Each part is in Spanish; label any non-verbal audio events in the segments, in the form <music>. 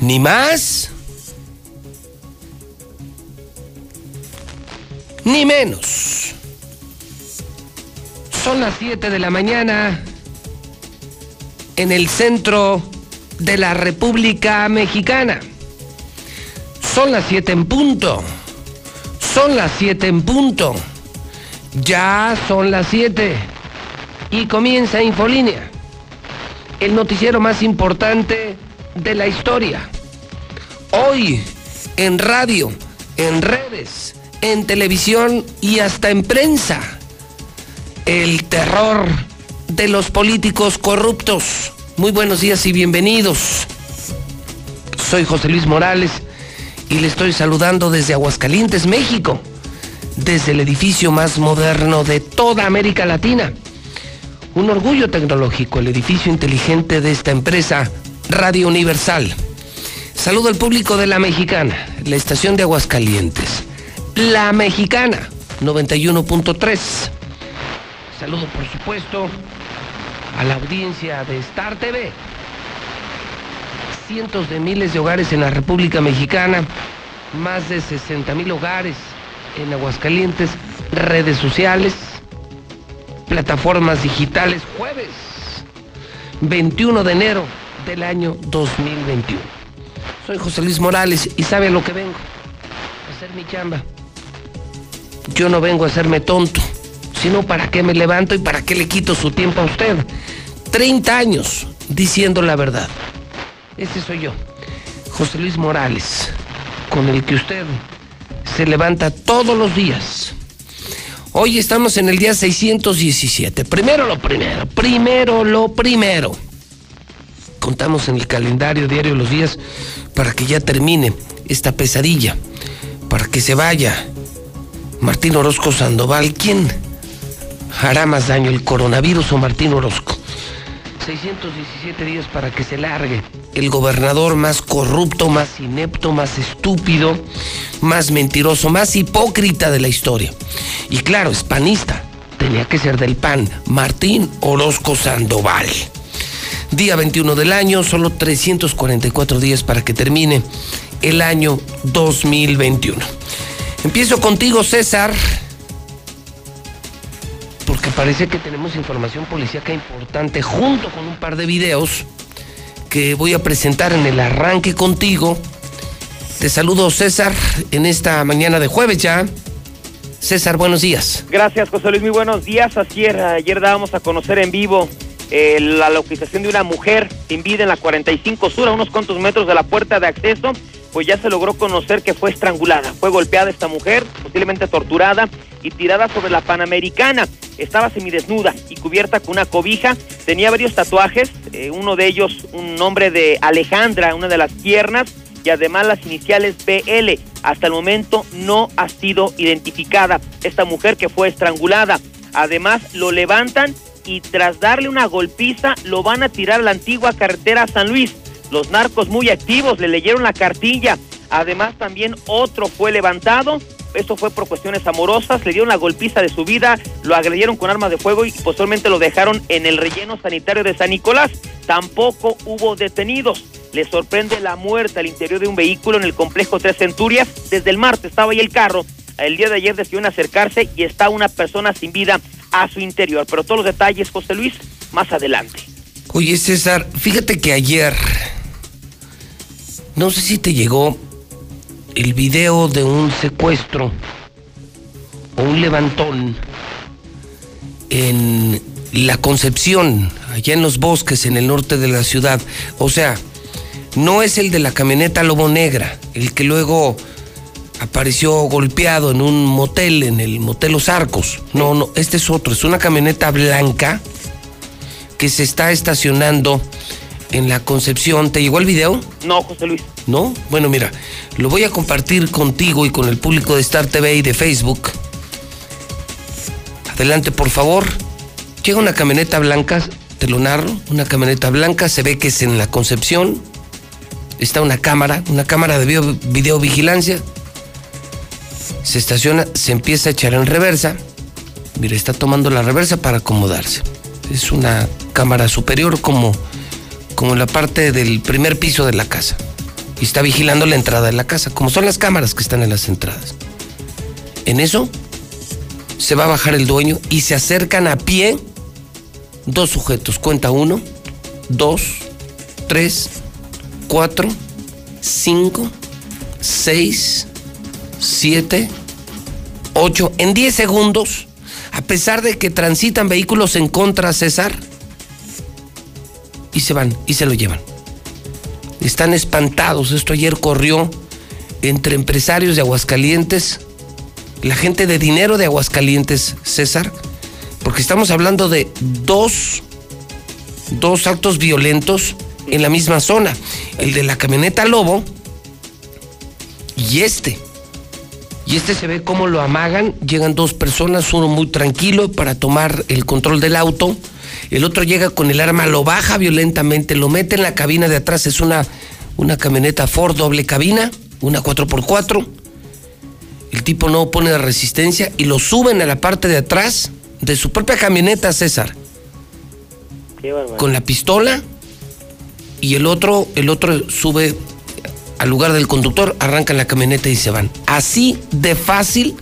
Ni más ni menos. Son las 7 de la mañana en el centro de la República Mexicana. Son las 7 en punto. Son las 7 en punto. Ya son las 7. Y comienza Infolínea, el noticiero más importante de la historia. Hoy, en radio, en redes, en televisión y hasta en prensa. El terror de los políticos corruptos. Muy buenos días y bienvenidos. Soy José Luis Morales y le estoy saludando desde Aguascalientes, México, desde el edificio más moderno de toda América Latina. Un orgullo tecnológico, el edificio inteligente de esta empresa, Radio Universal. Saludo al público de La Mexicana, la estación de Aguascalientes. La Mexicana, 91.3. Saludo, por supuesto, a la audiencia de Star TV. Cientos de miles de hogares en la República Mexicana, más de 60 mil hogares en Aguascalientes, redes sociales, plataformas digitales, jueves 21 de enero del año 2021. Soy José Luis Morales y sabe lo que vengo, a hacer mi chamba. Yo no vengo a hacerme tonto, sino para qué me levanto y para qué le quito su tiempo a usted. 30 años diciendo la verdad. Ese soy yo, José Luis Morales, con el que usted se levanta todos los días. Hoy estamos en el día 617. Primero lo primero, primero lo primero. Contamos en el calendario diario los días para que ya termine esta pesadilla, para que se vaya Martín Orozco Sandoval. ¿Quién hará más daño, el coronavirus o Martín Orozco? 617 días para que se largue el gobernador más corrupto, más inepto, más estúpido, más mentiroso, más hipócrita de la historia. Y claro, es panista, tenía que ser del PAN, Martín Orozco Sandoval. Día 21 del año, solo 344 días para que termine el año 2021. Empiezo contigo, César, porque parece que tenemos información policíaca importante junto con un par de videos que voy a presentar en el arranque contigo. Te saludo, César, en esta mañana de jueves ya. César, buenos días. Gracias, José Luis, muy buenos días. Ayer, ayer dábamos a conocer en vivo eh, la localización de una mujer sin en la 45 Sur, a unos cuantos metros de la puerta de acceso pues ya se logró conocer que fue estrangulada. Fue golpeada esta mujer, posiblemente torturada y tirada sobre la Panamericana. Estaba semidesnuda y cubierta con una cobija. Tenía varios tatuajes, eh, uno de ellos un nombre de Alejandra, una de las piernas, y además las iniciales BL. Hasta el momento no ha sido identificada esta mujer que fue estrangulada. Además lo levantan y tras darle una golpiza lo van a tirar a la antigua carretera San Luis los narcos muy activos le leyeron la cartilla. Además, también otro fue levantado. Esto fue por cuestiones amorosas. Le dieron la golpiza de su vida, lo agredieron con armas de fuego y posteriormente lo dejaron en el relleno sanitario de San Nicolás. Tampoco hubo detenidos. Le sorprende la muerte al interior de un vehículo en el complejo Tres Centurias. Desde el martes estaba ahí el carro. El día de ayer decidieron acercarse y está una persona sin vida a su interior. Pero todos los detalles, José Luis, más adelante. Oye, César, fíjate que ayer no sé si te llegó el video de un secuestro o un levantón en la Concepción, allá en los bosques, en el norte de la ciudad. O sea, no es el de la camioneta Lobo Negra, el que luego apareció golpeado en un motel, en el motel Los Arcos. No, no, este es otro, es una camioneta blanca que se está estacionando en la Concepción. ¿Te llegó el video? No, José Luis. ¿No? Bueno, mira, lo voy a compartir contigo y con el público de Star TV y de Facebook. Adelante, por favor. Llega una camioneta blanca, te lo narro, una camioneta blanca, se ve que es en la Concepción. Está una cámara, una cámara de video, videovigilancia. Se estaciona, se empieza a echar en reversa. Mira, está tomando la reversa para acomodarse. Es una cámara superior como, como la parte del primer piso de la casa. Y está vigilando la entrada de la casa, como son las cámaras que están en las entradas. En eso se va a bajar el dueño y se acercan a pie dos sujetos. Cuenta uno, dos, tres, cuatro, cinco, seis, siete, ocho. En diez segundos, a pesar de que transitan vehículos en contra, César, y se van y se lo llevan. Están espantados. Esto ayer corrió entre empresarios de Aguascalientes, la gente de dinero de Aguascalientes, César, porque estamos hablando de dos, dos actos violentos en la misma zona. El de la camioneta Lobo y este. Y este se ve cómo lo amagan. Llegan dos personas, uno muy tranquilo para tomar el control del auto. El otro llega con el arma, lo baja violentamente, lo mete en la cabina de atrás. Es una, una camioneta Ford doble cabina, una 4x4. El tipo no pone resistencia y lo suben a la parte de atrás de su propia camioneta, César. con la pistola y el otro, el otro sube al lugar del conductor, arrancan la camioneta y se van. Así de fácil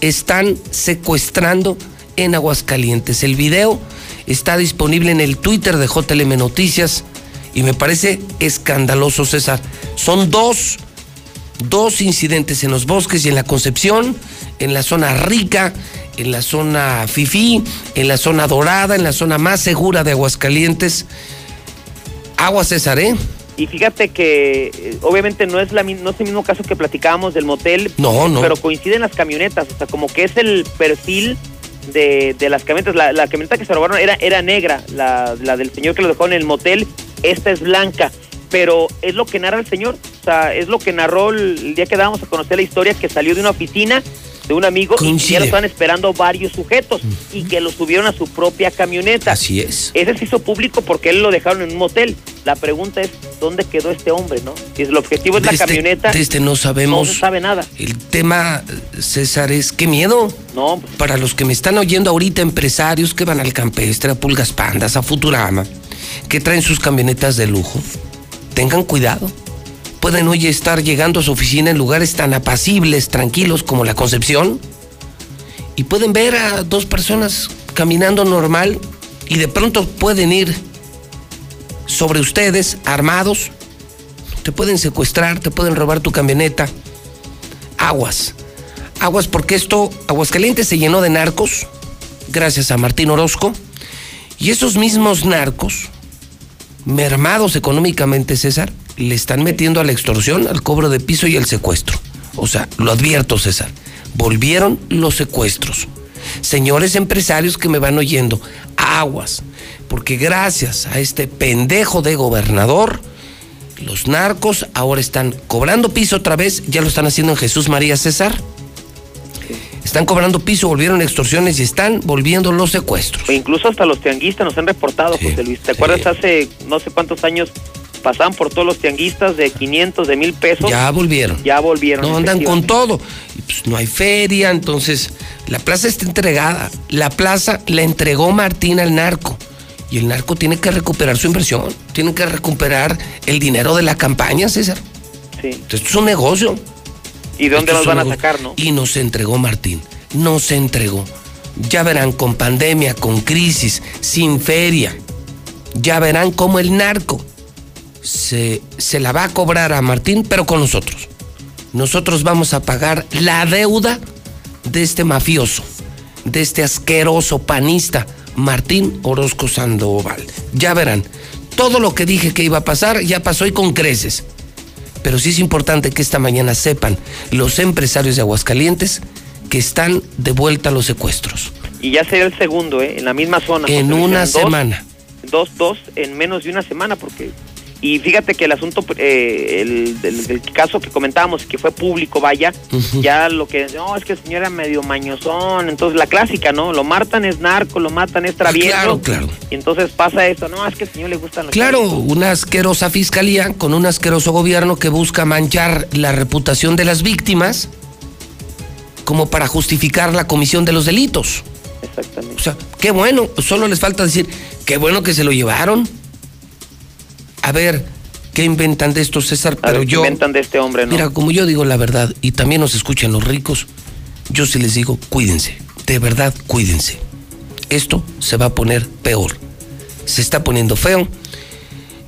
están secuestrando en Aguascalientes. El video está disponible en el Twitter de JLM Noticias y me parece escandaloso, César. Son dos, dos incidentes en los bosques y en la Concepción, en la zona rica, en la zona Fifi, en la zona dorada, en la zona más segura de Aguascalientes. Agua César, ¿eh? Y fíjate que eh, obviamente no es la no es el mismo caso que platicábamos del motel, no, no. pero coinciden las camionetas, o sea, como que es el perfil de, de las camionetas. La, la, camioneta que se robaron era, era negra, la, la del señor que lo dejó en el motel, esta es blanca, pero es lo que narra el señor, o sea, es lo que narró el, el día que dábamos a conocer la historia que salió de una oficina de un amigo Coincide. y ya lo estaban esperando varios sujetos y que lo subieron a su propia camioneta. Así es. Ese se hizo público porque él lo dejaron en un motel. La pregunta es, ¿dónde quedó este hombre, no? Si el objetivo es De la este- camioneta, de este no sabemos. no se sabe nada. El tema, César, es qué miedo. No, pues, Para los que me están oyendo ahorita, empresarios que van al campestre, a Pulgas Pandas, a Futurama, que traen sus camionetas de lujo, tengan cuidado. Pueden hoy estar llegando a su oficina en lugares tan apacibles, tranquilos como la Concepción, y pueden ver a dos personas caminando normal y de pronto pueden ir sobre ustedes armados, te pueden secuestrar, te pueden robar tu camioneta. Aguas, aguas porque esto, Aguascalientes se llenó de narcos, gracias a Martín Orozco, y esos mismos narcos, mermados económicamente, César, le están metiendo a la extorsión, al cobro de piso y al secuestro. O sea, lo advierto, César, volvieron los secuestros. Señores empresarios que me van oyendo, aguas, porque gracias a este pendejo de gobernador, los narcos ahora están cobrando piso otra vez, ya lo están haciendo en Jesús María César. Están cobrando piso, volvieron extorsiones y están volviendo los secuestros. e incluso hasta los tianguistas nos han reportado, Sí, José Luis. ¿Te sí. acuerdas hace no sé cuántos años pasaban por todos los tianguistas de 500, de mil pesos? Ya volvieron. Ya volvieron. No andan con todo. Pues no hay feria, entonces la plaza está entregada. La plaza la entregó Martín al narco. Y el narco tiene que recuperar su inversión. Tiene que recuperar el dinero de la campaña, César. Sí. Entonces, esto es un negocio. ¿Y de dónde nos van a sacar, no? Y nos entregó Martín. Nos entregó. Ya verán con pandemia, con crisis, sin feria. Ya verán cómo el narco se, se la va a cobrar a Martín, pero con nosotros. Nosotros vamos a pagar la deuda de este mafioso, de este asqueroso panista, Martín Orozco Sandoval. Ya verán, todo lo que dije que iba a pasar ya pasó y con creces. Pero sí es importante que esta mañana sepan los empresarios de Aguascalientes que están de vuelta los secuestros. Y ya sería el segundo, ¿eh? En la misma zona. En una dos- semana. Dos, dos en menos de una semana, porque y fíjate que el asunto, eh, el, del, caso que comentábamos, que fue público, vaya, ya lo que, no, es que el señor era medio mañosón, entonces la clásica, ¿no? Lo matan es narco, lo matan es travieso. Claro, claro. Y entonces pasa esto, no, es que al señor le gustan los Claro, una asquerosa fiscalía con un asqueroso gobierno que busca manchar la reputación de las víctimas como para justificar la comisión de los delitos. Exactamente. O sea, qué bueno, solo les falta decir, qué bueno que se lo llevaron a ver qué inventan de esto, César, pero yo... ¿Qué inventan de este hombre, no? Mira, como yo digo la verdad, y también nos escuchan los ricos, yo sí les digo, cuídense, de verdad, cuídense. Esto se va a poner peor. Se está poniendo feo.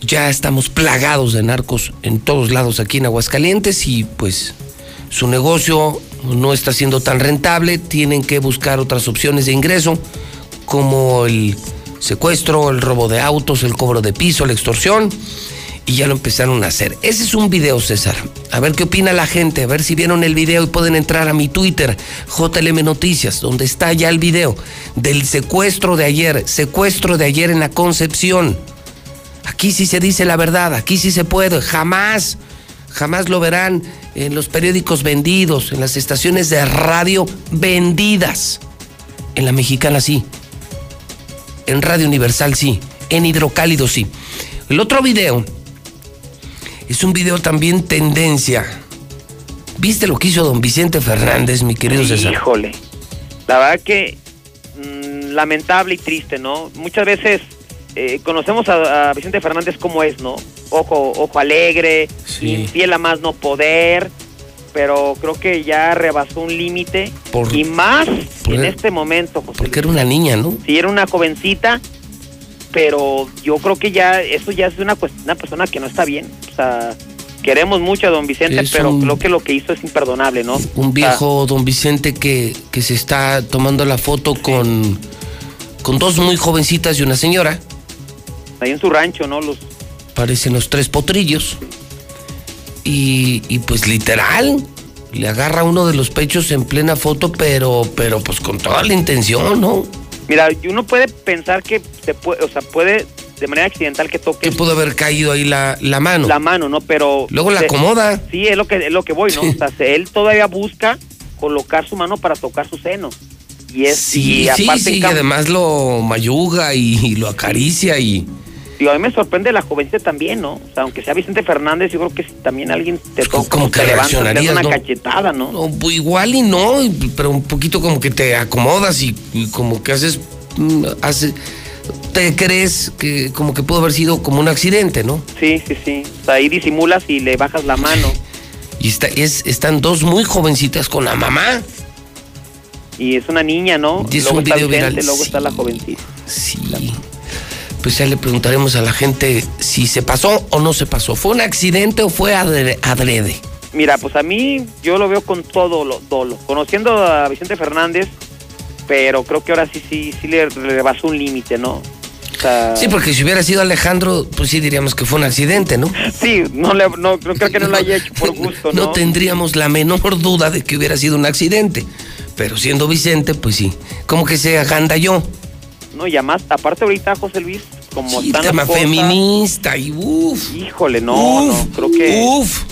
Ya estamos plagados de narcos en todos lados aquí en Aguascalientes y pues su negocio no está siendo tan rentable, tienen que buscar otras opciones de ingreso como el secuestro, el robo de autos, el cobro de piso, la extorsión. Y ya lo empezaron a hacer. Ese es un video, César. A ver qué opina la gente, a ver si vieron el video y pueden entrar a mi Twitter, JLM Noticias, donde está ya el video del secuestro de ayer, secuestro de ayer en la Concepción. Aquí sí se dice la verdad, aquí sí se puede, jamás, jamás lo verán en los periódicos vendidos, en las estaciones de radio vendidas. En la mexicana sí, en Radio Universal sí, en Hidrocálido sí. El otro video es un video también tendencia. ¿Viste lo que hizo don Vicente Fernández, mi querido César? Híjole, la verdad que mm, lamentable y triste, ¿no? Muchas veces eh, conocemos a, Vicente Fernández como es, ¿no? Ojo, ojo alegre, infiel a más no poder, pero creo que ya rebasó un límite y más en este momento. porque era una niña, ¿no? Sí, era una jovencita, pero yo creo que ya eso ya es una, una persona que no está bien. O sea, queremos mucho a don Vicente, pero creo que lo que hizo es imperdonable, ¿no? Un viejo don Vicente que, que se está tomando la foto con, con dos muy jovencitas y una señora. Ahí en su rancho, ¿no? Los... Parecen los tres potrillos. Y, pues literal, le agarra uno de los pechos en plena foto, pero, pero pues con toda la intención, ¿no? Mira, uno puede pensar que se puede, o sea, puede de manera accidental que toque. Que pudo haber caído ahí la, mano. La mano, ¿no? Pero. Luego la acomoda. Sí, es lo que, es lo que voy, ¿no? O sea, él todavía busca colocar su mano para tocar su seno. Y es. Sí, y sí, sí, y además lo mayuga y lo acaricia y a mí me sorprende la jovencita también, ¿no? O sea, aunque sea Vicente Fernández, yo creo que si también alguien te toca, como que te levanta, una cachetada, ¿no? Pues igual y no, pero un poquito como que te acomodas y, como que haces, mm, hace, te crees que como que pudo haber sido como un accidente, ¿no? Sí, sí, sí. O sea, ahí disimulas y le bajas la mano. <laughs> Y está, es, están dos muy jovencitas con la mamá. Y es una niña, ¿no? Y es luego un video viral. Luego está la jovencita. Sí pues ya le preguntaremos a la gente si se pasó o no se pasó. ¿Fue un accidente o fue adrede? Mira, pues a mí yo lo veo con todo lo dolo. Conociendo a Vicente Fernández, pero creo que ahora sí, sí, sí le rebasó un límite, ¿no? sí, porque si hubiera sido Alejandro, pues sí diríamos que fue un accidente, ¿no? <laughs> Sí, no, le, no creo que no lo haya hecho por <laughs> gusto, ¿no? No tendríamos la menor <laughs> duda de que hubiera sido un accidente. Pero siendo Vicente, pues sí. Como que se agandalló. No, y además, aparte ahorita, José Luis, como sí, tema feminista y uff. Híjole, no, no, creo que uf.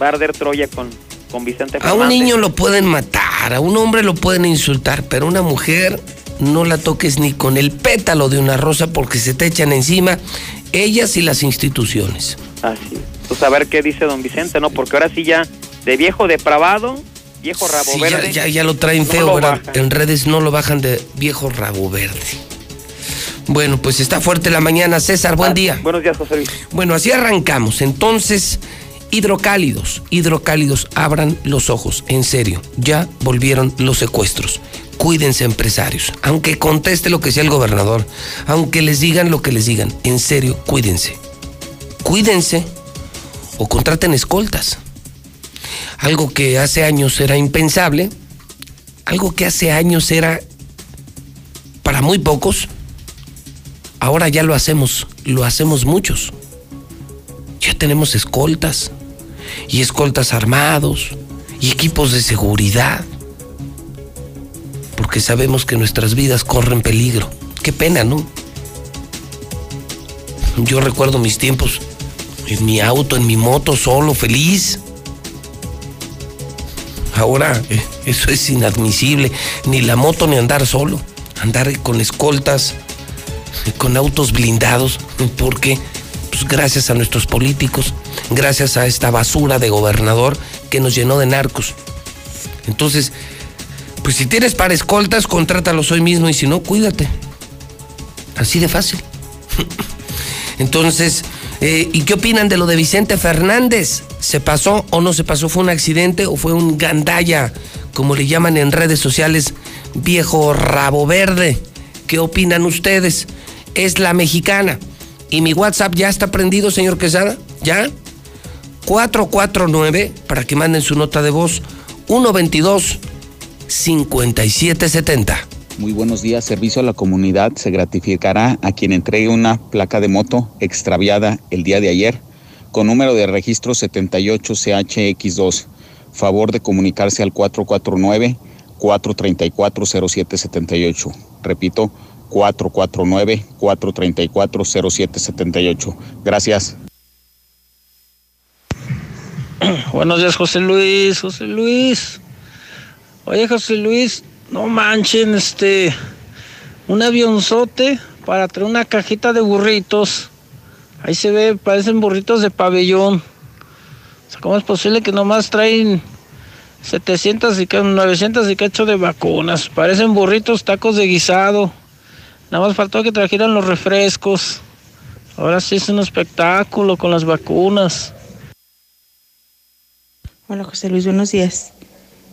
va a arder Troya con, con Vicente Fernández. A un niño lo pueden matar, a un hombre lo pueden insultar, pero a una mujer no la toques ni con el pétalo de una rosa porque se te echan encima ellas y las instituciones. Así. Pues a ver qué dice don Vicente, ¿no? Porque ahora sí ya de viejo depravado viejo rabo verde. Ya, ya, lo traen feo, ¿verdad? En redes no lo bajan de viejo rabo verde. Bueno, pues está fuerte la mañana, César, buen ah, día. Buenos días, José Luis. Bueno, así arrancamos. Entonces, hidrocálidos, hidrocálidos, abran los ojos, en serio, ya volvieron los secuestros. Cuídense empresarios, aunque conteste lo que sea el gobernador, aunque les digan lo que les digan, en serio, cuídense. Cuídense o contraten escoltas algo que hace años era impensable, algo que hace años era para muy pocos, ahora ya lo hacemos, lo hacemos muchos. Ya tenemos escoltas y escoltas armados y equipos de seguridad, porque sabemos que nuestras vidas corren peligro. Qué pena, ¿no? Yo recuerdo mis tiempos en mi auto, en mi moto, solo, feliz. Ahora eh, eso es inadmisible. Ni la moto ni andar solo. Andar con escoltas, con autos blindados. ¿Por qué? Pues gracias a nuestros políticos, gracias a esta basura de gobernador que nos llenó de narcos. Entonces, pues si tienes para escoltas, contrátalos hoy mismo y si no, cuídate. Así de fácil. <laughs> Entonces, eh, ¿y qué opinan de lo de Vicente Fernández? ¿Se pasó o no se pasó? ¿Fue un accidente o fue un gandalla, como le llaman en redes sociales, viejo rabo verde? ¿Qué opinan ustedes? Es la mexicana. Y mi WhatsApp ya está prendido, señor Quesada. ¿Ya? 449 para que manden su nota de voz. 122 5770. Muy buenos días. Servicio a la comunidad se gratificará a quien entregue una placa de moto extraviada el día de ayer con número de registro 78CHX2. Favor de comunicarse al 449-434-0778. Repito, 449-434-0778. Gracias. Buenos días, José Luis. José Luis. Oye, José Luis, no manchen, este, un avionzote para traer una cajita de burritos. Ahí se ve, parecen burritos de pabellón. ¿cómo es posible que nomás traen 700 y 900 y cacho de vacunas? Parecen burritos, tacos de guisado. Nada más faltó que trajeran los refrescos. Ahora sí es un espectáculo con las vacunas. Hola José Luis, buenos días.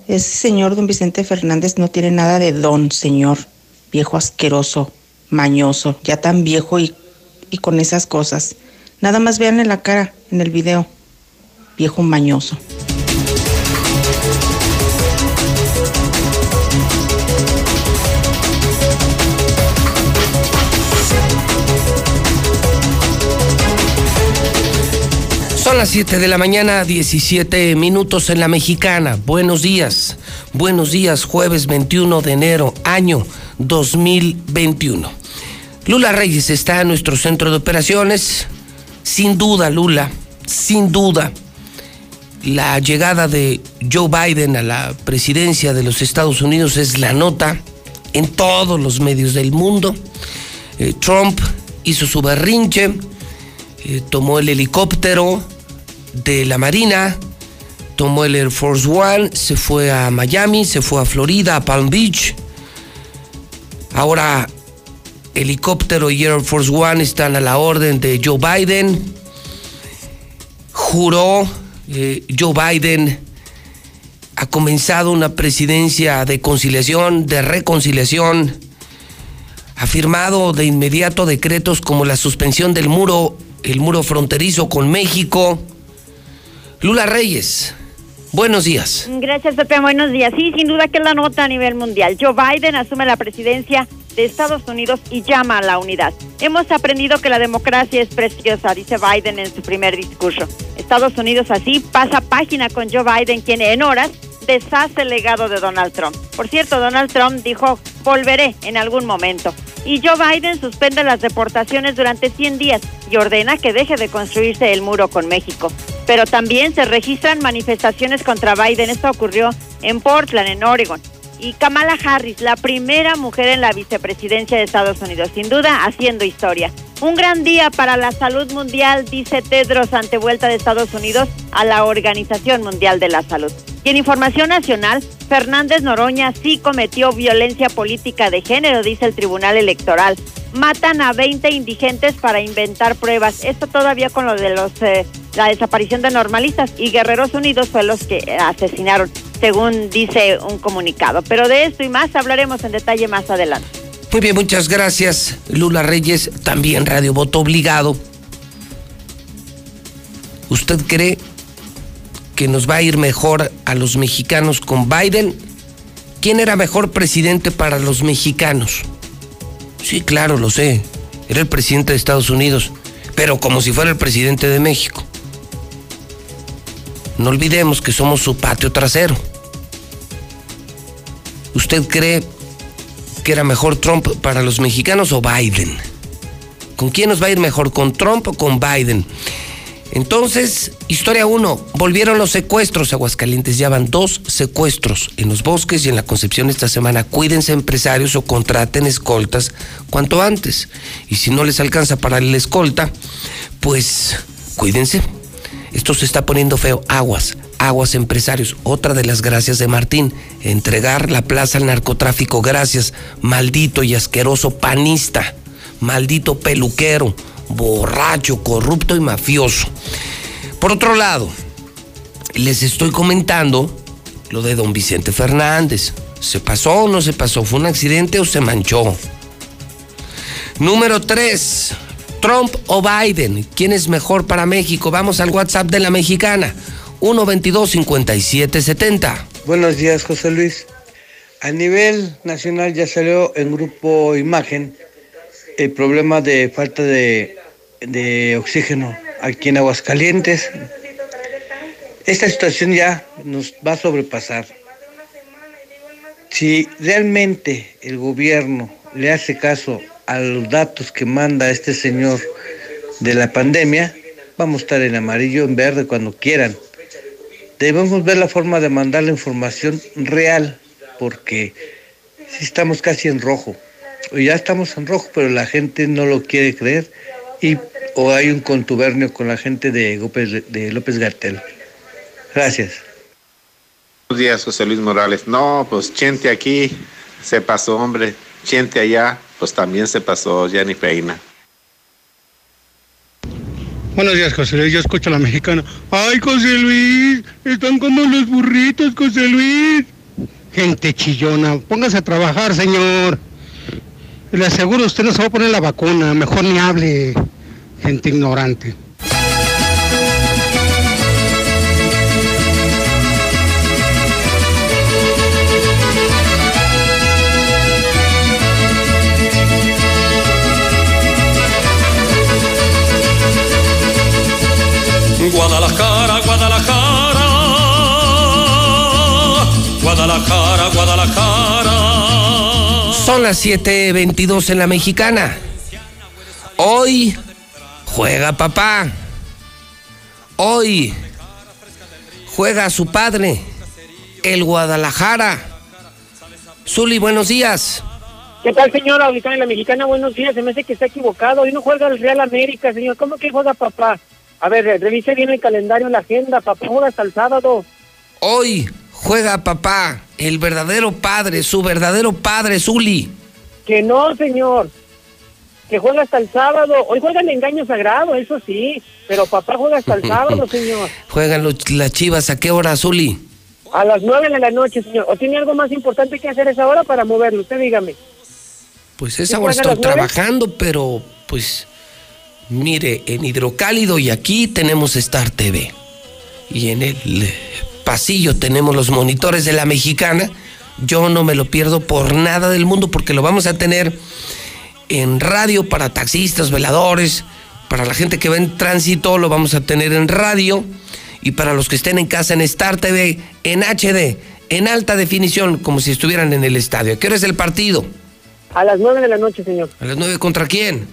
Ese señor don Vicente Fernández no tiene nada de don, señor. Viejo asqueroso, mañoso, ya tan viejo y, y con esas cosas. Nada más vean en la cara, en el video. Viejo mañoso. Las 7 de la mañana, 17 minutos en la mexicana. Buenos días. Buenos días, jueves 21 de enero, año 2021. Lula Reyes está en nuestro centro de operaciones. Sin duda, Lula, sin duda, la llegada de Joe Biden a la presidencia de los Estados Unidos es la nota en todos los medios del mundo. Eh, Trump hizo su berrinche, eh, tomó el helicóptero de la Marina, tomó el Air Force One, se fue a Miami, se fue a Florida, a Palm Beach. Ahora helicóptero y Air Force One están a la orden de Joe Biden. Juró eh, Joe Biden ha comenzado una presidencia de conciliación, de reconciliación. Ha firmado de inmediato decretos como la suspensión del muro, el muro fronterizo con México. Lula Reyes, Buenos días. Gracias, Pepe. Buenos días. Sí, sin duda que es la nota a nivel mundial. Joe Biden asume la presidencia de Estados Unidos y llama a la unidad. Hemos aprendido que la democracia es preciosa, dice Biden en su primer discurso. Estados Unidos así pasa página con Joe Biden, quien en horas deshace el legado de Donald Trump. Por cierto, Donald Trump dijo, volveré en algún momento. Y Joe Biden suspende las deportaciones durante 100 días y ordena que deje de construirse el muro con México. Pero también se registran manifestaciones contra Biden. Esto ocurrió en Portland, en Oregon. Y Kamala Harris, la primera mujer en la vicepresidencia de Estados Unidos, sin duda haciendo historia. Un gran día para la salud mundial, dice Tedros ante vuelta de Estados Unidos a la Organización Mundial de la Salud. Y en información nacional, Fernández Noroña sí cometió violencia política de género, dice el Tribunal Electoral. Matan a 20 indigentes para inventar pruebas. Esto todavía con lo de los eh, la desaparición de normalistas y Guerreros Unidos fue los que asesinaron, según dice un comunicado. Pero de esto y más hablaremos en detalle más adelante. Muy bien, muchas gracias, Lula Reyes, también Radio Voto Obligado. ¿Usted cree que nos va a ir mejor a los mexicanos con Biden? ¿Quién era mejor presidente para los mexicanos? Sí, claro, lo sé. Era el presidente de Estados Unidos, pero como si fuera el presidente de México. No olvidemos que somos su patio trasero. ¿Usted cree que era mejor Trump para los mexicanos o Biden? ¿Con quién nos va a ir mejor? ¿Con Trump o con Biden? Entonces, historia 1, volvieron los secuestros. Aguascalientes ya van dos secuestros en los bosques y en la Concepción esta semana. Cuídense empresarios o contraten escoltas cuanto antes. Y si no les alcanza para la escolta, pues cuídense. Esto se está poniendo feo. Aguas, aguas empresarios. Otra de las gracias de Martín, entregar la plaza al narcotráfico. Gracias, maldito y asqueroso panista, maldito peluquero borracho, corrupto y mafioso. Por otro lado, les estoy comentando lo de don Vicente Fernández. ¿Se pasó o no se pasó? ¿Fue un accidente o se manchó? Número 3. Trump o Biden. ¿Quién es mejor para México? Vamos al WhatsApp de la mexicana. 122-5770. Buenos días, José Luis. A nivel nacional ya salió en grupo Imagen el problema de falta de, oxígeno aquí en Aguascalientes. Esta situación ya nos va a sobrepasar. Si realmente el gobierno le hace caso a los datos que manda este señor de la pandemia, vamos a estar en amarillo, en verde, cuando quieran. Debemos ver la forma de mandar la información real, porque si estamos casi en rojo ya estamos en rojo, pero la gente no lo quiere creer y o hay un contubernio con la gente de López, de López Gartel. Gracias. Buenos días, José Luis Morales. No, pues Chente aquí se pasó, hombre. Chente allá, pues también se pasó, ni peina. Buenos días, José Luis. Yo escucho a la mexicana. ¡Ay, José Luis! Están como los burritos, José Luis. Gente chillona, póngase a trabajar, señor. Le aseguro, usted no se va a poner la vacuna, mejor ni hable, gente ignorante. Guadalajara, Guadalajara son las 7:22 en la mexicana. Hoy juega papá. Hoy juega su padre, el Guadalajara. Zuli, buenos días. ¿Qué tal, señora en la mexicana? Buenos días. Se me hace que está equivocado. Hoy no juega el Real América, señor. ¿Cómo que juega papá? A ver, revise bien el calendario, la agenda. Papá juega hasta el sábado. Hoy juega papá, el verdadero padre, su verdadero padre, Zuli. Que no, señor. Que juega hasta el sábado. Hoy juega el engaño sagrado, eso sí. Pero papá juega hasta el <laughs> sábado, señor. Juegan los, las chivas, ¿a qué hora, Zuli? A las nueve de la noche, señor. ¿O tiene algo más importante que hacer esa hora para moverlo? Usted dígame. Pues esa hora estoy trabajando, pero pues mire, en Hidrocálido y aquí tenemos Star TV. Y en el pasillo tenemos los monitores de la mexicana. Yo no me lo pierdo por nada del mundo porque lo vamos a tener en radio para taxistas, veladores, para la gente que va en tránsito, lo vamos a tener en radio y para los que estén en casa en Star TV, en HD, en alta definición, como si estuvieran en el estadio. ¿Qué hora es el partido? A las nueve de la noche, señor. ¿A las nueve contra quién?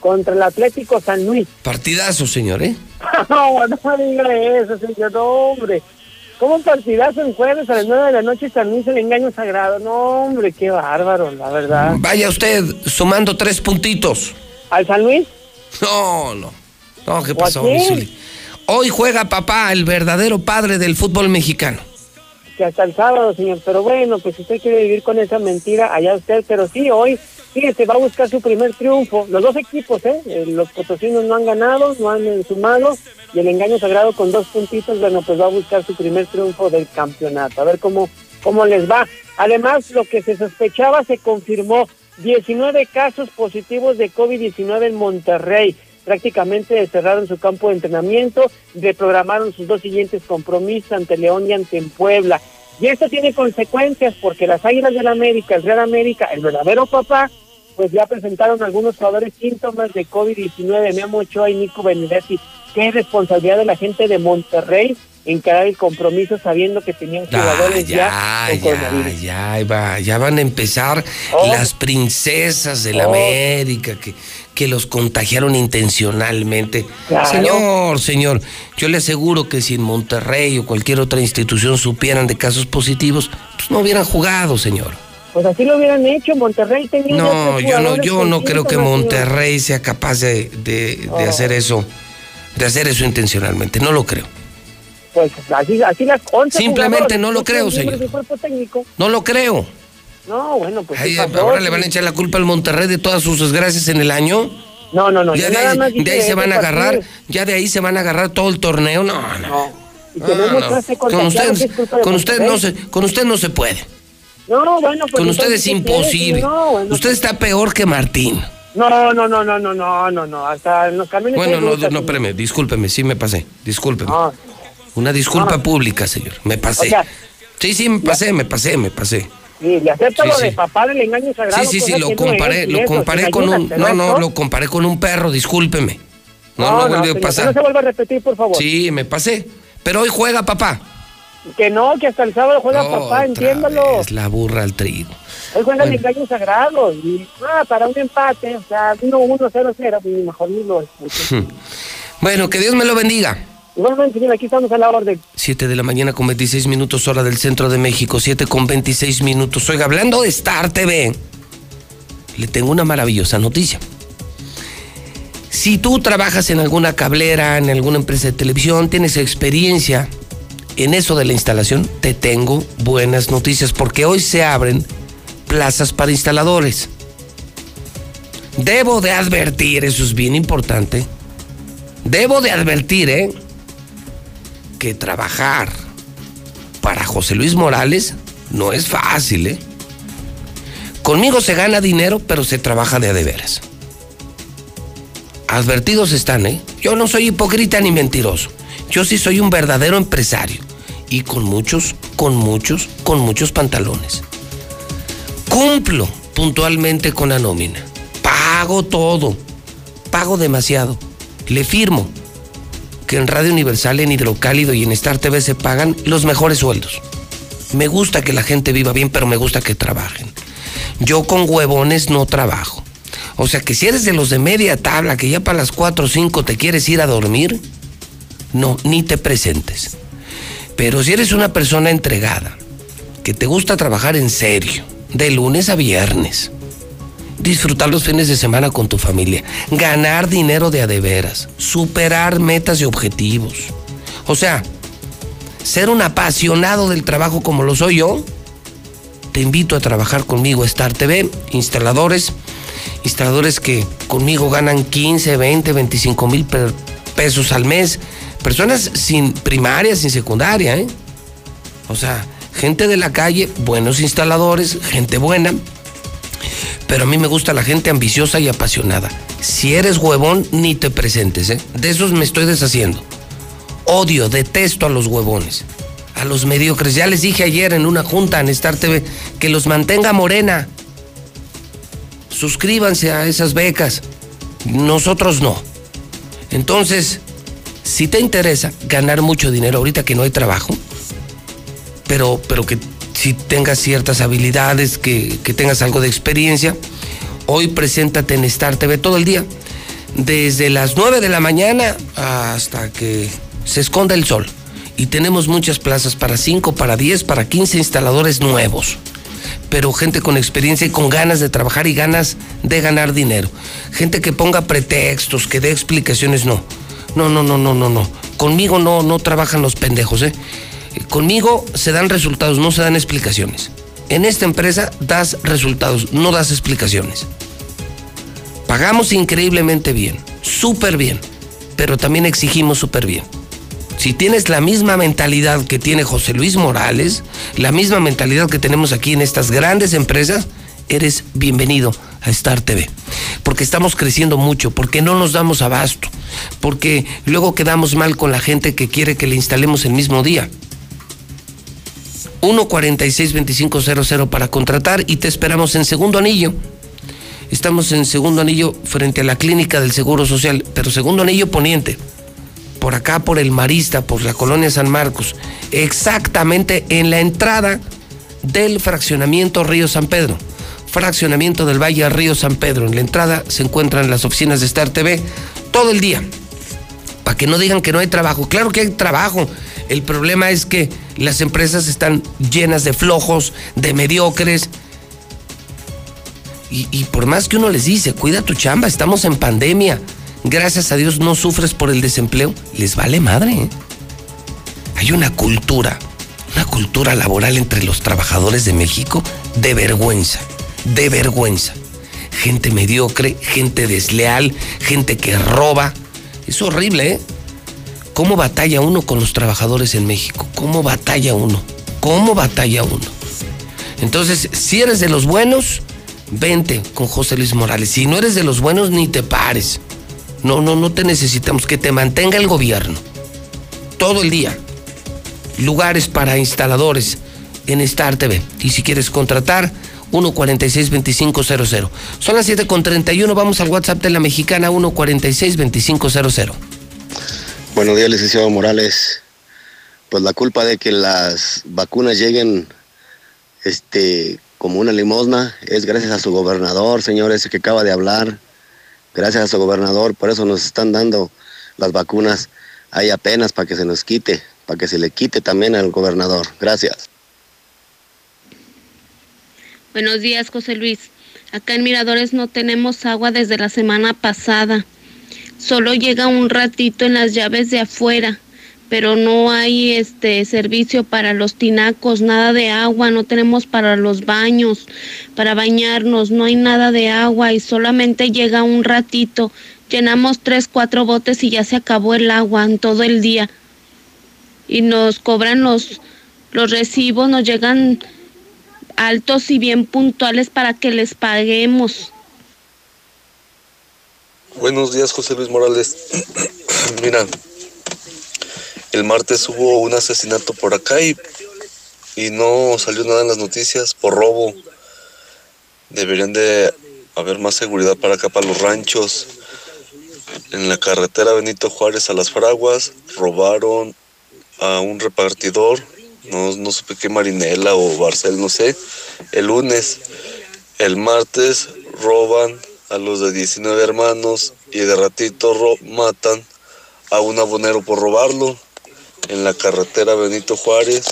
Contra el Atlético San Luis. Partidazo, señor, ¿eh? <laughs> no, no diga eso, señor, no, hombre. ¿Cómo un partidazo en jueves a las nueve de la noche Luis el engaño sagrado? No, hombre, qué bárbaro, la verdad. Vaya usted sumando tres puntitos. ¿Al San Luis? No, no. No, ¿qué pasó, Hoy juega papá, el verdadero padre del fútbol mexicano. Que hasta el sábado, señor. Pero bueno, pues si usted quiere vivir con esa mentira, allá usted. Pero sí, hoy se va a buscar su primer triunfo. Los dos equipos, ¿eh? ¿eh? Los potosinos no han ganado, no han sumado. Y el engaño sagrado con dos puntitos, bueno, pues va a buscar su primer triunfo del campeonato. A ver cómo, cómo les va. Además, lo que se sospechaba se confirmó. 19 casos positivos de COVID-19 en Monterrey. Prácticamente cerraron su campo de entrenamiento, reprogramaron sus dos siguientes compromisos ante León y ante Puebla. Y esto tiene consecuencias porque las Águilas del América, el Real América, el verdadero papá, pues ya presentaron algunos jugadores síntomas de COVID-19, Memo Ochoa y Nico Benedetti. Qué responsabilidad de la gente de Monterrey encarar el compromiso sabiendo que tenían jugadores ya, con ya, coronavirus. ya, va, ya van a empezar Oh. las princesas de la Oh. América que, que los contagiaron intencionalmente. Claro. Señor, señor, yo le aseguro que si en Monterrey o cualquier otra institución supieran de casos positivos, pues no hubieran jugado, señor. Pues así lo hubieran hecho, Monterrey tenía No, yo no, yo no creo que. Monterrey sea capaz de, de- de Oh. hacer eso, de hacer eso intencionalmente. No lo creo. Pues así, así las 11 Simplemente no lo creo, señor. No lo creo. No, bueno, pues Ay, ¿qué pasó? ahora le van a echar la culpa al Monterrey de todas sus desgracias en el año. No, no, no, Ya de ahí, de ahí se van a agarrar, partido. ya de ahí se van a agarrar todo el torneo. No, no. No, no. clase Con usted, con usted no se, con usted no se puede. No, bueno, pues Con usted es imposible. No, bueno, Usted está peor que Martín. No, no, no, no, no, no, no, no, hasta en los camiones. Bueno, no, rutas, no, espérame, discúlpeme, sí me pasé, discúlpeme. No, Una disculpa No. pública, señor, me pasé. O sea- sí, sí, me pasé, me pasé, me pasé. sí, le acepto Sí, lo sí. de papá del engaño sagrado. Sí, sí, sí, cosa lo comparé, lo comparé ¿te con un, no, ¿Pero no, lo comparé con un perro, discúlpeme. No, no, No, vuelve a pasar. No se vuelva a repetir, por favor. Sí, me pasé. Pero hoy juega papá. Que no, que hasta el sábado juega papá, entiéndalo. vez la burra al trigo. Hoy juega el Bueno. engaño sagrado. Y, ah, para un empate, o sea, 1-1, 0-0, pues mejor ni lo escucho. Bueno, que Dios me lo bendiga. Igualmente, señor, aquí estamos a la orden. 7 de la mañana con 26 minutos hora del centro de México, 7 con 26 minutos. Oiga, hablando de Star TV, le tengo una maravillosa noticia. Si tú trabajas en alguna cablera, en alguna empresa de televisión, tienes experiencia en eso de la instalación, te tengo buenas noticias porque hoy se abren plazas para instaladores. Debo de advertir, eso es bien importante, debo de advertir, ¿eh? que trabajar para José Luis Morales no es fácil, ¿eh? Conmigo se gana dinero, pero se trabaja de a de veras. Advertidos están, ¿eh? Yo no soy hipócrita ni mentiroso. Yo sí soy un verdadero empresario. Y con muchos, con muchos, con muchos pantalones. Cumplo puntualmente con la nómina. Pago todo. Pago demasiado. Le firmo que en Radio Universal, en Hidrocálido y en Star TV se pagan los mejores sueldos. Me gusta que la gente viva bien, pero me gusta que trabajen. Yo con huevones no trabajo. O sea que si eres de los de media tabla, que ya para las 4 o 5 te quieres ir a dormir, no, ni te presentes. Pero si eres una persona entregada, que te gusta trabajar en serio, de lunes a viernes, disfrutar los fines de semana con tu familia, ganar dinero de a de veras, superar metas y objetivos. O sea, ser un apasionado del trabajo como lo soy yo, te invito a trabajar conmigo a Star TV, instaladores, instaladores que conmigo ganan 15, 20, 25 mil pesos al mes, personas sin primaria, sin secundaria, ¿eh? O sea, gente de la calle, buenos instaladores, gente buena, pero a mí me gusta la gente ambiciosa y apasionada. Si eres huevón, ni te presentes, ¿eh? De esos me estoy deshaciendo. Odio, detesto a los huevones, a los mediocres. Ya les dije ayer en una junta en Star TV que los mantenga morena. Suscríbanse a esas becas. Nosotros no. Entonces, si te interesa ganar mucho dinero ahorita que no hay trabajo, pero, pero que si tengas ciertas habilidades, que, que tengas algo de experiencia, hoy preséntate en Star TV todo el día, desde las 9 de la mañana hasta que se esconda el sol. Y tenemos muchas plazas para 5, para 10, para 15 instaladores nuevos. Pero gente con experiencia y con ganas de trabajar y ganas de ganar dinero. Gente que ponga pretextos, que dé explicaciones, no. No, no, no, no, no, no. Conmigo no, no trabajan los pendejos, ¿eh? Conmigo se dan resultados, no se dan explicaciones. En esta empresa das resultados, no das explicaciones. Pagamos increíblemente bien, súper bien, pero también exigimos súper bien. Si tienes la misma mentalidad que tiene José Luis Morales, la misma mentalidad que tenemos aquí en estas grandes empresas, eres bienvenido a Star TV. Porque estamos creciendo mucho, porque no nos damos abasto, porque luego quedamos mal con la gente que quiere que le instalemos el mismo día. 146-2500 para contratar y te esperamos en segundo anillo. Estamos en segundo anillo frente a la clínica del Seguro Social, pero segundo anillo poniente. por acá, por el Marista, por la colonia San Marcos, exactamente en la entrada del fraccionamiento Río San Pedro. Fraccionamiento del Valle Río San Pedro. En la entrada se encuentran las oficinas de Star TV todo el día. Para que no digan que no hay trabajo. Claro que hay trabajo. El problema es que las empresas están llenas de flojos, de mediocres. Y, por más que uno les dice, cuida tu chamba, estamos en pandemia. Gracias a Dios no sufres por el desempleo. Les vale madre. ¿eh? Hay una cultura, una cultura laboral entre los trabajadores de México de vergüenza, de vergüenza. Gente mediocre, gente desleal, gente que roba. Es horrible, ¿eh? ¿Cómo batalla uno con los trabajadores en México? ¿Cómo batalla uno? ¿Cómo batalla uno? Entonces, si eres de los buenos, vente con José Luis Morales. Si no eres de los buenos, ni te pares. No, no, no te necesitamos. Que te mantenga el gobierno. Todo el día. Lugares para instaladores en Star TV. Y si quieres contratar, 146-2500. Son las 7.31. Vamos al WhatsApp de la mexicana, 146-2500. Buenos días, licenciado Morales. Pues la culpa de que las vacunas lleguen este, como una limosna es gracias a su gobernador, señor, ese que acaba de hablar. Gracias a su gobernador, por eso nos están dando las vacunas. Hay apenas para que se nos quite, para que se le quite también al gobernador. Gracias. Buenos días, José Luis. Acá en Miradores no tenemos agua desde la semana pasada. Solo llega un ratito en las llaves de afuera, pero no hay este servicio para los tinacos, nada de agua, no tenemos para los baños, para bañarnos, no hay nada de agua y solamente llega un ratito. Llenamos tres, cuatro botes y ya se acabó el agua en todo el día. Y nos cobran los, los recibos, nos llegan altos y bien puntuales para que les paguemos. Buenos días, José Luis Morales. <clears throat> Mira, el martes hubo un asesinato por acá y, y no salió nada en las noticias por robo. Deberían de haber más seguridad para acá, para los ranchos. En la carretera Benito Juárez a las Fraguas robaron a un repartidor, no, no supe qué Marinela o Barcel, no sé, el lunes. El martes roban a los de 19 hermanos y de ratito matan a un abonero por robarlo en la carretera Benito Juárez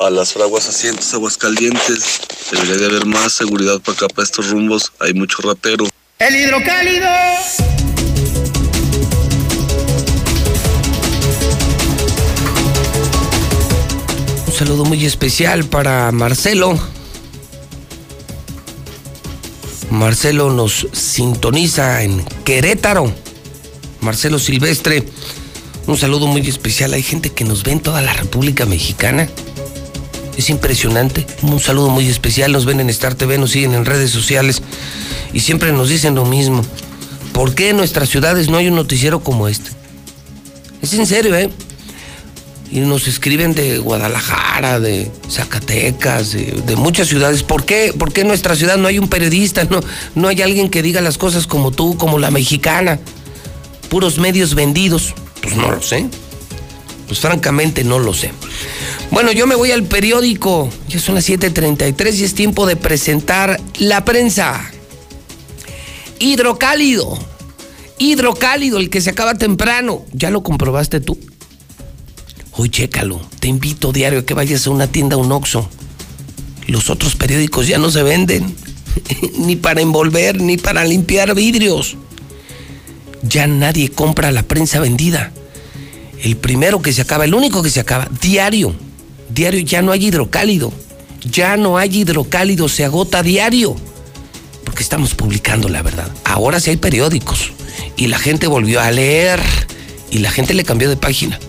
a las fraguas asientos Aguascalientes. Debería de haber más seguridad para acá, para estos rumbos. Hay mucho ratero. El hidrocálido. Saludo muy especial para Marcelo. Marcelo nos sintoniza en Querétaro. Marcelo Silvestre, un saludo muy especial. Hay gente que nos ve en toda la República Mexicana. Es impresionante. Un saludo muy especial. Nos ven en Star TV, nos siguen en redes sociales y siempre nos dicen lo mismo. ¿Por qué en nuestras ciudades no hay un noticiero como este? Es en serio, ¿eh? Y nos escriben de Guadalajara, de Zacatecas, de, muchas ciudades. ¿Por qué? ¿Por qué en nuestra ciudad no hay un periodista? No, no hay alguien que diga las cosas como tú, como la mexicana. Puros medios vendidos. Pues no lo sé. Pues francamente no lo sé. Bueno, yo me voy al periódico. Ya son las 7:33 y es tiempo de presentar la prensa. Hidrocálido. Hidrocálido, el que se acaba temprano. ¿Ya lo comprobaste tú? Hoy chécalo, te invito diario a que vayas a una tienda, un Oxxo. Los otros periódicos ya no se venden, <laughs> ni para envolver, ni para limpiar vidrios. Ya nadie compra la prensa vendida. El primero que se acaba, el único que se acaba, diario. Diario ya no hay hidrocálido. Ya no hay hidrocálido, se agota diario. Porque estamos publicando la verdad. Ahora sí hay periódicos. Y la gente volvió a leer. Y la gente le cambió de página.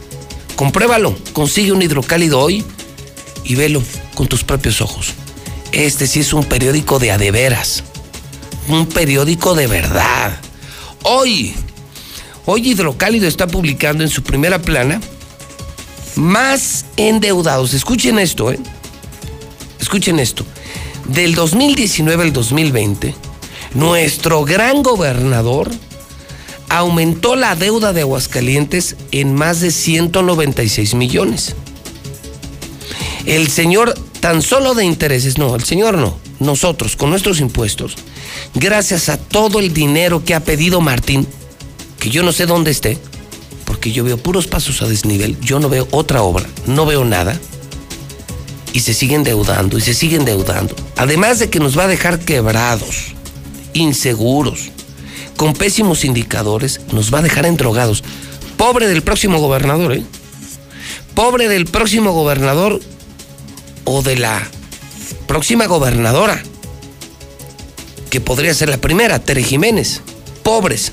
Compruébalo, consigue un hidrocálido hoy y velo con tus propios ojos. Este sí es un periódico de adeveras. Un periódico de verdad. Hoy, hoy Hidrocálido está publicando en su primera plana más endeudados. Escuchen esto, ¿eh? Escuchen esto. Del 2019 al 2020, nuestro gran gobernador aumentó la deuda de Aguascalientes en más de 196 millones. El señor, tan solo de intereses, no, el señor no, nosotros con nuestros impuestos, gracias a todo el dinero que ha pedido Martín, que yo no sé dónde esté, porque yo veo puros pasos a desnivel, yo no veo otra obra, no veo nada, y se siguen endeudando y se siguen endeudando. Además de que nos va a dejar quebrados, inseguros, con pésimos indicadores, nos va a dejar endrogados. Pobre del próximo gobernador, ¿eh? Pobre del próximo gobernador o de la próxima gobernadora, que podría ser la primera, Tere Jiménez. Pobres,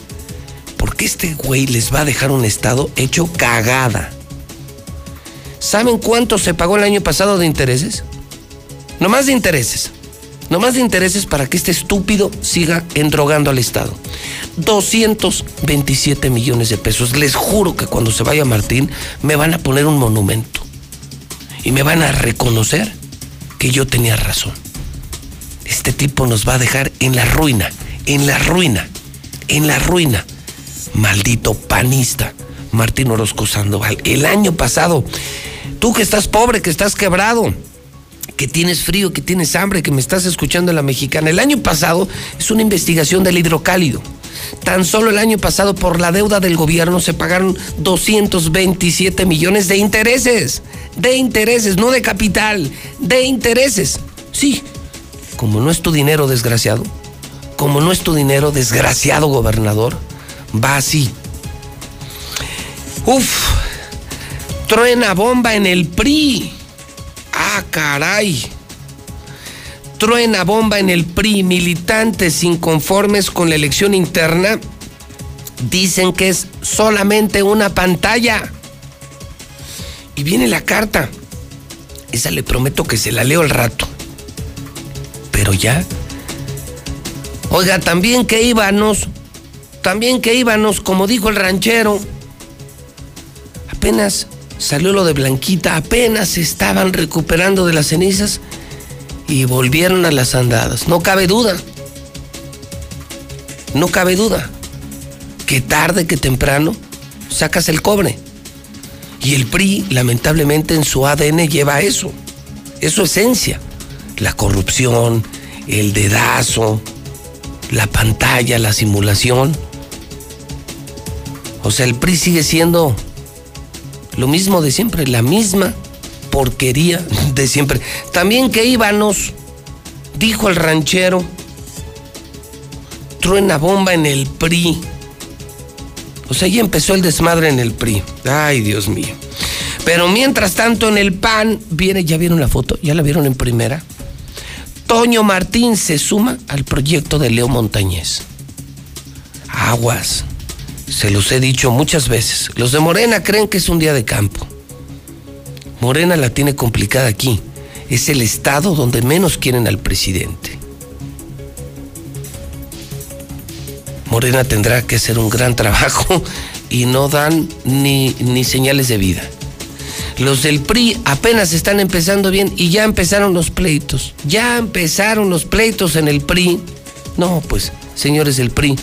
porque este güey les va a dejar un estado hecho cagada. ¿Saben cuánto se pagó el año pasado de intereses? No más de intereses. No más de intereses para que este estúpido siga endrogando al Estado. 227 millones de pesos. Les juro que cuando se vaya Martín me van a poner un monumento. Y me van a reconocer que yo tenía razón. Este tipo nos va a dejar en la ruina, en la ruina, en la ruina. Maldito panista, Martín Orozco Sandoval. El año pasado, tú que estás pobre, que estás quebrado, que tienes frío, que tienes hambre, que me estás escuchando en la mexicana. El año pasado es una investigación del hidrocálido. Tan solo el año pasado por la deuda del gobierno se pagaron 227 millones de intereses. De intereses, no de capital, de intereses. Sí, como no es tu dinero, desgraciado, como no es tu dinero, desgraciado gobernador, va así. Uf, truena bomba en el PRI. Ah, caray. Truena bomba en el PRI. Militantes inconformes con la elección interna dicen que es solamente una pantalla. Y viene la carta. Esa le prometo que se la leo al rato. Pero ya. Oiga, también que íbamos, también que íbamos, como dijo el ranchero. Apenas salió lo de Blanquita, apenas se estaban recuperando de las cenizas y volvieron a las andadas. No cabe duda. No cabe duda. Que tarde que temprano sacas el cobre. Y el PRI, lamentablemente, en su ADN lleva eso. Es su esencia. La corrupción, el dedazo, la pantalla, la simulación. O sea, el PRI sigue siendo lo mismo de siempre, la misma porquería de siempre. También que íbamos, dijo el ranchero, truena bomba en el PRI. O sea, ya empezó el desmadre en el PRI. Ay, Dios mío. Pero mientras tanto en el PAN, viene, ¿ya vieron la foto? ¿Ya la vieron en primera? Toño Martín se suma al proyecto de Leo Montañez. Aguas. Se los he dicho muchas veces. Los de Morena creen que es un día de campo. Morena la tiene complicada aquí. Es el estado donde menos quieren al presidente. Morena tendrá que hacer un gran trabajo y no dan ni, ni señales de vida. Los del PRI apenas están empezando bien y ya empezaron los pleitos. Ya empezaron los pleitos en el PRI. No, pues, señores del PRI,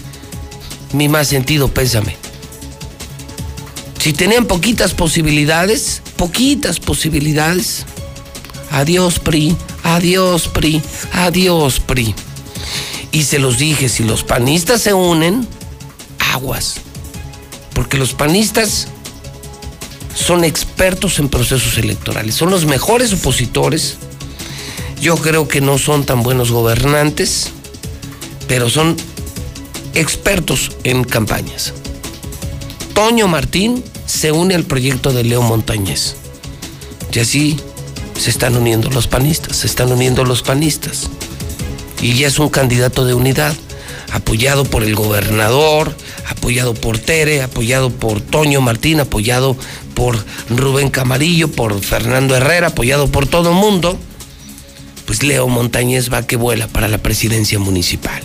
mi más sentido pésame. Si tenían poquitas posibilidades, poquitas posibilidades, adiós PRI, adiós PRI, adiós PRI. Y se los dije, si los panistas se unen, aguas. Porque los panistas son expertos en procesos electorales, son los mejores opositores. Yo creo que no son tan buenos gobernantes, pero son expertos en campañas. Toño Martín se une al proyecto de Leo Montañez. Y así se están uniendo los panistas, se están uniendo los panistas. Y ya es un candidato de unidad, apoyado por el gobernador, apoyado por Tere, apoyado por Toño Martín, apoyado por Rubén Camarillo, por Fernando Herrera, apoyado por todo el mundo. Pues Leo Montañez va que vuela para la presidencia municipal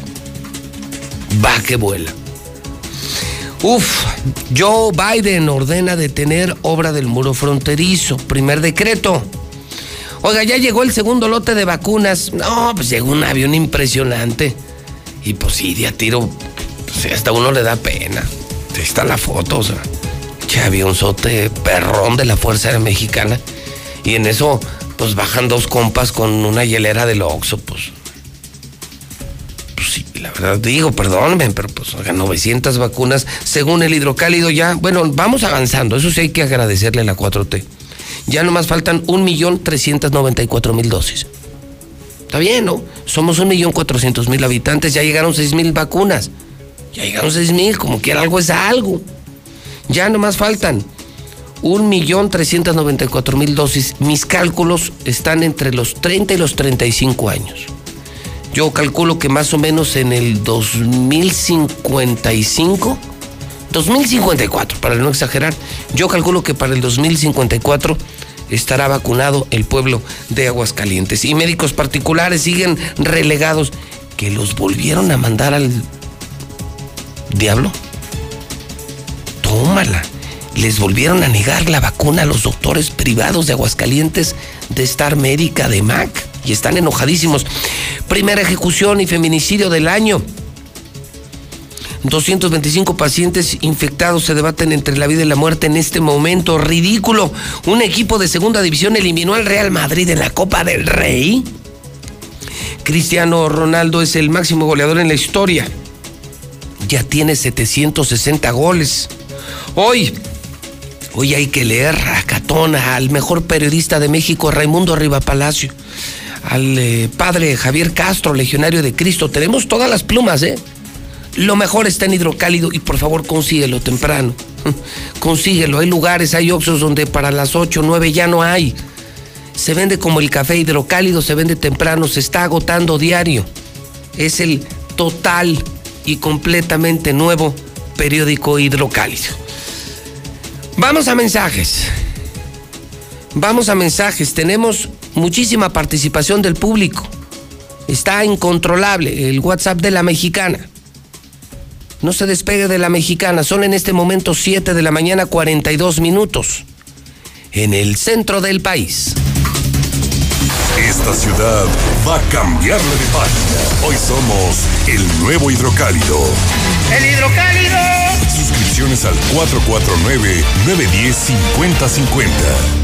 va que vuela. Uf, Joe Biden ordena detener obra del muro fronterizo. Primer decreto. Oiga, ya llegó el segundo lote de vacunas. No, pues llegó un avión impresionante. Y pues sí, de a tiro, pues hasta uno le da pena. Ahí está la foto, o sea, che avionzote perrón de la Fuerza Aérea Mexicana. Y en eso, pues bajan dos compas con una hielera del Oxxo, pues. Digo, perdónenme, pero pues oiga, 900 vacunas según el hidrocálido ya. Bueno, vamos avanzando, eso sí hay que agradecerle a la 4T. Ya nomás faltan 1.394.000 dosis. Está bien, ¿no? Somos 1.400.000 habitantes, ya llegaron 6.000 vacunas. Ya llegaron 6.000, como quiera algo es algo. Ya nomás faltan 1.394.000 dosis. Mis cálculos están entre los 30 y los 35 años. Yo calculo que más o menos en el 2055, 2054, para no exagerar, yo calculo que para el 2054 estará vacunado el pueblo de Aguascalientes. Y médicos particulares siguen relegados que los volvieron a mandar al diablo. Tómala. Les volvieron a negar la vacuna a los doctores privados de Aguascalientes de Star Médica de MAC y están enojadísimos. Primera ejecución y feminicidio del año. 225 pacientes infectados se debaten entre la vida y la muerte en este momento. Ridículo. Un equipo de segunda división eliminó al Real Madrid en la Copa del Rey. Cristiano Ronaldo es el máximo goleador en la historia. Ya tiene 760 goles. Hoy, hoy hay que leer a Catona, al mejor periodista de México, Raimundo Riva Palacio, al eh, padre Javier Castro, legionario de Cristo. Tenemos todas las plumas, ¿eh? Lo mejor está en hidrocálido y por favor consíguelo temprano. <laughs> Consíguelo. Hay lugares, hay oxos donde para las 8 o 9 ya no hay. Se vende como el café hidrocálido, se vende temprano, se está agotando diario. Es el total y completamente nuevo periódico hidrocálido. Vamos a mensajes. Vamos a mensajes. Tenemos muchísima participación del público. Está incontrolable el WhatsApp de la mexicana. No se despegue de la mexicana. Son en este momento 7 de la mañana 42 minutos. En el centro del país. Esta ciudad va a cambiarle de página. Hoy somos el nuevo hidrocálido. ¡El hidrocálido! Suscripciones al 449-910-5050.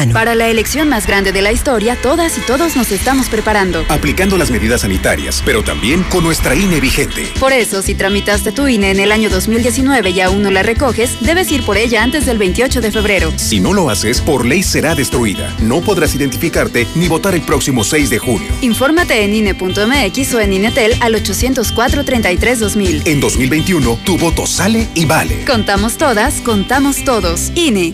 Para la elección más grande de la historia, todas y todos nos estamos preparando. Aplicando las medidas sanitarias, pero también con nuestra INE vigente. Por eso, si tramitaste tu INE en el año 2019 y aún no la recoges, debes ir por ella antes del 28 de febrero. Si no lo haces, por ley será destruida. No podrás identificarte ni votar el próximo 6 de junio. Infórmate en INE.mx o en INETEL al 804-33-2000. En 2021, tu voto sale y vale. Contamos todas, contamos todos. INE.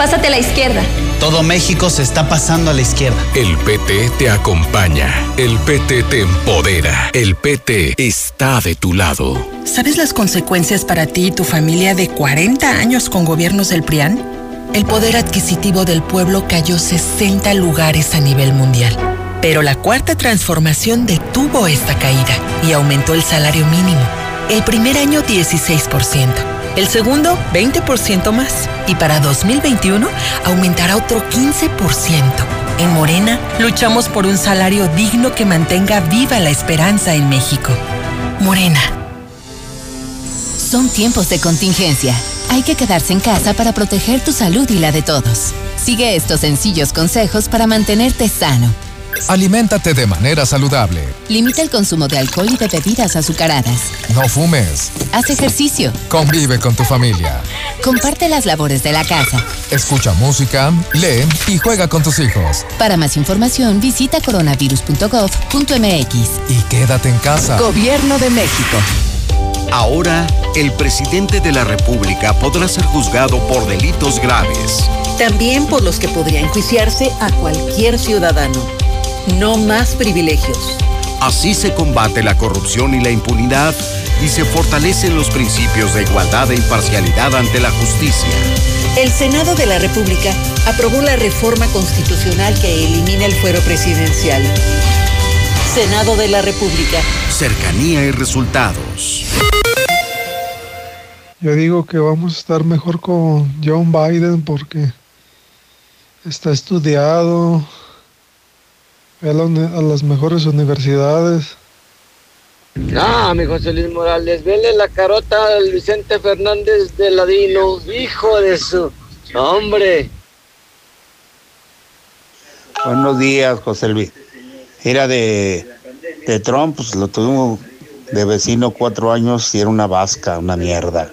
Pásate a la izquierda. Todo México se está pasando a la izquierda. El PT te acompaña. El PT te empodera. El PT está de tu lado. ¿Sabes las consecuencias para ti y tu familia de 40 años con gobiernos del PRIAN? El poder adquisitivo del pueblo cayó 60 lugares a nivel mundial. Pero la cuarta transformación detuvo esta caída y aumentó el salario mínimo. El primer año 16%, el segundo 20% más y para 2021 aumentará otro 15%. En Morena luchamos por un salario digno que mantenga viva la esperanza en México. Morena. Son tiempos de contingencia. Hay que quedarse en casa para proteger tu salud y la de todos. Sigue estos sencillos consejos para mantenerte sano. Aliméntate de manera saludable. Limita el consumo de alcohol y de bebidas azucaradas. No fumes. Haz ejercicio. Convive con tu familia. Comparte las labores de la casa. Escucha música, lee y juega con tus hijos. Para más información, visita coronavirus.gov.mx. Y quédate en casa. Gobierno de México. Ahora, el presidente de la República podrá ser juzgado por delitos graves. También por los que podría enjuiciarse a cualquier ciudadano. No más privilegios. Así se combate la corrupción y la impunidad y se fortalecen los principios de igualdad e imparcialidad ante la justicia. El Senado de la República aprobó la reforma constitucional que elimina el fuero presidencial. Senado de la República. Cercanía y resultados. Yo digo que vamos a estar mejor con John Biden porque está estudiado, a, a las mejores universidades. No, mi José Luis Morales, vele la carota al Vicente Fernández de Ladino, hijo de su hombre. Buenos días, José Luis. Era de, de Trump, pues lo tuvimos de vecino cuatro años y era una vasca, una mierda.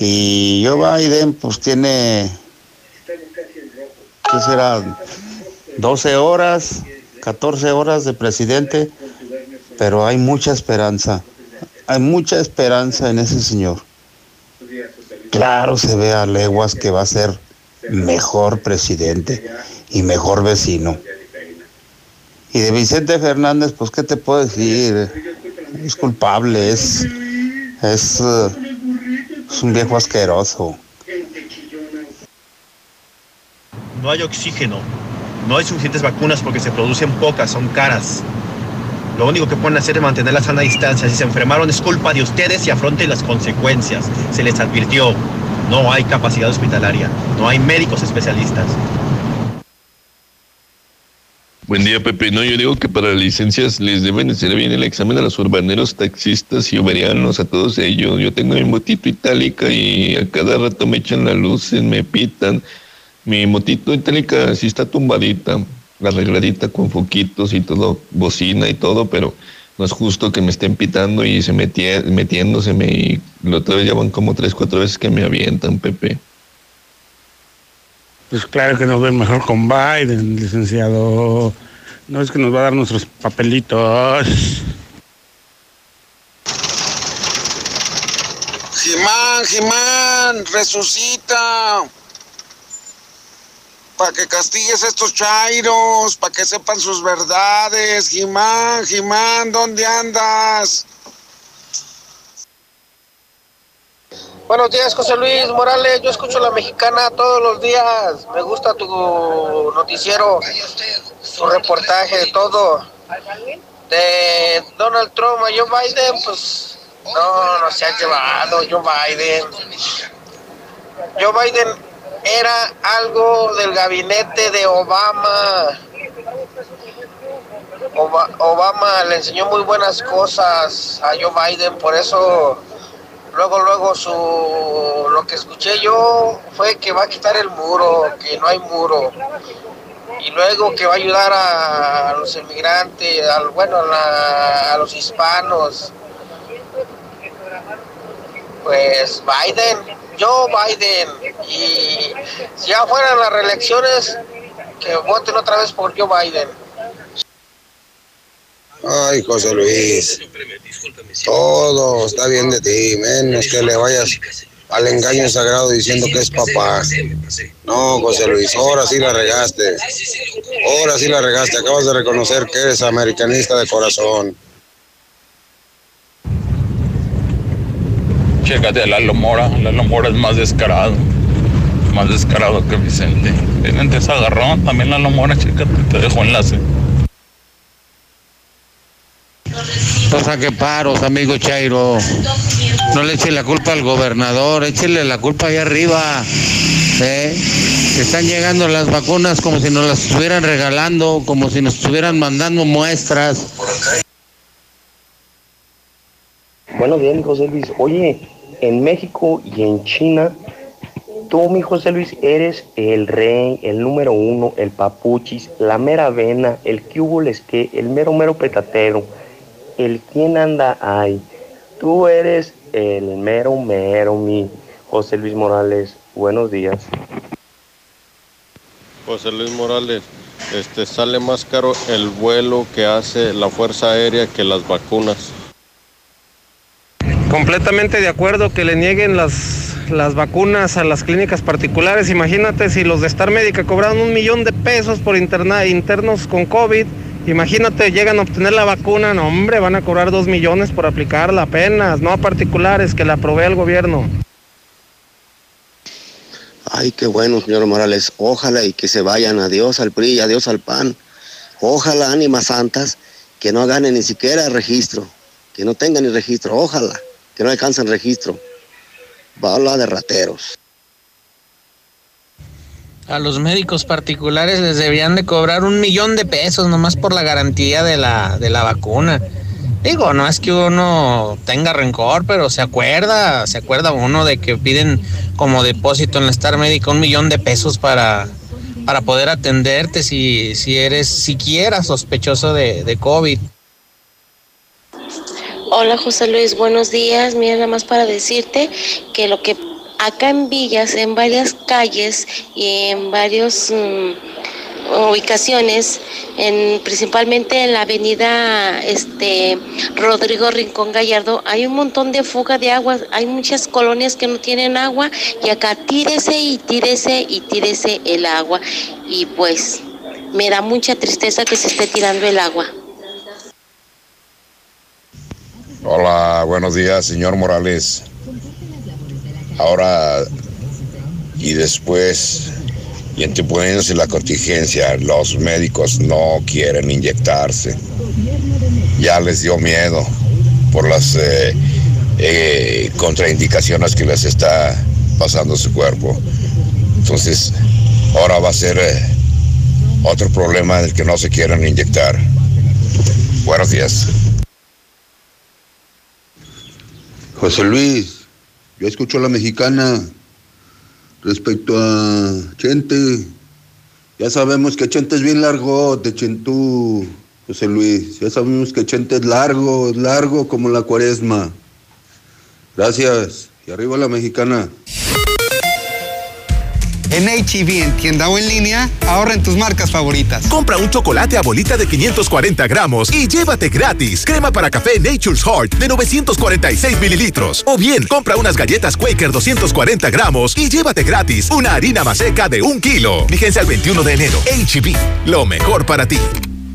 Y Joe Biden, pues tiene, ¿qué será? 12 horas, 14 horas de presidente, pero hay mucha esperanza. Hay mucha esperanza en ese señor. Claro, se ve a leguas que va a ser mejor presidente y mejor vecino. Y de Vicente Fernández, pues, ¿qué te puedo decir? Es culpable, es, es, es un viejo asqueroso. No hay oxígeno, no hay suficientes vacunas porque se producen pocas, son caras. Lo único que pueden hacer es mantener la sana distancia. Si se enfermaron es culpa de ustedes y afronten las consecuencias. Se les advirtió, no hay capacidad hospitalaria, no hay médicos especialistas. Buen día, Pepe. No, yo digo que para licencias les deben hacer bien el examen a los urbaneros, taxistas y uberianos, a todos ellos. Yo tengo mi motito itálica y a cada rato me echan la luz, me pitan. Mi motito itálica sí está tumbadita, arregladita con foquitos y todo, bocina y todo, pero no es justo que me estén pitando y se metie, metiéndoseme y la otra vez ya van como tres, cuatro veces que me avientan, Pepe. Pues claro que nos ven mejor con Biden, licenciado. No es que nos va a dar nuestros papelitos. Jimán, Jimán, resucita. Para que castigues estos chairos, para que sepan sus verdades. Jimán, Jimán, ¿dónde andas? Buenos días, José Luis Morales. Yo escucho la mexicana todos los días. Me gusta tu noticiero, su reportaje, todo. De Donald Trump a Joe Biden, pues no, no se ha llevado Joe Biden. Joe Biden era algo del gabinete de Obama. Obama le enseñó muy buenas cosas a Joe Biden, por eso luego luego su lo que escuché yo fue que va a quitar el muro, que no hay muro. Y luego que va a ayudar a, los inmigrantes, al, bueno, a, a los hispanos. Pues Biden, yo Biden, y si ya fueran las reelecciones, que voten otra vez por Joe Biden. Ay, José Luis. Todo está bien de ti, menos que le vayas al engaño sagrado diciendo que es papá. No, José Luis, ahora sí la regaste. Ahora sí la regaste. Acabas de reconocer que eres americanista de corazón. Chécate a Lalo Mora. Lalo Mora es más descarado. Más descarado que Vicente. Vicente se agarró. También Lalo Mora, chécate, te dejo enlace. No saque paros, amigo Chairo. No le eche la culpa al gobernador, échele la culpa allá arriba. ¿eh? Están llegando las vacunas como si nos las estuvieran regalando, como si nos estuvieran mandando muestras. Bueno, bien, José Luis. Oye, en México y en China, tú, mi José Luis, eres el rey, el número uno, el papuchis, la mera vena, el que, el mero mero petatero, el quien anda ahí. Tú eres el mero mero, mi José Luis Morales. Buenos días. José Luis Morales, este sale más caro el vuelo que hace la Fuerza Aérea que las vacunas. Completamente de acuerdo que le nieguen las, las vacunas a las clínicas particulares. Imagínate si los de Star Médica cobraron un millón de pesos por interna, internos con COVID. Imagínate, llegan a obtener la vacuna, no hombre, van a cobrar dos millones por aplicarla apenas, no a particulares, que la provee el gobierno. Ay, qué bueno, señor Morales. Ojalá y que se vayan. Adiós al PRI, adiós al PAN. Ojalá, ánimas santas, que no ganen ni siquiera registro. Que no tengan ni registro. Ojalá, que no alcancen registro. Va a hablar de rateros. A los médicos particulares les debían de cobrar un millón de pesos nomás por la garantía de la, de la vacuna. Digo, no es que uno tenga rencor, pero se acuerda, se acuerda uno de que piden como depósito en la Star Médica un millón de pesos para, para poder atenderte si, si eres siquiera sospechoso de, de COVID. Hola José Luis, buenos días. Mira, nada más para decirte que lo que acá en Villas, en varias calles y en varias ubicaciones, en, principalmente en la avenida este, Rodrigo Rincón Gallardo, hay un montón de fuga de agua, hay muchas colonias que no tienen agua y acá tírese y tírese y tírese el agua y pues me da mucha tristeza que se esté tirando el agua. Hola, buenos días, señor Morales. Ahora y después, y interponiéndose la contingencia, los médicos no quieren inyectarse. Ya les dio miedo por las eh, eh, contraindicaciones que les está pasando su cuerpo. Entonces, ahora va a ser eh, otro problema del que no se quieren inyectar. Buenos días. José Luis, yo escucho a la mexicana respecto a Chente. Ya sabemos que Chente es bien largo, de Chentú, José Luis. Ya sabemos que Chente es largo, es largo como la cuaresma. Gracias. Y arriba la mexicana. En HB, en tienda o en línea, ahorra en tus marcas favoritas. Compra un chocolate a bolita de 540 gramos y llévate gratis crema para café Nature's Heart de 946 mililitros. O bien, compra unas galletas Quaker 240 gramos y llévate gratis una harina maseca de un kilo. Vigencia el 21 de enero. HB, lo mejor para ti.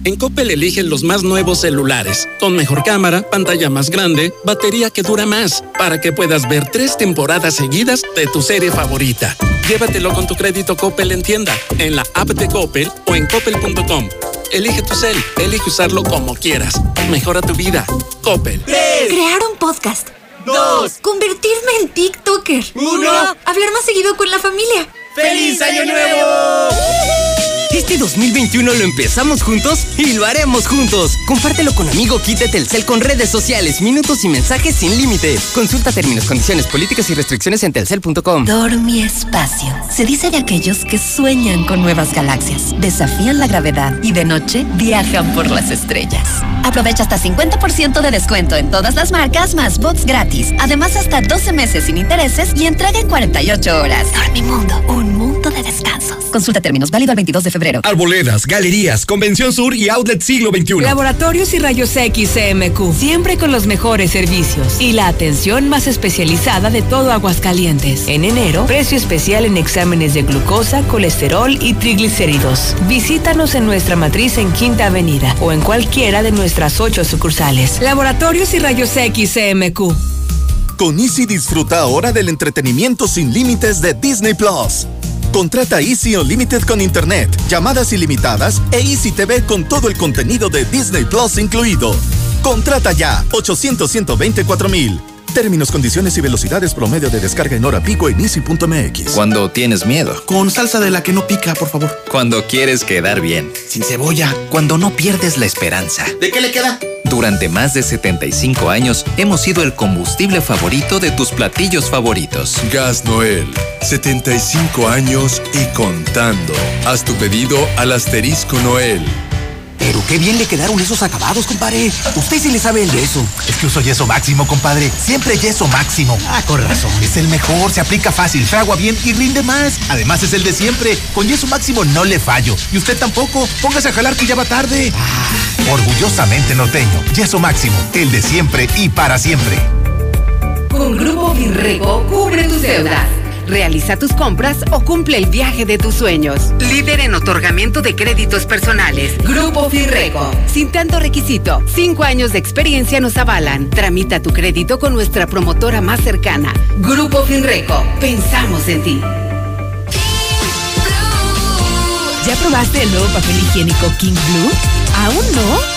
En Coppel eligen los más nuevos celulares, con mejor cámara, pantalla más grande, batería que dura más, para que puedas ver tres temporadas seguidas de tu serie favorita. Llévatelo con tu crédito Coppel en tienda, en la app de Coppel o en coppel.com. Elige tu cel, elige usarlo como quieras. Mejora tu vida. Coppel. Crear un podcast. Dos. Convertirme en TikToker. Uno. Hablar más seguido con la familia. ¡Feliz Año Nuevo! Este 2021 lo empezamos juntos y lo haremos juntos. Compártelo con amigo de Telcel con redes sociales, minutos y mensajes sin límite. Consulta términos, condiciones, políticas y restricciones en telcel.com. Dormi Espacio. Se dice de aquellos que sueñan con nuevas galaxias, desafían la gravedad y de noche viajan por las estrellas. Aprovecha hasta 50% de descuento en todas las marcas más bots gratis. Además, hasta 12 meses sin intereses y entrega en 48 horas. Dormimundo, un mundo de descansos. Consulta términos válido al 22 de febrero. Febrero. Arboledas, galerías, Convención Sur y Outlet Siglo XXI. Laboratorios y Rayos X CMQ, siempre con los mejores servicios y la atención más especializada de todo Aguascalientes. En enero, precio especial en exámenes de glucosa, colesterol y triglicéridos. Visítanos en nuestra matriz en Quinta Avenida o en cualquiera de nuestras ocho sucursales. Laboratorios y Rayos X CMQ. Con Easy disfruta ahora del entretenimiento sin límites de Disney Plus. Contrata Easy Unlimited con Internet, llamadas ilimitadas e Easy TV con todo el contenido de Disney Plus incluido. Contrata ya 800 124 mil. Términos, condiciones y velocidades promedio de descarga en hora pico en easy.mx. Cuando tienes miedo. Con salsa de la que no pica, por favor. Cuando quieres quedar bien. Sin cebolla. Cuando no pierdes la esperanza. ¿De qué le queda? Durante más de 75 años hemos sido el combustible favorito de tus platillos favoritos. Gas Noel, 75 años y contando. Haz tu pedido al asterisco Noel. Pero qué bien le quedaron esos acabados, compadre. Usted sí le sabe el yeso. Es que uso yeso máximo, compadre. Siempre yeso máximo. Ah, con razón. Es el mejor, se aplica fácil, fragua bien y rinde más. Además es el de siempre. Con yeso máximo no le fallo. Y usted tampoco. Póngase a jalar que ya va tarde. Ah. Orgullosamente norteño. Yeso máximo. El de siempre y para siempre. Con Grupo Finrego cubre tus deudas. Realiza tus compras o cumple el viaje de tus sueños. Líder en otorgamiento de créditos personales. Grupo Firreco. Sin tanto requisito, cinco años de experiencia nos avalan. Tramita tu crédito con nuestra promotora más cercana. Grupo Finreco. Pensamos en ti. ¿Ya probaste el nuevo papel higiénico King Blue? ¿Aún no?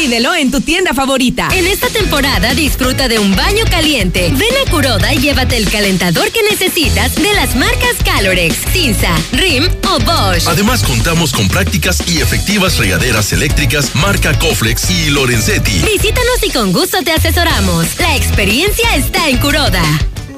Pídelo en tu tienda favorita. En esta temporada disfruta de un baño caliente. Ven a Curoda y llévate el calentador que necesitas de las marcas Calorex, Cinza, Rim o Bosch. Además contamos con prácticas y efectivas regaderas eléctricas marca Coflex y Lorenzetti. Visítanos y con gusto te asesoramos. La experiencia está en Curoda.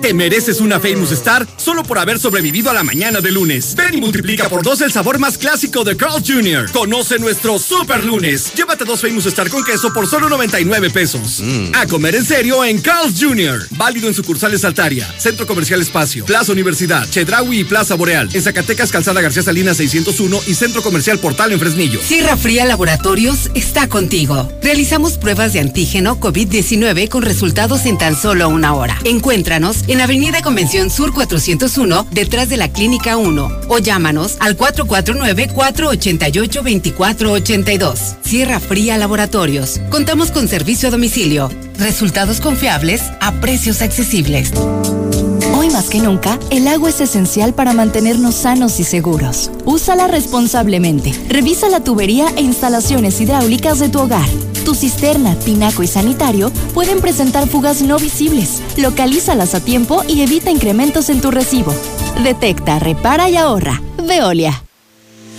Te mereces una Famous Star solo por haber sobrevivido a la mañana de lunes. Ven y multiplica por dos el sabor más clásico de Carl Jr. Conoce nuestro Super Lunes. Llévate dos Famous Star con queso por solo 99 pesos. A comer en serio en Carl Jr. Válido en sucursales Altaria, Centro Comercial Espacio, Plaza Universidad, Chedraui y Plaza Boreal. En Zacatecas, Calzada García Salinas 601 y Centro Comercial Portal en Fresnillo. Sierra Fría Laboratorios está contigo. Realizamos pruebas de antígeno COVID-19 con resultados en tan solo una hora. Encuéntranos en Avenida Convención Sur 401, detrás de la Clínica 1, o llámanos al 449-488-2482. Sierra Fría Laboratorios. Contamos con servicio a domicilio. Resultados confiables a precios accesibles. Hoy más que nunca, el agua es esencial para mantenernos sanos y seguros. Úsala responsablemente. Revisa la tubería e instalaciones hidráulicas de tu hogar. Tu cisterna, tinaco y sanitario pueden presentar fugas no visibles. Localízalas a tiempo y evita incrementos en tu recibo. Detecta, repara y ahorra. Veolia.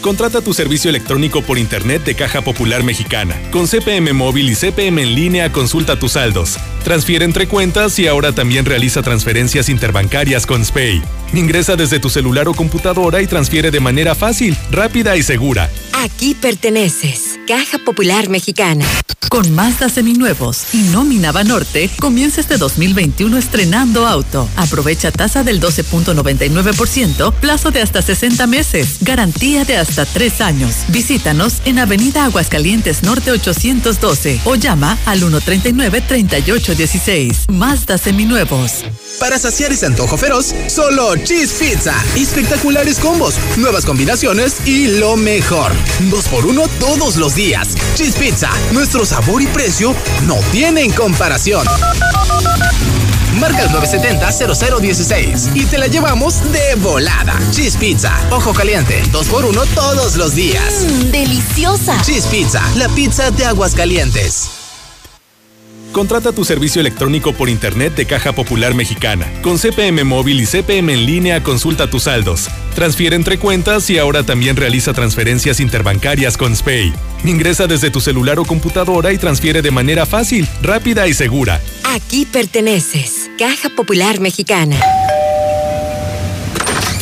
Contrata tu servicio electrónico por Internet de Caja Popular Mexicana. Con CPM Móvil y CPM en línea consulta tus saldos. Transfiere entre cuentas y ahora también realiza transferencias interbancarias con SPAY. Ingresa desde tu celular o computadora y transfiere de manera fácil, rápida y segura. Aquí perteneces. Caja Popular Mexicana. Con Mazda seminuevos y nómina Banorte, comienza este 2021 estrenando auto. Aprovecha tasa del 12.99%, plazo de hasta 60 meses, garantía de hasta 3 años. Visítanos en Avenida Aguascalientes Norte 812 o llama al 139-3816. Mazda seminuevos. Para saciar ese antojo feroz, solo Cheese Pizza. Espectaculares combos, nuevas combinaciones y lo mejor. Dos por uno todos los días. Cheese Pizza, nuestro sabor y precio no tienen comparación. Marca el 970-0016 y te la llevamos de volada. Cheese Pizza, ojo caliente, dos por uno todos los días. Mmm, deliciosa. Cheese Pizza, la pizza de aguas calientes. Contrata tu servicio electrónico por Internet de Caja Popular Mexicana. Con CPM Móvil y CPM en línea consulta tus saldos. Transfiere entre cuentas y ahora también realiza transferencias interbancarias con SPAY. Ingresa desde tu celular o computadora y transfiere de manera fácil, rápida y segura. Aquí perteneces. Caja Popular Mexicana.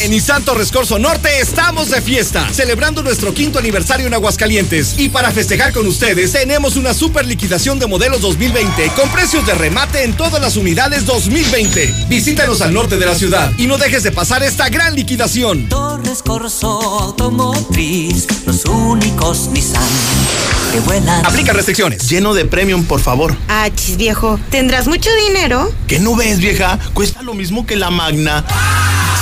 En Nissan Torres Corso Norte estamos de fiesta, celebrando nuestro quinto aniversario en Aguascalientes. Y para festejar con ustedes, tenemos una super liquidación de modelos 2020 con precios de remate en todas las unidades 2020. Visítanos al norte de la ciudad y no dejes de pasar esta gran liquidación. Torres Corso Automotriz, los únicos Nissan que vuelan. Aplica restricciones. Lleno de premium, por favor. Ah, chis, viejo. ¿Tendrás mucho dinero? ¿Qué no ves, vieja? Cuesta lo mismo que la Magna.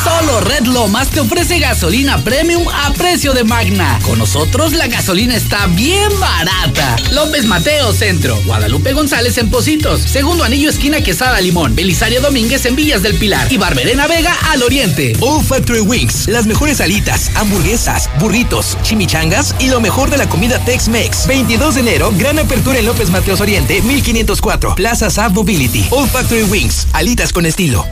Solo Red Lomas te ofrece gasolina premium a precio de Magna. Con nosotros la gasolina está bien barata. López Mateo Centro, Guadalupe González en Positos, Segundo Anillo Esquina Quesada Limón, Belisario Domínguez en Villas del Pilar y Barberena Vega al Oriente. All Factory Wings, las mejores alitas, hamburguesas, burritos, chimichangas y lo mejor de la comida Tex-Mex. 22 de enero, gran apertura en López Mateos Oriente, 1504, Plaza Saab Mobility. All Factory Wings, alitas con estilo.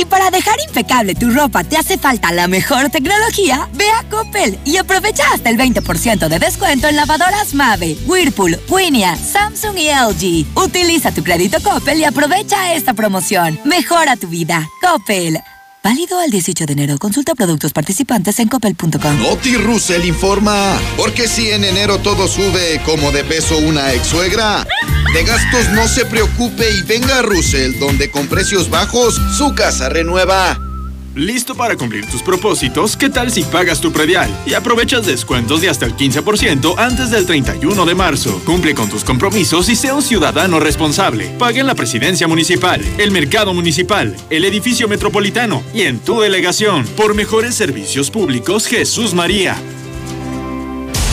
Si para dejar impecable tu ropa te hace falta la mejor tecnología, ve a Coppel y aprovecha hasta el 20% de descuento en lavadoras Mave, Whirlpool, Winia, Samsung y LG. Utiliza tu crédito Coppel y aprovecha esta promoción. Mejora tu vida. Coppel. Válido al 18 de enero. Consulta productos participantes en coppel.com. Noti Russell informa. Porque si en enero todo sube como de peso una ex suegra, de gastos no se preocupe y venga a Russell, donde con precios bajos su casa renueva. ¿Listo para cumplir tus propósitos? ¿Qué tal si pagas tu predial y aprovechas descuentos de hasta el 15% antes del 31 de marzo? Cumple con tus compromisos y sea un ciudadano responsable. Paga en la presidencia municipal, el mercado municipal, el edificio metropolitano y en tu delegación. Por mejores servicios públicos, Jesús María.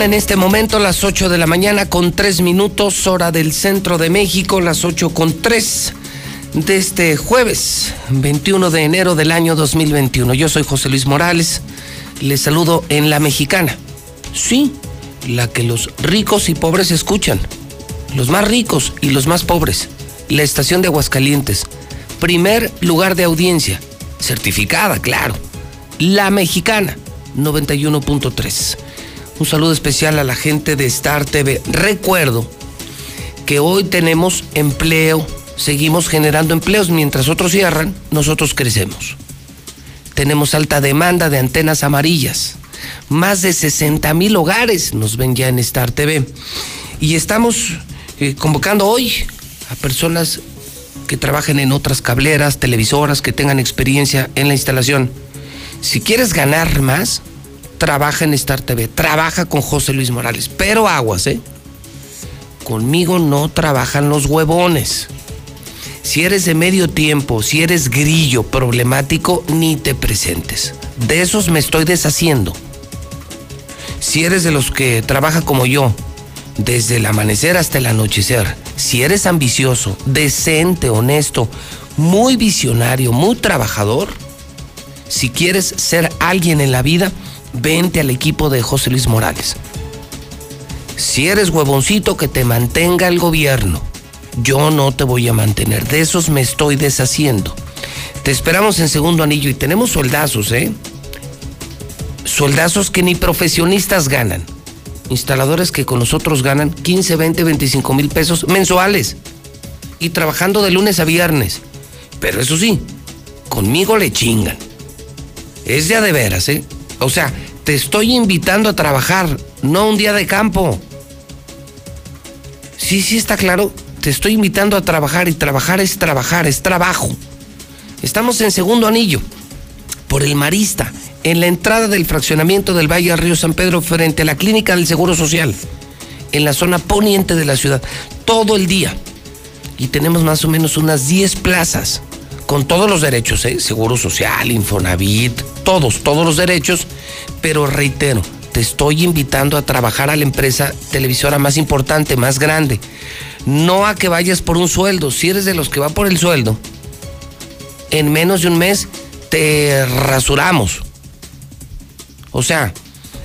En este momento las 8 de la mañana con 3 minutos, hora del centro de México, las 8 con 3 de este jueves 21 de enero del año 2021. Yo soy José Luis Morales, les saludo en La Mexicana. Sí, la que los ricos y pobres escuchan. Los más ricos y los más pobres. La estación de Aguascalientes. Primer lugar de audiencia. Certificada, claro. La Mexicana, 91.3. Un saludo especial a la gente de Star TV. Recuerdo que hoy tenemos empleo, seguimos generando empleos. Mientras otros cierran, nosotros crecemos. Tenemos alta demanda de antenas amarillas. Más de 60 mil hogares nos ven ya en Star TV. Y estamos eh, convocando hoy a personas que trabajen en otras cableras, televisoras, que tengan experiencia en la instalación. Si quieres ganar más, trabaja en Star TV, trabaja con José Luis Morales, pero aguas, ¿eh? Conmigo no trabajan los huevones. Si eres de medio tiempo, si eres grillo problemático, ni te presentes. De esos me estoy deshaciendo. Si eres de los que trabaja como yo, desde el amanecer hasta el anochecer, si eres ambicioso, decente, honesto, muy visionario, muy trabajador, si quieres ser alguien en la vida, vente al equipo de José Luis Morales. Si eres huevoncito, que te mantenga el gobierno. Yo no te voy a mantener. De esos me estoy deshaciendo. Te esperamos en segundo anillo y tenemos soldazos, ¿eh? Soldazos que ni profesionistas ganan. Instaladores que con nosotros ganan 15, 20, 25 mil pesos mensuales. Y trabajando de lunes a viernes. Pero eso sí, conmigo le chingan. Es ya de veras, ¿eh? O sea, te estoy invitando a trabajar, no un día de campo. Sí, sí está claro. Te estoy invitando a trabajar y trabajar es trabajar, es trabajo. Estamos en segundo anillo, por el Marista, en la entrada del fraccionamiento del Valle Río San Pedro frente a la clínica del Seguro Social, en la zona poniente de la ciudad, todo el día. Y tenemos más o menos unas 10 plazas, con todos los derechos, ¿eh? Seguro Social, Infonavit, todos, todos los derechos. Pero reitero, te estoy invitando a trabajar a la empresa televisora más importante, más grande. No a que vayas por un sueldo. Si eres de los que va por el sueldo, en menos de un mes te rasuramos. O sea,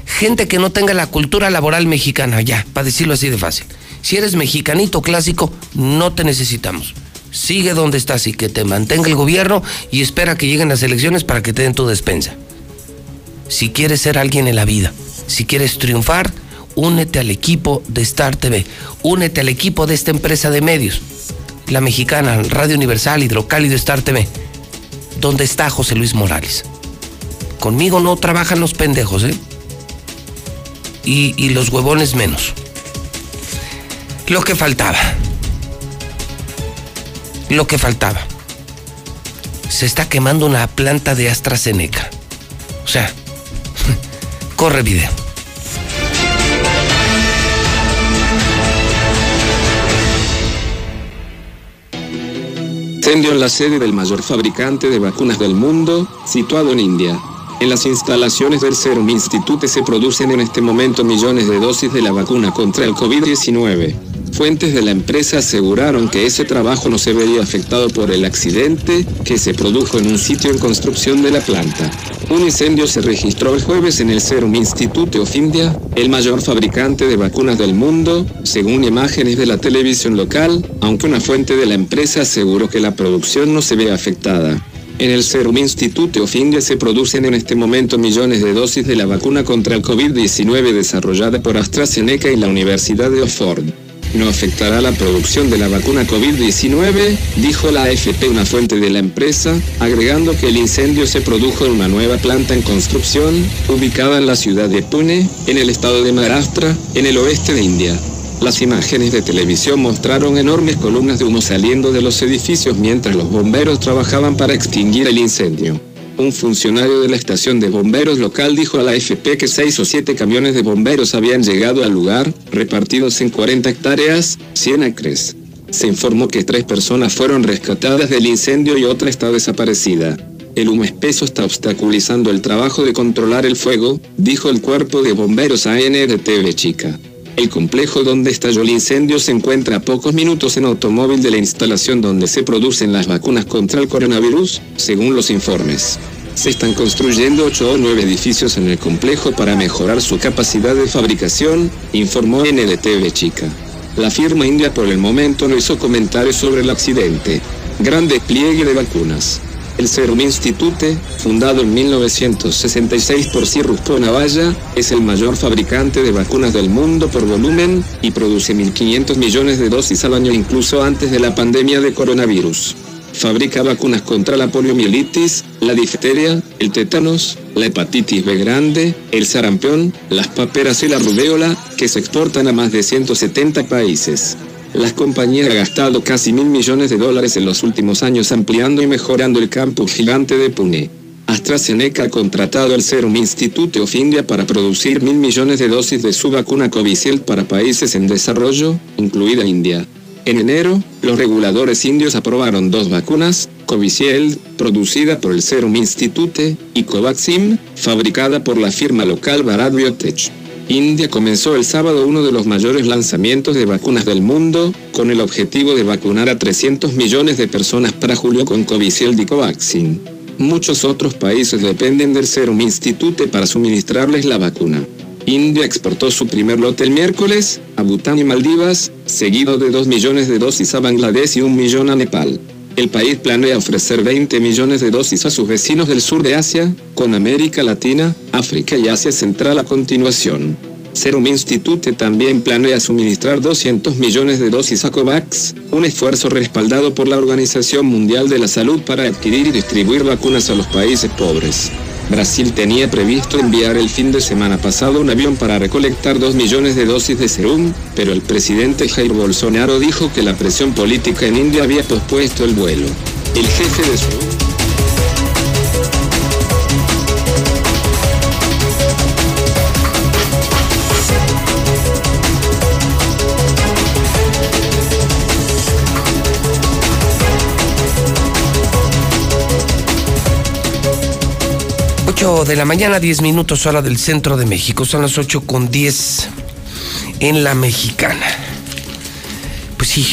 gente que no tenga la cultura laboral mexicana, ya, para decirlo así de fácil. Si eres mexicanito clásico, no te necesitamos. Sigue donde estás y que te mantenga el gobierno y espera que lleguen las elecciones para que te den tu despensa. Si quieres ser alguien en la vida, si quieres triunfar, únete al equipo de Star TV, únete al equipo de esta empresa de medios, la mexicana, Radio Universal, Hidrocálido Star TV ¿Dónde está José Luis Morales? Conmigo no trabajan los pendejos, ¿eh? Y, y los huevones menos. Lo que faltaba. Lo que faltaba. Se está quemando una planta de AstraZeneca. O sea, <laughs> corre video. Incendio en la sede del mayor fabricante de vacunas del mundo, situado en India. En las instalaciones del Serum Institute se producen en este momento millones de dosis de la vacuna contra el COVID-19. Fuentes de la empresa aseguraron que ese trabajo no se vería afectado por el accidente que se produjo en un sitio en construcción de la planta. Un incendio se registró el jueves en el Serum Institute of India, el mayor fabricante de vacunas del mundo, según imágenes de la televisión local, aunque una fuente de la empresa aseguró que la producción no se ve afectada. En el Serum Institute of India se producen en este momento millones de dosis de la vacuna contra el COVID-19 desarrollada por AstraZeneca y la Universidad de Oxford no afectará la producción de la vacuna COVID-19, dijo la AFP una fuente de la empresa, agregando que el incendio se produjo en una nueva planta en construcción, ubicada en la ciudad de Pune, en el estado de Maharashtra, en el oeste de India. Las imágenes de televisión mostraron enormes columnas de humo saliendo de los edificios mientras los bomberos trabajaban para extinguir el incendio. Un funcionario de la estación de bomberos local dijo a la AFP que seis o siete camiones de bomberos habían llegado al lugar, repartidos en 40 hectáreas, 100 acres. Se informó que tres personas fueron rescatadas del incendio y otra está desaparecida. El humo espeso está obstaculizando el trabajo de controlar el fuego, dijo el cuerpo de bomberos ANRTV Chica. El complejo donde estalló el incendio se encuentra a pocos minutos en automóvil de la instalación donde se producen las vacunas contra el coronavirus, según los informes. Se están construyendo ocho o nueve edificios en el complejo para mejorar su capacidad de fabricación, informó NDTV Chica. La firma india por el momento no hizo comentarios sobre el accidente. Gran despliegue de vacunas. El Serum Institute, fundado en 1966 por Cyrus Navalla, es el mayor fabricante de vacunas del mundo por volumen y produce 1.500 millones de dosis al año incluso antes de la pandemia de coronavirus. Fabrica vacunas contra la poliomielitis, la difteria, el tétanos, la hepatitis B grande, el sarampión, las paperas y la rubéola, que se exportan a más de 170 países. La compañía ha gastado casi mil millones de dólares en los últimos años ampliando y mejorando el campus gigante de Pune. AstraZeneca ha contratado al Serum Institute of India para producir mil millones de dosis de su vacuna Covishield para países en desarrollo, incluida India. En enero, los reguladores indios aprobaron dos vacunas, Covishield, producida por el Serum Institute, y Covaxin, fabricada por la firma local Bharat Biotech. India comenzó el sábado uno de los mayores lanzamientos de vacunas del mundo, con el objetivo de vacunar a 300 millones de personas para julio con Covishield y Covaxin. Muchos otros países dependen del Serum Institute para suministrarles la vacuna. India exportó su primer lote el miércoles, a Bután y Maldivas, seguido de 2 millones de dosis a Bangladesh y 1 millón a Nepal. El país planea ofrecer 20 millones de dosis a sus vecinos del sur de Asia, con América Latina, África y Asia Central a continuación. Serum Institute también planea suministrar 200 millones de dosis a COVAX, un esfuerzo respaldado por la Organización Mundial de la Salud para adquirir y distribuir vacunas a los países pobres. Brasil tenía previsto enviar el fin de semana pasado un avión para recolectar 2 millones de dosis de serum, pero el presidente Jair Bolsonaro dijo que la presión política en India había pospuesto el vuelo. El jefe de su... 8 de la mañana, 10 minutos hora del centro de México. Son las 8 con 10 en la mexicana. Pues sí,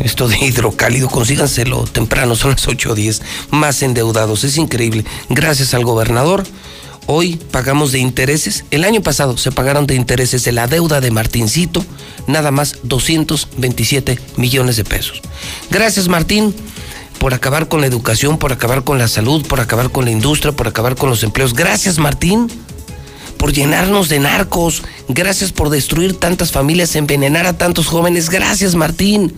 esto de hidrocálido, consíganselo temprano, son las 8 o 10, más endeudados. Es increíble. Gracias al gobernador. Hoy pagamos de intereses. El año pasado se pagaron de intereses de la deuda de Martincito, nada más 227 millones de pesos. Gracias, Martín por acabar con la educación, por acabar con la salud, por acabar con la industria, por acabar con los empleos. Gracias, Martín, por llenarnos de narcos. Gracias por destruir tantas familias, envenenar a tantos jóvenes. Gracias, Martín.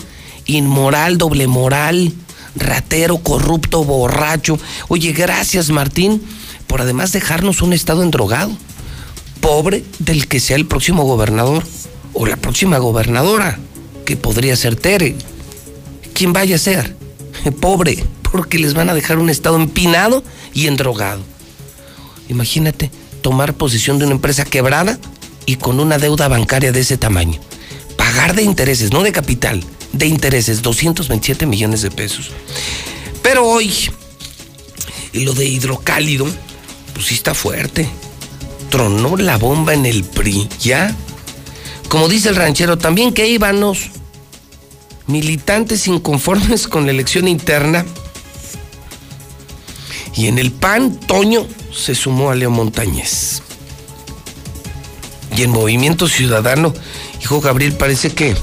Inmoral, doble moral, ratero, corrupto, borracho. Oye, gracias, Martín, por además dejarnos un estado endrogado. Pobre del que sea el próximo gobernador o la próxima gobernadora, que podría ser Tere. Quien vaya a ser pobre, porque les van a dejar un estado empinado y endrogado. Imagínate tomar posesión de una empresa quebrada y con una deuda bancaria de ese tamaño. Pagar de intereses, no de capital, de intereses, 227 millones de pesos. Pero hoy, lo de hidrocálido, pues sí está fuerte. Tronó la bomba en el PRI, ¿ya? Como dice el ranchero, también que íbamos militantes inconformes con la elección interna. Y en el PAN, Toño se sumó a Leo Montañez. Y en Movimiento Ciudadano, hijo Gabriel, parece que,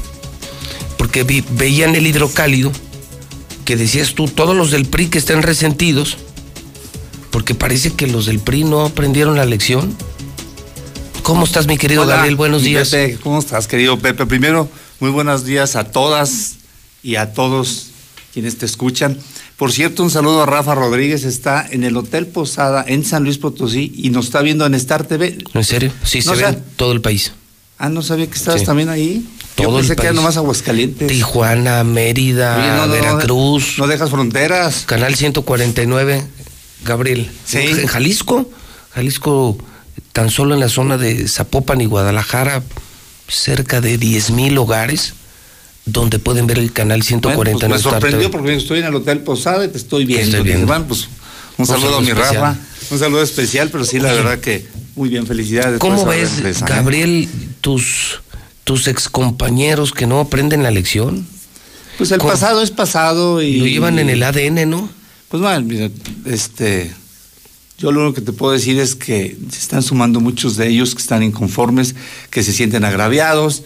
porque veían el hidrocálido, que decías tú, todos los del PRI que estén resentidos, porque parece que los del PRI no aprendieron la lección. ¿Cómo estás, mi querido Gabriel? Buenos días. ¿Cómo estás, querido Pepe? Primero, muy buenos días a todas y a todos quienes te escuchan. Por cierto, un saludo a Rafa Rodríguez, está en el Hotel Posada en San Luis Potosí y nos está viendo en Star TV. ¿En serio? Sí, se ve en todo el país. Ah, no sabía que estabas también ahí. Todo Yo pensé el que era país. nomás Aguascalientes. Tijuana, Mérida, Oye, no, no, no, Veracruz. No dejas fronteras. Canal 149, Gabriel. Sí. En Jalisco, Jalisco, tan solo en la zona de Zapopan y Guadalajara, cerca de 10 mil hogares donde pueden ver el canal Bueno, 149. pues me sorprendió porque estoy en el Hotel Posada y te estoy viendo. Estoy viendo. Bueno, pues, un Un saludo saludo a mi. Rafa. Un saludo especial, pero sí, la Oye. verdad que muy bien, felicidades. ¿Cómo ves, empresa, ¿eh? Gabriel, tus, tus excompañeros que no aprenden la lección? Pues el ¿Cómo? pasado es pasado y. Lo llevan en el ADN, ¿no? Pues bueno, mira, este. Yo lo único que te puedo decir es que se están sumando muchos de ellos que están inconformes, que se sienten agraviados,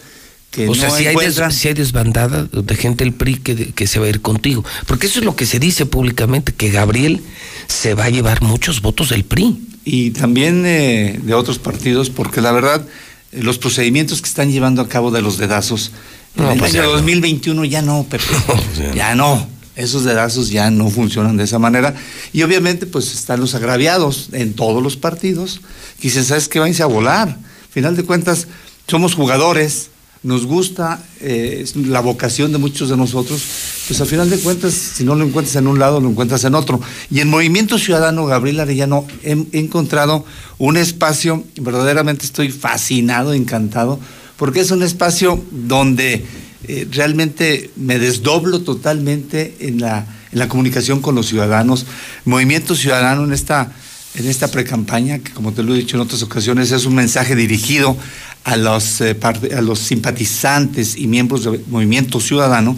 que O no sea, si hay, des- desbandada de gente del PRI que, que se va a ir contigo. Porque eso es lo que se dice públicamente, que Gabriel se va a llevar muchos votos del PRI. y también eh, de otros partidos, porque la verdad, eh, los procedimientos que están llevando a cabo de los dedazos, en el pues año ya no. 2021 ya no, Pepe. <laughs> ya no. Esos dedazos ya no funcionan de esa manera. Y obviamente, pues están los agraviados en todos los partidos, que dicen, ¿sabes qué? Váyanse a volar. Final de cuentas, somos jugadores, nos gusta eh, la vocación de muchos de nosotros, pues al final de cuentas, si no lo encuentras en un lado, lo encuentras en otro. Y en Movimiento Ciudadano, Gabriel Arellano, he, he encontrado un espacio, verdaderamente estoy fascinado, encantado, porque es un espacio donde eh, realmente me desdoblo totalmente en la, en la comunicación con los ciudadanos. Movimiento Ciudadano en esta en esta precampaña, que como te lo he dicho en otras ocasiones, es un mensaje dirigido a los, eh, a los simpatizantes y miembros del Movimiento Ciudadano,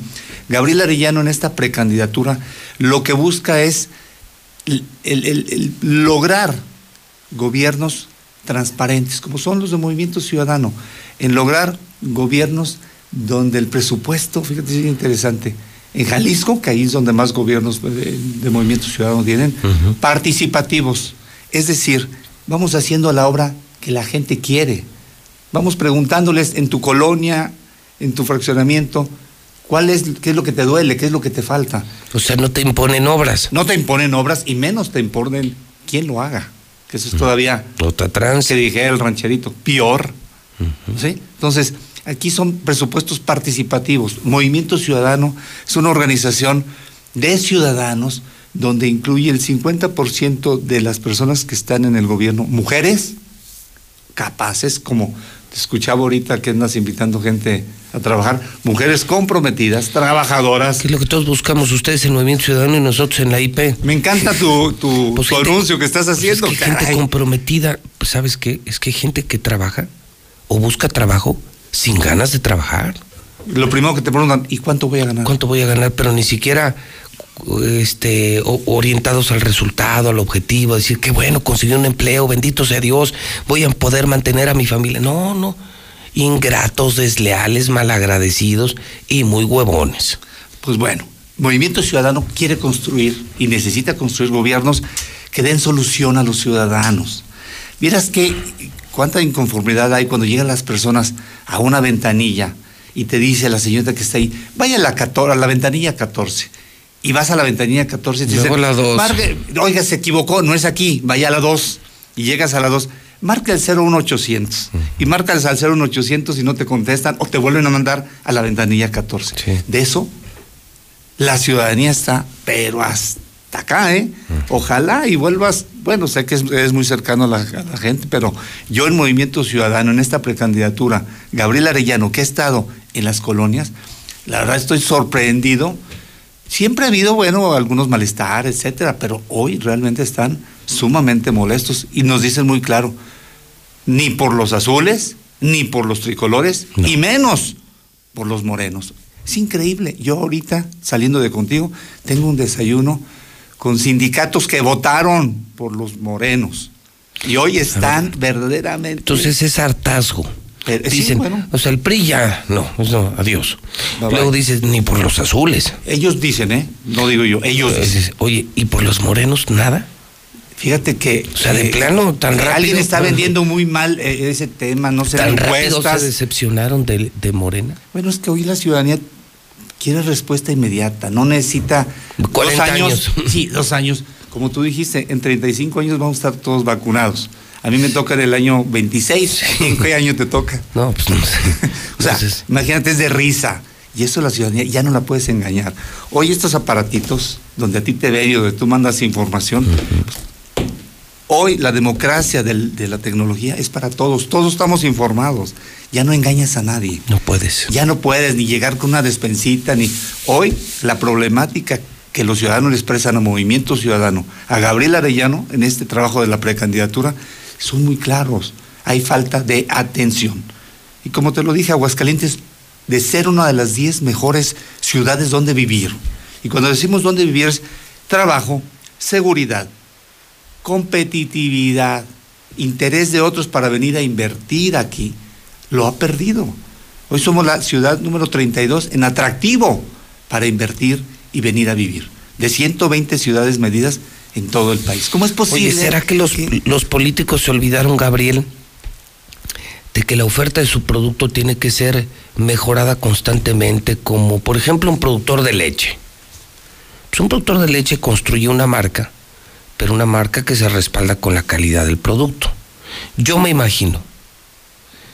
Gabriel Arellano en esta precandidatura lo que busca es el- lograr gobiernos transparentes, como son los de Movimiento Ciudadano, en lograr gobiernos donde el presupuesto, fíjate, es interesante, en Jalisco, que ahí es donde más gobiernos de, de Movimiento Ciudadano tienen, participativos, es decir, vamos haciendo la obra que la gente quiere, vamos preguntándoles en tu colonia, en tu fraccionamiento, ¿cuál es, qué es lo que te duele, qué es lo que te falta? O sea, no te imponen obras. No te imponen obras y menos te imponen quién lo haga. Que eso es todavía. Otra trans. Que dije el rancherito. Peor. ¿Sí? Entonces, aquí son presupuestos participativos. Movimiento Ciudadano es una organización de ciudadanos donde incluye el 50% de las personas que están en el gobierno, mujeres capaces, como te escuchaba ahorita que andas invitando gente a trabajar, mujeres comprometidas, trabajadoras. Que es lo que todos buscamos, ustedes en Movimiento Ciudadano y nosotros en la IP. Me encanta tu, tu, <laughs> Pues tu gente- anuncio que estás Pues haciendo. es que gente comprometida, pues, ¿sabes qué? Es que hay gente que trabaja o busca trabajo sin ganas de trabajar. Lo primero que te preguntan, ¿y cuánto voy a ganar? ¿Cuánto voy a ganar? Pero ni siquiera este, orientados al resultado, al objetivo, decir que bueno, conseguí un empleo, bendito sea Dios, voy a poder mantener a mi familia. No, no. Ingratos, desleales, malagradecidos y muy huevones. Pues bueno, Movimiento Ciudadano quiere construir y necesita construir gobiernos que den solución a los ciudadanos. Vieras que cuánta inconformidad hay cuando llegan las personas a una ventanilla y te dice la señorita que está ahí, vaya a la, 14, a la ventanilla 14. Y vas a la ventanilla 14 y te Luego dicen, la dos. "Marque- oiga, se equivocó, no es aquí, vaya a la 2. Y llegas a la 2, marca el 01800. Y marcas al 01800 y no te contestan o te vuelven a mandar a la ventanilla 14. De eso, la ciudadanía está, pero hasta acá, ¿eh? Ojalá y vuelvas, bueno, sé que es, es muy cercano a la, a la gente, pero yo en Movimiento Ciudadano, en esta precandidatura, Gabriel Arellano, que ha estado en las colonias, la verdad estoy sorprendido. Siempre ha habido, bueno, algunos malestares, etcétera, pero hoy realmente están sumamente molestos y nos dicen muy claro, ni por los azules, ni por los tricolores, y menos por los morenos. Es increíble. Yo ahorita, saliendo de contigo, tengo un desayuno con sindicatos que votaron por los morenos. Y hoy están verdaderamente... Entonces es hartazgo. Pero- sí, Dicen, bueno. o sea, el PRI ya, no, pues no, adiós. Bye, Luego bye. dices, ni por los azules. Ellos dicen, ¿eh? No digo yo, ellos Eh, dicen. Oye, ¿y por los morenos nada? Fíjate que... O sea, de eh, plano, tan rápido. Alguien está vendiendo muy mal eh, ese tema, no sé, Tan rápido se decepcionaron de, de Morena. Bueno, es que hoy la ciudadanía quiere respuesta inmediata, no necesita 40 dos años, años. <laughs> Sí, dos años. Como tú dijiste, en 35 años vamos a estar todos vacunados. A mí me toca en el año 26. ¿En qué año te toca? No, pues no sé. <laughs> O sea, imagínate, es de risa. Y eso la ciudadanía ya no la puedes engañar. Hoy estos aparatitos, donde a ti te ve y donde tú mandas información, hoy la democracia del- de la tecnología es para todos. Todos estamos informados. Ya no engañas a nadie. No puedes. Ya no puedes ni llegar con una despensita, ni... Hoy la problemática que los ciudadanos le expresan a Movimiento Ciudadano, a Gabriel Arellano, en este trabajo de la precandidatura, son muy claros. Hay falta de atención. Y como te lo dije, Aguascalientes, de ser una de las 10 mejores ciudades donde vivir. Y cuando decimos dónde vivir es trabajo, seguridad, competitividad, interés de otros para venir a invertir aquí, lo ha perdido. Hoy somos la ciudad número 32 en atractivo para invertir y venir a vivir. De 120 ciudades medidas en todo el país. ¿Cómo es posible? Oye, ¿será que los, los políticos se olvidaron, Gabriel, de que la oferta de su producto tiene que ser mejorada constantemente, como por ejemplo un productor de leche? Pues un productor de leche construye una marca, pero una marca que se respalda con la calidad del producto. Yo me imagino,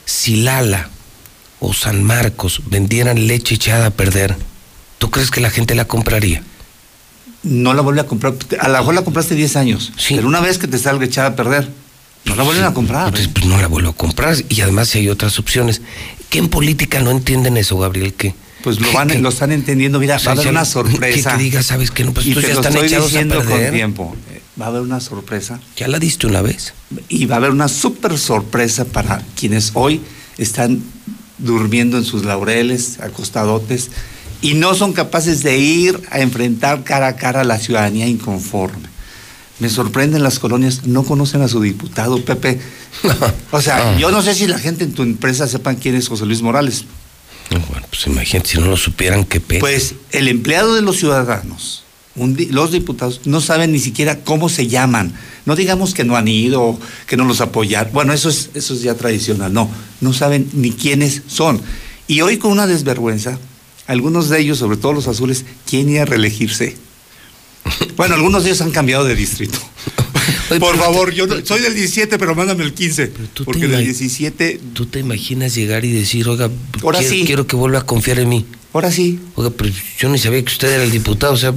si Lala o San Marcos vendieran leche echada a perder, ¿tú crees que la gente la compraría? No la vuelve a comprar. A lo mejor la compraste 10 años. Pero una vez que te salga echada a perder, no la vuelven a comprar. Entonces, pues no la vuelvo a comprar. Y además si hay otras opciones. ¿Qué en política no entienden eso, Gabriel? ¿Qué? Pues lo, ¿Qué- van, qué? lo están entendiendo. Mira, va a haber una que- sorpresa. Que, diga, sabes que no, pues y te ya lo están estoy echados a diciendo perder. con tiempo. Va a haber una sorpresa. ¿Ya la diste una vez? Y va a haber una súper sorpresa para quienes hoy están durmiendo en sus laureles, acostadotes, y no son capaces de ir a enfrentar cara a cara a la ciudadanía inconforme. Me sorprenden las colonias, no conocen a su diputado, Pepe. <laughs> O sea, Ah. yo no sé si la gente en tu empresa sepan quién es José Luis Morales. Bueno, pues imagínate si no lo supieran, qué pena. Pues el empleado de los ciudadanos, un di- los diputados, no saben ni siquiera cómo se llaman. No digamos que no han ido, que no los apoyan. Bueno, eso es, eso es ya tradicional. No, no saben ni quiénes son. Y hoy con una desvergüenza, algunos de ellos, sobre todo los azules, quieren ir a reelegirse. <laughs> Bueno, algunos de ellos han cambiado de distrito. Por favor, yo no- soy del 17, pero mándame el 15. Porque del ima- 17, ¿Tú te imaginas llegar y decir, oiga, Ahora quiero, sí. quiero que vuelva a confiar en mí? ahora sí, Oiga, pero yo ni sabía que usted era el diputado, o sea,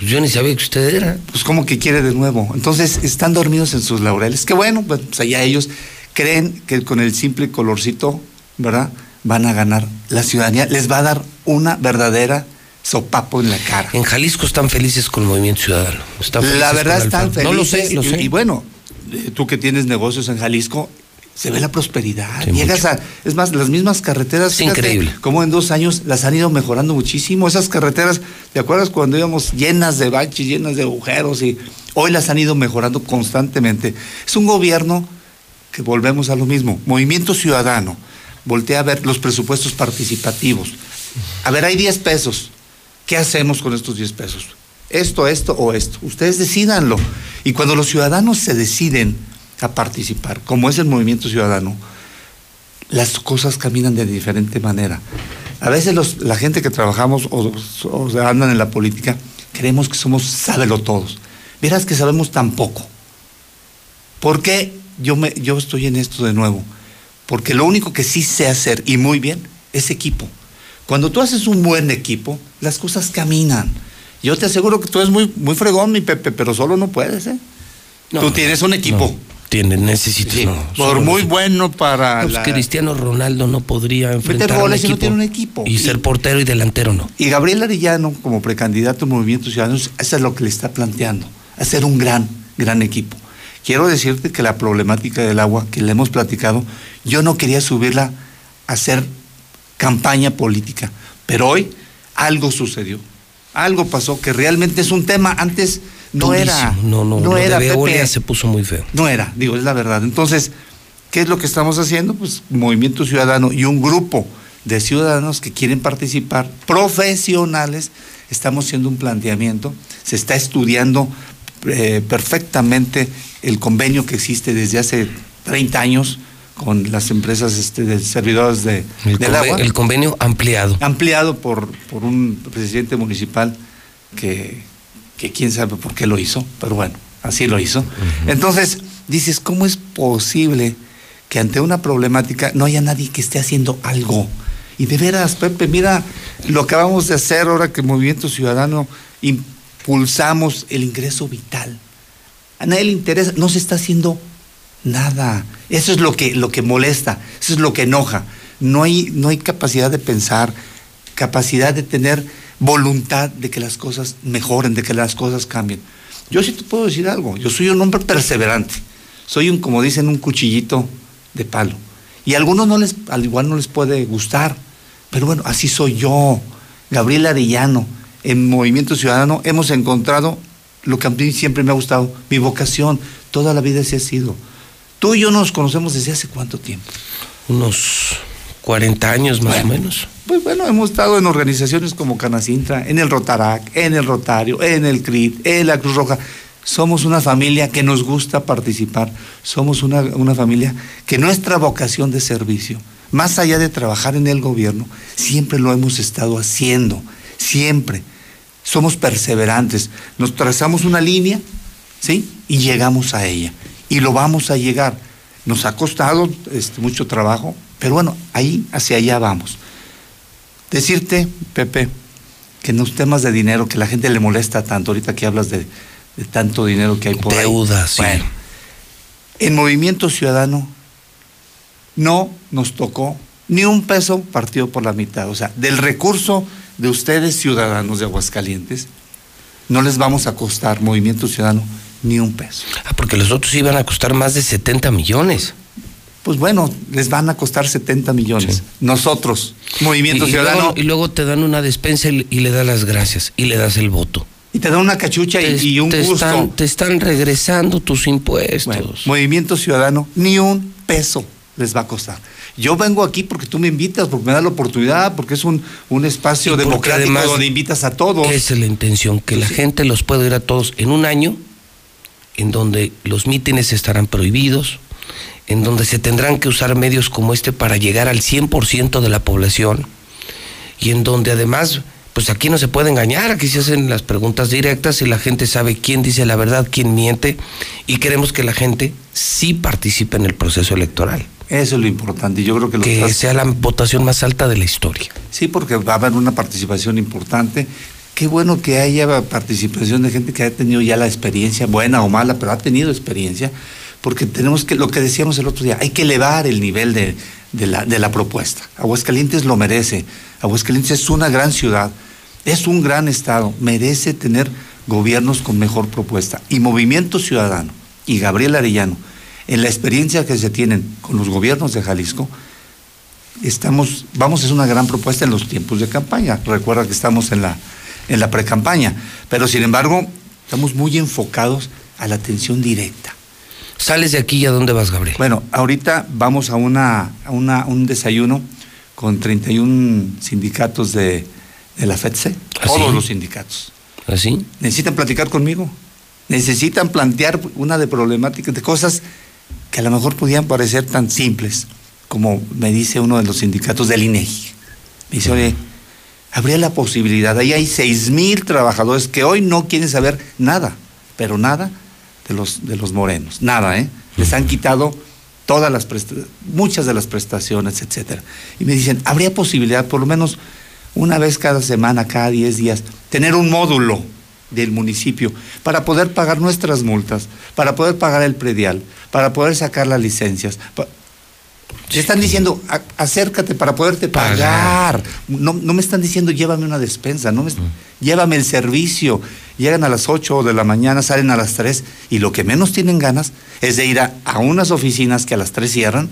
pues yo ni sabía que usted era. pues como que quiere de nuevo. Entonces están dormidos en sus laureles. Que bueno, pues allá ellos creen que con el simple colorcito, ¿verdad? Van a ganar. La ciudadanía les va a dar una verdadera sopapo en la cara. En Jalisco están felices con el Movimiento Ciudadano. Están La verdad están felices. No lo sé, lo sé. Y, bueno, eh, tú que tienes negocios en Jalisco, se ve la prosperidad. Sí, Llegas mucho. a, es más, las mismas carreteras. Es increíble. Como en dos años las han ido mejorando muchísimo. Esas carreteras, ¿te acuerdas cuando íbamos llenas de baches, llenas de agujeros? Y hoy las han ido mejorando constantemente. Es un gobierno que volvemos a lo mismo. Movimiento Ciudadano. Voltea a ver los presupuestos participativos. A ver, hay 10 pesos. ¿Qué hacemos con estos 10 pesos? Esto, esto o esto. Ustedes decidanlo. Y cuando los ciudadanos se deciden a participar, como es el movimiento ciudadano, las cosas caminan de diferente manera. A veces los- la gente que trabajamos o, o andan en la política, creemos que somos sábelo todos. Verás que sabemos tan poco. ¿Por qué yo, me, yo estoy en esto de nuevo? Porque lo único que sí sé hacer, y muy bien, es equipo. Cuando tú haces un buen equipo, las cosas caminan. Yo te aseguro que tú eres muy, muy fregón, mi Pepe, pero solo no puedes, ¿eh? No, tú tienes un equipo. no, tiene, necesito. Sí, no, por muy no. bueno para No, pues la- Cristiano Ronaldo no podría enfrentar a goles y no equipo. tiene un equipo. Y, ser portero y delantero no. Y Gabriel Arellano, como precandidato al Movimiento Ciudadano, eso es lo que le está planteando, hacer un gran, gran equipo. Quiero decirte que la problemática del agua, que le hemos platicado, yo no quería subirla a hacer campaña política, pero hoy algo sucedió, algo pasó que realmente es un tema, antes no Durísimo. era, No, no, lo era, de Veolia Pepe. se puso muy feo. No era, digo, es la verdad. Entonces, ¿qué es lo que estamos haciendo? Pues Movimiento Ciudadano y un grupo de ciudadanos que quieren participar, profesionales, estamos haciendo un planteamiento, se está estudiando eh, perfectamente el convenio que existe desde hace 30 años con las empresas este, de servidores de, El, del agua el convenio ampliado. ampliado por, por un presidente municipal que, que quién sabe por qué lo hizo, pero bueno, así lo hizo. Entonces, dices, ¿cómo es posible que ante una problemática no haya nadie que esté haciendo algo? Y de veras, Pepe, mira lo que acabamos de hacer ahora que Movimiento Ciudadano impulsamos el ingreso vital. A nadie le interesa, no se está haciendo nada. Eso es lo que, lo que molesta, eso es lo que enoja. No hay, no hay capacidad de pensar, capacidad de tener voluntad de que las cosas mejoren, de que las cosas cambien. Yo sí te puedo decir algo, yo soy un hombre perseverante, soy un, como dicen, un cuchillito de palo. Y a algunos no les, al igual no les puede gustar, pero bueno, así soy yo, Gabriel Arellano, en Movimiento Ciudadano hemos encontrado lo que a mí siempre me ha gustado, mi vocación, toda la vida así ha sido. Tú y yo nos conocemos desde hace cuánto tiempo. Unos 40 años más o menos. Pues bueno, hemos estado en organizaciones como Canacintra, en el Rotarac, en el Rotario, en el CRIT, en la Cruz Roja. Somos una familia que nos gusta participar, somos una, una familia que nuestra vocación de servicio, más allá de trabajar en el gobierno, siempre lo hemos estado haciendo, siempre. Somos perseverantes, nos trazamos una línea, ¿sí? Y llegamos a ella. Y lo vamos a llegar. Nos ha costado este, mucho trabajo, pero bueno, ahí, hacia allá vamos. Decirte, Pepe, que en los temas de dinero, que la gente le molesta tanto, ahorita que hablas de, de tanto dinero que hay por ahí. Deudas, sí. Bueno, en Movimiento Ciudadano no nos tocó ni un peso partido por la mitad. O sea, del recurso de ustedes, ciudadanos de Aguascalientes, no les vamos a costar, Movimiento Ciudadano, ni un peso. Ah, porque los otros iban a costar más de 70 millones. Pues bueno, les van a costar 70 millones. Nosotros, Movimiento y, Ciudadano. Luego, y luego te dan una despensa y, y, le das las gracias y le das el voto. Y te dan una cachucha te, y, un te gusto. Están, te están regresando tus impuestos. Bueno, Movimiento Ciudadano, ni un peso les va a costar. Yo vengo aquí porque tú me invitas, porque me das la oportunidad, porque es un, un espacio democrático donde invitas a todos. Esa es la intención, que la gente los pueda ir a todos en un año, en donde los mítines estarán prohibidos, en donde se tendrán que usar medios como este para llegar al 100% de la población y en donde además, pues aquí no se puede engañar, aquí se hacen las preguntas directas y la gente sabe quién dice la verdad, quién miente y queremos que la gente sí participe en el proceso electoral. Eso es lo importante. Yo creo que, lo que estás... sea la votación más alta de la historia. Sí, porque va a haber una participación importante. Qué bueno que haya participación de gente que ha tenido ya la experiencia, buena o mala, pero ha tenido experiencia, porque tenemos que, lo que decíamos el otro día, hay que elevar el nivel de, la, propuesta. Aguascalientes lo merece. Aguascalientes es una gran ciudad, es un gran estado, merece tener gobiernos con mejor propuesta. Y Movimiento Ciudadano y Gabriel Arellano, en la experiencia que se tienen con los gobiernos de Jalisco, estamos, vamos, es una gran propuesta en los tiempos de campaña. Recuerda que estamos en la, en la pre-campaña, pero sin embargo, estamos muy enfocados a la atención directa. ¿Sales de aquí y a dónde vas, Gabriel? Bueno, ahorita vamos a, una, a una, un desayuno con 31 sindicatos de, de la FEDSE, ¿Ah, todos sí? los sindicatos. ¿Así? Necesitan platicar conmigo, necesitan plantear una de problemáticas, de cosas que a lo mejor podían parecer tan simples, como me dice uno de los sindicatos del INEGI. Me dice, oye, habría la posibilidad, ahí hay seis mil trabajadores que hoy no quieren saber nada, pero nada de los, de los morenos, nada, ¿eh? Les han quitado todas las muchas de las prestaciones, etcétera. Y me dicen, habría posibilidad, por lo menos una vez cada semana, cada 10 días, tener un módulo del municipio para poder pagar nuestras multas, para poder pagar el predial, para poder sacar las licencias. Se están diciendo, acércate para poderte pagar. No, no, me están diciendo, llévame una despensa, no me, llévame el servicio. Llegan a las 8 de la mañana, salen a las 3 y lo que menos tienen ganas es de ir a, a unas oficinas que a las 3 cierran,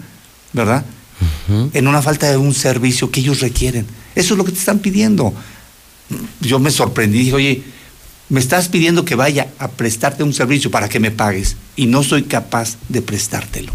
¿verdad? Uh -huh. En una falta de un servicio que ellos requieren. Eso es lo que te están pidiendo. Yo me sorprendí, dije, oye, me estás pidiendo que vaya a prestarte un servicio para que me pagues y no soy capaz de prestártelo.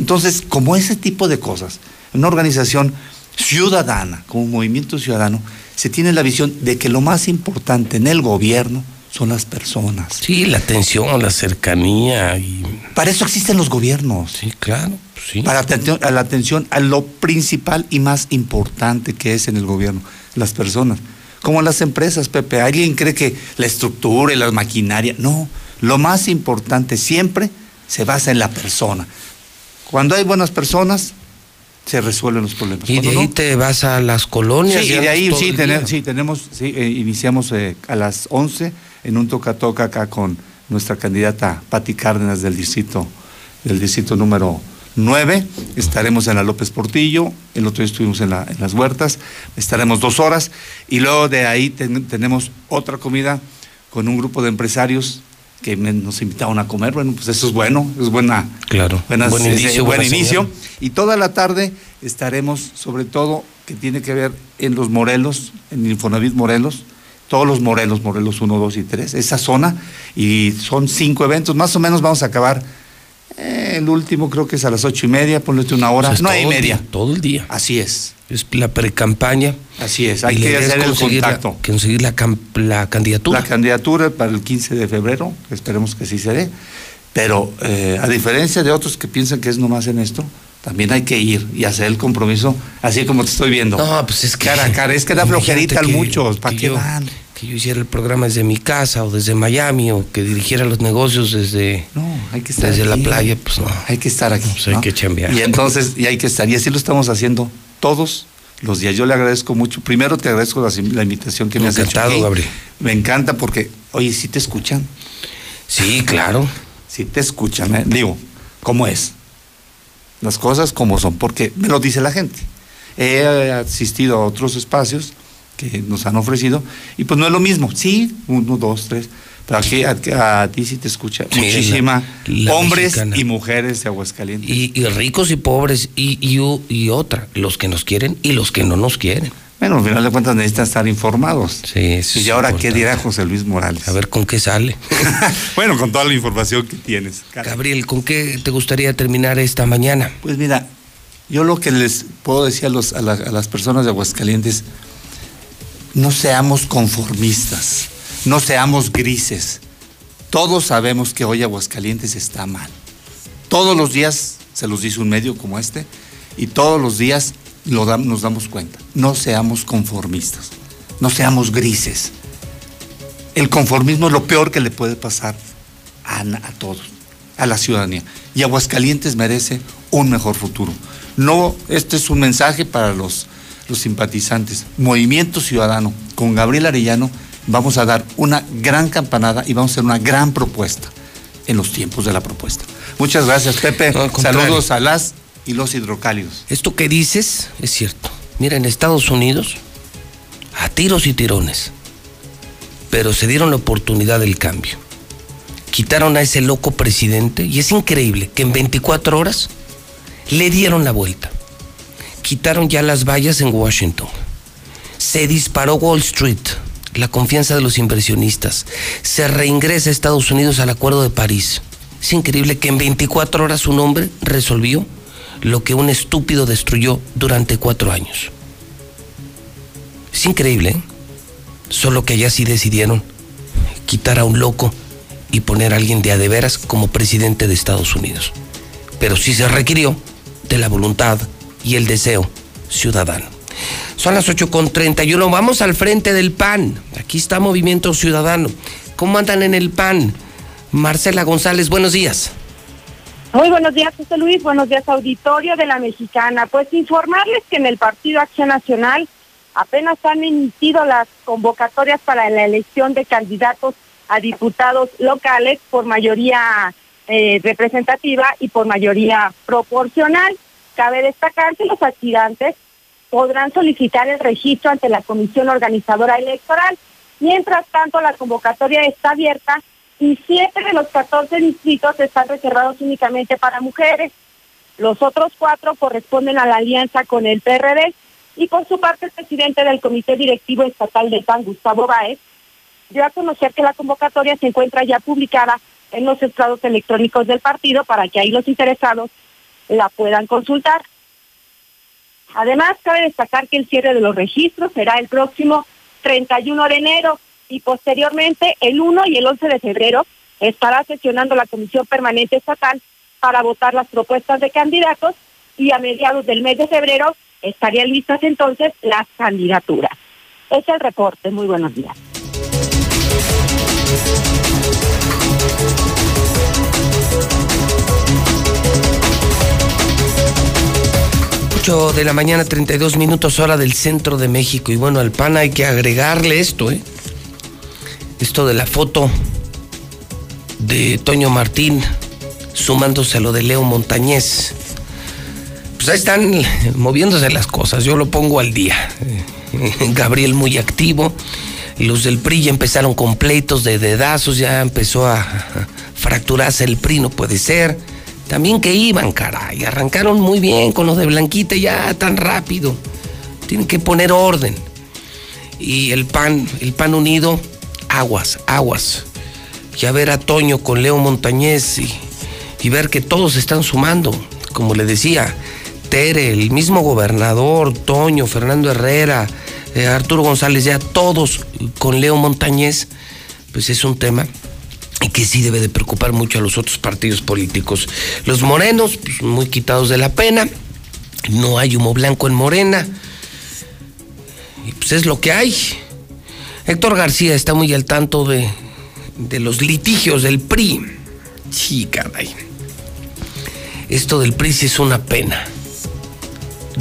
Entonces, como ese tipo de cosas, una organización ciudadana, como un movimiento ciudadano, se tiene la visión de que lo más importante en el gobierno son las personas. Sí, la atención, la cercanía. Y... Para eso existen los gobiernos. Sí, claro. Sí. Para atención, a la atención a lo principal y más importante que es en el gobierno, las personas. Como las empresas, Pepe. Alguien cree que la estructura y la maquinaria. No, lo más importante siempre se basa en la persona. Cuando hay buenas personas, se resuelven los problemas. Y de ahí no? te vas a las colonias. Sí, y de ahí sí, tener, sí, tenemos, sí, eh, iniciamos eh, a las 11 en un toca-toca acá con nuestra candidata Patti Cárdenas del distrito, del distrito número 9. Estaremos en la López Portillo, el otro día estuvimos en, la, en las huertas, estaremos dos horas y luego de ahí ten, tenemos otra comida con un grupo de empresarios que me, nos invitaron a comer, bueno, pues eso es bueno, es buena, claro, buenas, buen inicio, buen inicio. Y toda la tarde estaremos, sobre todo, que tiene que ver en los Morelos, en Infonavit Morelos, todos los Morelos, Morelos 1, 2 y 3, esa zona, y son cinco eventos, más o menos vamos a acabar. Eh, el último creo que es a las ocho y media, ponle una hora, O sea, hay el media. día, todo el día. Así es. Es la precampaña. Así es, hay que hacer el conseguir la- contacto. conseguir la, la candidatura. La candidatura para el 15 de febrero, esperemos que sí se dé. Pero eh, a diferencia de otros que piensan que es nomás en esto, también hay que ir y hacer el compromiso, así como te estoy viendo. No, pues es que. Cara a cara, es que da <laughs> flojerita a muchos, ¿para qué van? Que yo hiciera el programa desde mi casa o desde Miami o que dirigiera los negocios desde, No, hay que estar desde la playa, pues no. Hay que estar aquí. Pues hay ¿no? que chambear. Y entonces, y hay que estar. Y así lo estamos haciendo todos los días. Yo le agradezco mucho. Primero te agradezco la, la invitación que me has hecho. Encantado, aquí. Gabriel. Me encanta porque, oye, si te escuchan. Sí, claro. Si te escuchan, ¿eh? digo, ¿cómo es? Las cosas como son, porque me lo dice la gente. He asistido a otros espacios que nos han ofrecido y pues no es lo mismo. Sí, uno, dos, tres, Pero aquí a, a ti sí te escucha Sí, muchísima. la- la hombres mexicana. y mujeres de Aguascalientes. Y, y ricos y pobres, y, y, y otra, los que nos quieren y los que no nos quieren. Bueno, al final de cuentas necesitan estar informados. Sí, eso ¿Y es ahora qué dirá José Luis Morales? A ver con qué sale. <laughs> bueno, con toda la información que tienes. Gabriel, ¿con qué te gustaría terminar esta mañana? Pues mira, yo lo que les puedo decir a, los- a la- a las personas de Aguascalientes, no seamos conformistas, no seamos grises. Todos sabemos que hoy Aguascalientes está mal. Todos los días se los dice un medio como este y todos los días nos damos cuenta. No seamos conformistas, no seamos grises. El conformismo es lo peor que le puede pasar a, a todos, a la ciudadanía. Y Aguascalientes merece un mejor futuro. No, este es un mensaje para los, los simpatizantes. Movimiento Ciudadano, con Gabriel Arellano, vamos a dar una gran campanada y vamos a hacer una gran propuesta en los tiempos de la propuesta. Muchas gracias, Pepe. No. Saludos a las y los hidrocálidos. Esto que dices es cierto. Mira, en Estados Unidos, a tiros y tirones, pero se dieron la oportunidad del cambio. Quitaron a ese loco presidente y es increíble que en 24 horas le dieron la vuelta. Quitaron ya las vallas en Washington. Se disparó Wall Street, la confianza de los inversionistas. Se reingresa a Estados Unidos al Acuerdo de París. Es increíble que en 24 horas un hombre resolvió lo que un estúpido destruyó durante cuatro años. Es increíble, ¿eh? Solo que allá sí decidieron quitar a un loco y poner a alguien de a de veras como presidente de Estados Unidos. Pero sí se requirió de la voluntad y el deseo ciudadano. Son las 8.31, vamos al frente del PAN. Aquí está Movimiento Ciudadano. ¿Cómo andan en el PAN? Marcela González, buenos días. Muy buenos días, José Luis. Buenos días, auditorio de la Mexicana. Pues informarles que en el Partido Acción Nacional apenas han emitido las convocatorias para la elección de candidatos a diputados locales por mayoría eh, representativa y por mayoría proporcional. Cabe destacar que los aspirantes podrán solicitar el registro ante la Comisión Organizadora Electoral. Mientras tanto, la convocatoria está abierta y siete de los 14 distritos están reservados únicamente para mujeres. Los otros cuatro corresponden a la alianza con el PRD y por su parte el presidente del Comité Directivo Estatal del PAN, Gustavo Báez, dio a conocer que la convocatoria se encuentra ya publicada en los estados electrónicos del partido para que ahí los interesados la puedan consultar. Además, cabe destacar que el cierre de los registros será el próximo 31 de enero y posteriormente el 1 y el 11 de febrero estará sesionando la Comisión Permanente Estatal para votar las propuestas de candidatos y a mediados del mes de febrero estarían listas entonces las candidaturas. Es el reporte. Muy buenos días. 8 de la mañana, 32 minutos hora del centro de México. Y bueno, al PAN hay que agregarle esto, ¿eh? Esto de la foto de Toño Martín sumándose a lo de Leo Montañez. Pues ahí están moviéndose las cosas, yo lo pongo al día. <laughs> Gabriel muy activo, los del PRI ya empezaron con pleitos de dedazos, ya empezó a fracturarse el PRI, no puede ser. También que iban, caray, arrancaron muy bien con los de Blanquita ya tan rápido. Tienen que poner orden. Y el PAN, el PAN unido, aguas, aguas. Ya ver a Toño con Leo Montañez y, y ver que todos están sumando. Como le decía, Tere, el mismo gobernador, Toño, Fernando Herrera, eh, Arturo González, ya todos con Leo Montañez, pues es un tema que sí debe de preocupar mucho a los otros partidos políticos. Los morenos, pues, muy quitados de la pena, no hay humo blanco en Morena, y pues es lo que hay. Héctor García está muy al tanto de, de los litigios del PRI. Sí, caray. Esto del PRI sí es una pena.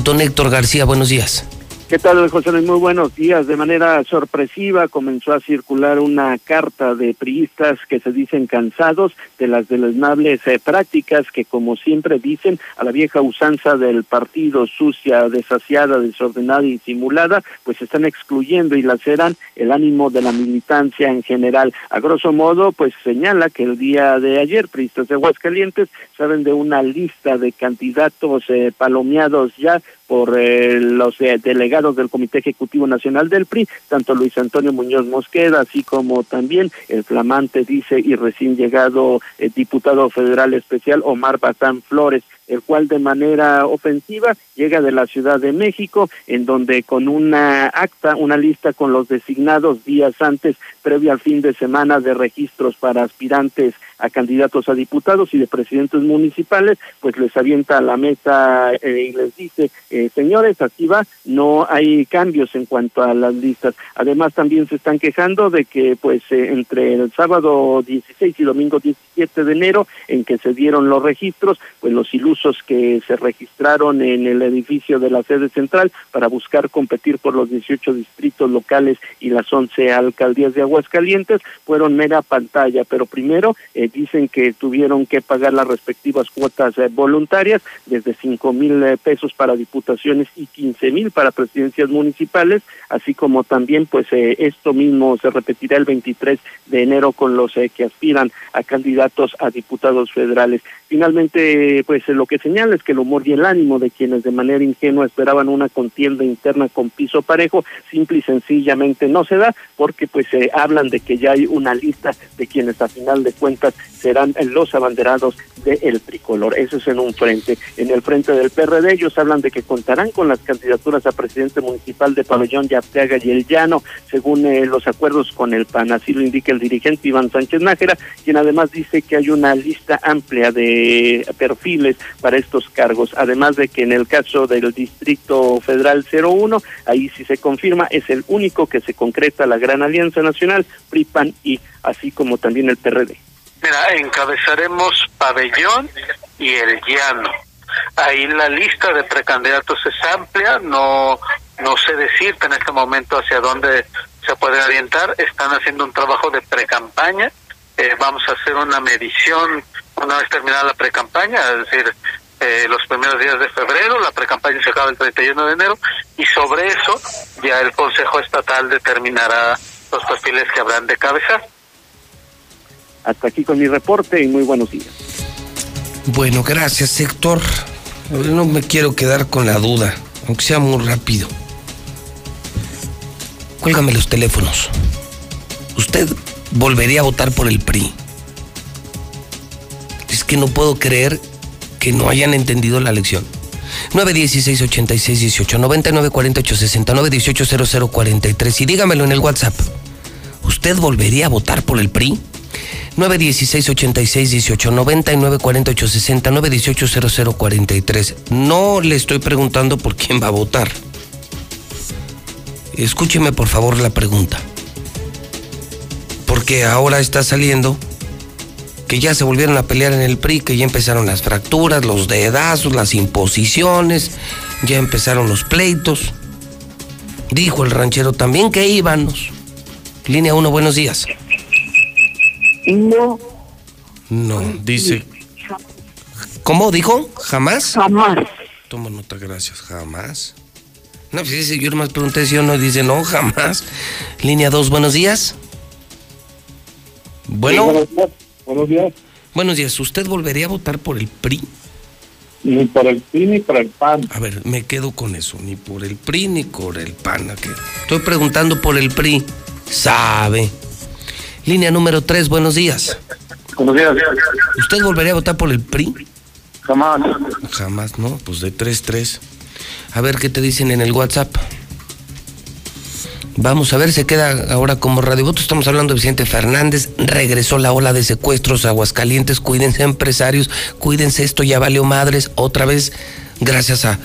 Don Héctor García, buenos días. ¿Qué tal, José Luis? Muy buenos días. De manera sorpresiva comenzó a circular una carta de priistas que se dicen cansados de las deleznables eh, prácticas que, como siempre dicen, a la vieja usanza del partido sucia, desasiada, desordenada y simulada, pues están excluyendo y laceran el ánimo de la militancia en general. A grosso modo, pues señala que el día de ayer, priistas de Aguascalientes saben de una lista de candidatos eh, palomeados ya por eh, los eh, delegados del Comité Ejecutivo Nacional del PRI, tanto Luis Antonio Muñoz Mosqueda, así como también el flamante, dice, y recién llegado eh, diputado federal especial Omar Batán Flores el cual de manera ofensiva llega de la Ciudad de México, en donde con una acta, una lista con los designados días antes, previo al fin de semana de registros para aspirantes a candidatos a diputados y de presidentes municipales, pues les avienta a la mesa eh, y les dice, eh, señores, aquí va, no hay cambios en cuanto a las listas. Además, también se están quejando de que, pues, eh, entre el sábado 16 y domingo 17 de enero, en que se dieron los registros, pues los ilusos que se registraron en el edificio de la sede central para buscar competir por los 18 distritos locales y las 11 alcaldías de Aguascalientes, fueron mera pantalla, pero primero eh, dicen que tuvieron que pagar las respectivas cuotas eh, voluntarias, desde cinco mil eh, pesos para diputaciones y quince mil para presidencias municipales, así como también pues esto mismo se repetirá el 23 de enero con los que aspiran a candidatos a diputados federales. Finalmente, pues lo que señala es que el humor y el ánimo de quienes de manera ingenua esperaban una contienda interna con piso parejo, simple y sencillamente no se da, porque pues se hablan de que ya hay una lista de quienes a final de cuentas serán los abanderados del tricolor. Eso es en un frente. En el frente del PRD ellos hablan de que contarán con las candidaturas a presidente municipal de Pabellón de Arteaga y El Llano, según eh, los acuerdos con el PAN. Así lo indica el dirigente Iván Sánchez Nájera, quien además dice que hay una lista amplia de perfiles para estos cargos. Además de que en el caso del Distrito Federal 01, ahí sí se confirma, es el único que se concreta la Gran Alianza Nacional, PRI, PAN y así como también el PRD. Mira, encabezaremos Pabellón y El Llano. Ahí la lista de precandidatos es amplia, no, no sé decirte en este momento hacia dónde se puede orientar. Están haciendo un trabajo de precampaña. Eh, vamos a hacer una medición una vez terminada la precampaña, es decir, eh, los primeros días de febrero, la precampaña se acaba el 31 de enero, y sobre eso ya el Consejo Estatal determinará los perfiles que habrán de cabeza. Hasta aquí con mi reporte y muy buenos días. Bueno, gracias, Héctor. No me quiero quedar con la duda, aunque sea muy rápido. Cuélgame los teléfonos. ¿Usted volvería a votar por el PRI? Que no puedo creer que no hayan entendido la lección. 916 86 18 99 48 69 18 00 43 y dígamelo en el WhatsApp. ¿Usted volvería a votar por el PRI? 916 86 18 99 48 69 18 00 43. No le estoy preguntando por quién va a votar. Escúcheme por favor la pregunta. Porque ahora está saliendo que ya se volvieron a pelear en el PRI, que ya empezaron las fracturas, los dedazos, las imposiciones, ya empezaron los pleitos. Dijo el ranchero también que íbamos. Línea 1, buenos días. No. No, dice. ¿Cómo dijo? ¿Jamás? Jamás. Toma nota, gracias. ¿Jamás? No, pues dice, yo nomás pregunté si o no, dice no, jamás. Línea 2, buenos días. Bueno. buenos días. Buenos días. Buenos días. ¿Usted volvería a votar por el PRI? Ni por el PRI ni por el PAN. A ver, me quedo con eso. Ni por el PRI ni por el PAN. Estoy preguntando por el PRI. Sabe. Línea número 3, buenos días. Buenos días. ¿Usted volvería a votar por el PRI? Jamás. Jamás, ¿no? Pues de 3-3. A ver qué te dicen en el WhatsApp. Vamos a ver, se queda ahora como Radio Voto. Estamos hablando de Vicente Fernández. Regresó la ola de secuestros a Aguascalientes. Cuídense, empresarios. Cuídense, esto ya valió madres. Otra vez, gracias a.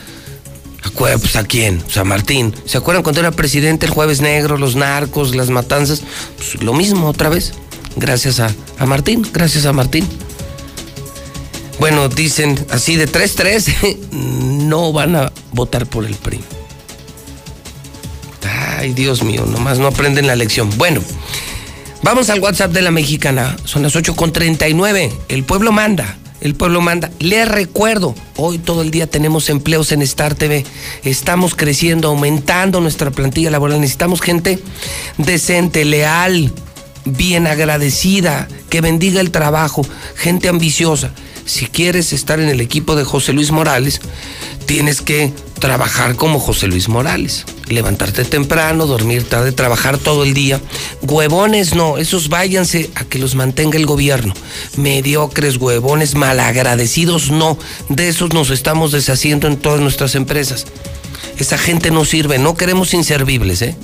¿A, pues, ¿a quién? Pues a Martín. ¿Se acuerdan cuando era presidente el Jueves Negro, los narcos, las matanzas? Pues lo mismo otra vez. Gracias a, a Martín, gracias a Martín. Bueno, dicen así de 3-3, <laughs> no van a votar por el PRI. Ay, Dios mío, nomás no aprenden la lección. Bueno, vamos al WhatsApp de la mexicana. Son las 8.39. El pueblo manda. El pueblo manda. Les recuerdo, hoy todo el día tenemos empleos en Star TV. Estamos creciendo, aumentando nuestra plantilla laboral. Necesitamos gente decente, leal, bien agradecida, que bendiga el trabajo, gente ambiciosa. Si quieres estar en el equipo de José Luis Morales, tienes que trabajar como José Luis Morales. Levantarte temprano, dormir tarde, trabajar todo el día. Huevones no, esos váyanse a que los mantenga el gobierno. Mediocres, huevones, malagradecidos no. De esos nos estamos deshaciendo en todas nuestras empresas. Esa gente no sirve, no queremos inservibles, ¿eh?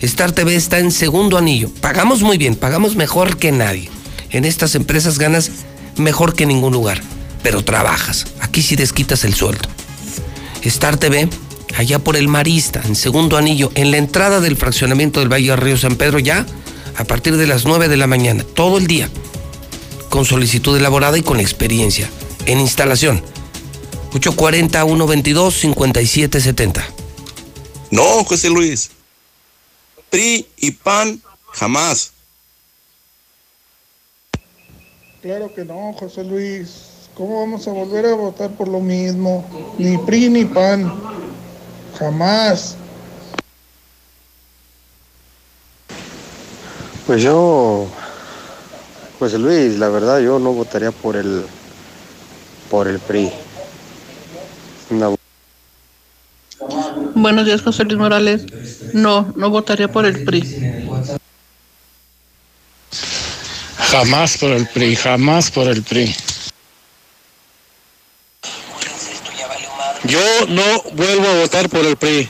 Star TV está en segundo anillo. Pagamos muy bien, pagamos mejor que nadie. En estas empresas ganas mejor que en ningún lugar, pero trabajas. Aquí sí desquitas el sueldo. Star TV, allá por el Marista, en segundo anillo, en la entrada del fraccionamiento del Valle Río San Pedro, ya a partir de las 9 de la mañana, todo el día, con solicitud elaborada y con experiencia, en instalación. 840-122-5770. No, José Luis. PRI y PAN jamás. Claro que no, José Luis. ¿Cómo vamos a volver a votar por lo mismo? Ni PRI ni PAN. Jamás. Pues yo, José Luis, la verdad yo no votaría por el por el PRI. Buenos días, José Luis Morales. No, no votaría por el PRI. Jamás por el PRI, jamás por el PRI. Yo no vuelvo a votar por el PRI.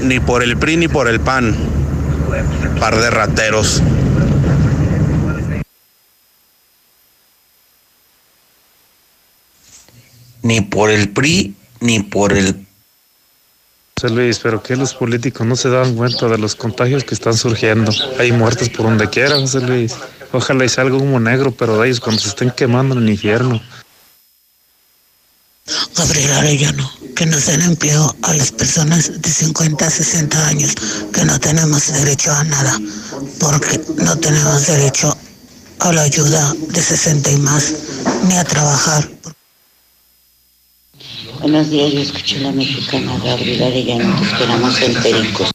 Ni por el PRI ni por el PAN. Par de rateros. Ni por el PRI ni por el José Luis, pero que los políticos no se dan cuenta de los contagios que están surgiendo. Hay muertos por donde quiera, José Luis. Ojalá y salga humo negro, pero de ellos cuando se estén quemando en el infierno. Gabriel Arellano, que nos den empleo a las personas de 50 a 60 años, que no tenemos derecho a nada, porque no tenemos derecho a la ayuda de 60 y más, ni a trabajar. Buenos días, yo escuché la mexicana Gabriela Arellano, te esperamos en Pericos.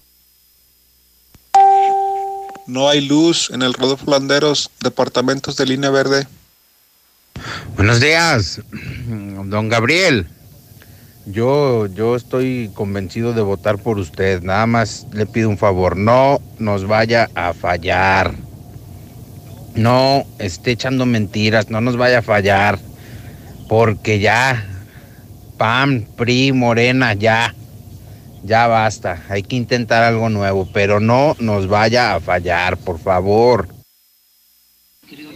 No hay luz en el Rodolfo Landeros, departamentos de línea verde. Buenos días, don Gabriel. Yo, yo estoy convencido de votar por usted. Nada más le pido un favor, no nos vaya a fallar. No esté echando mentiras, no nos vaya a fallar. Porque ya PAN, PRI, Morena, ya. Ya basta. Hay que intentar algo nuevo, pero no nos vaya a fallar, por favor.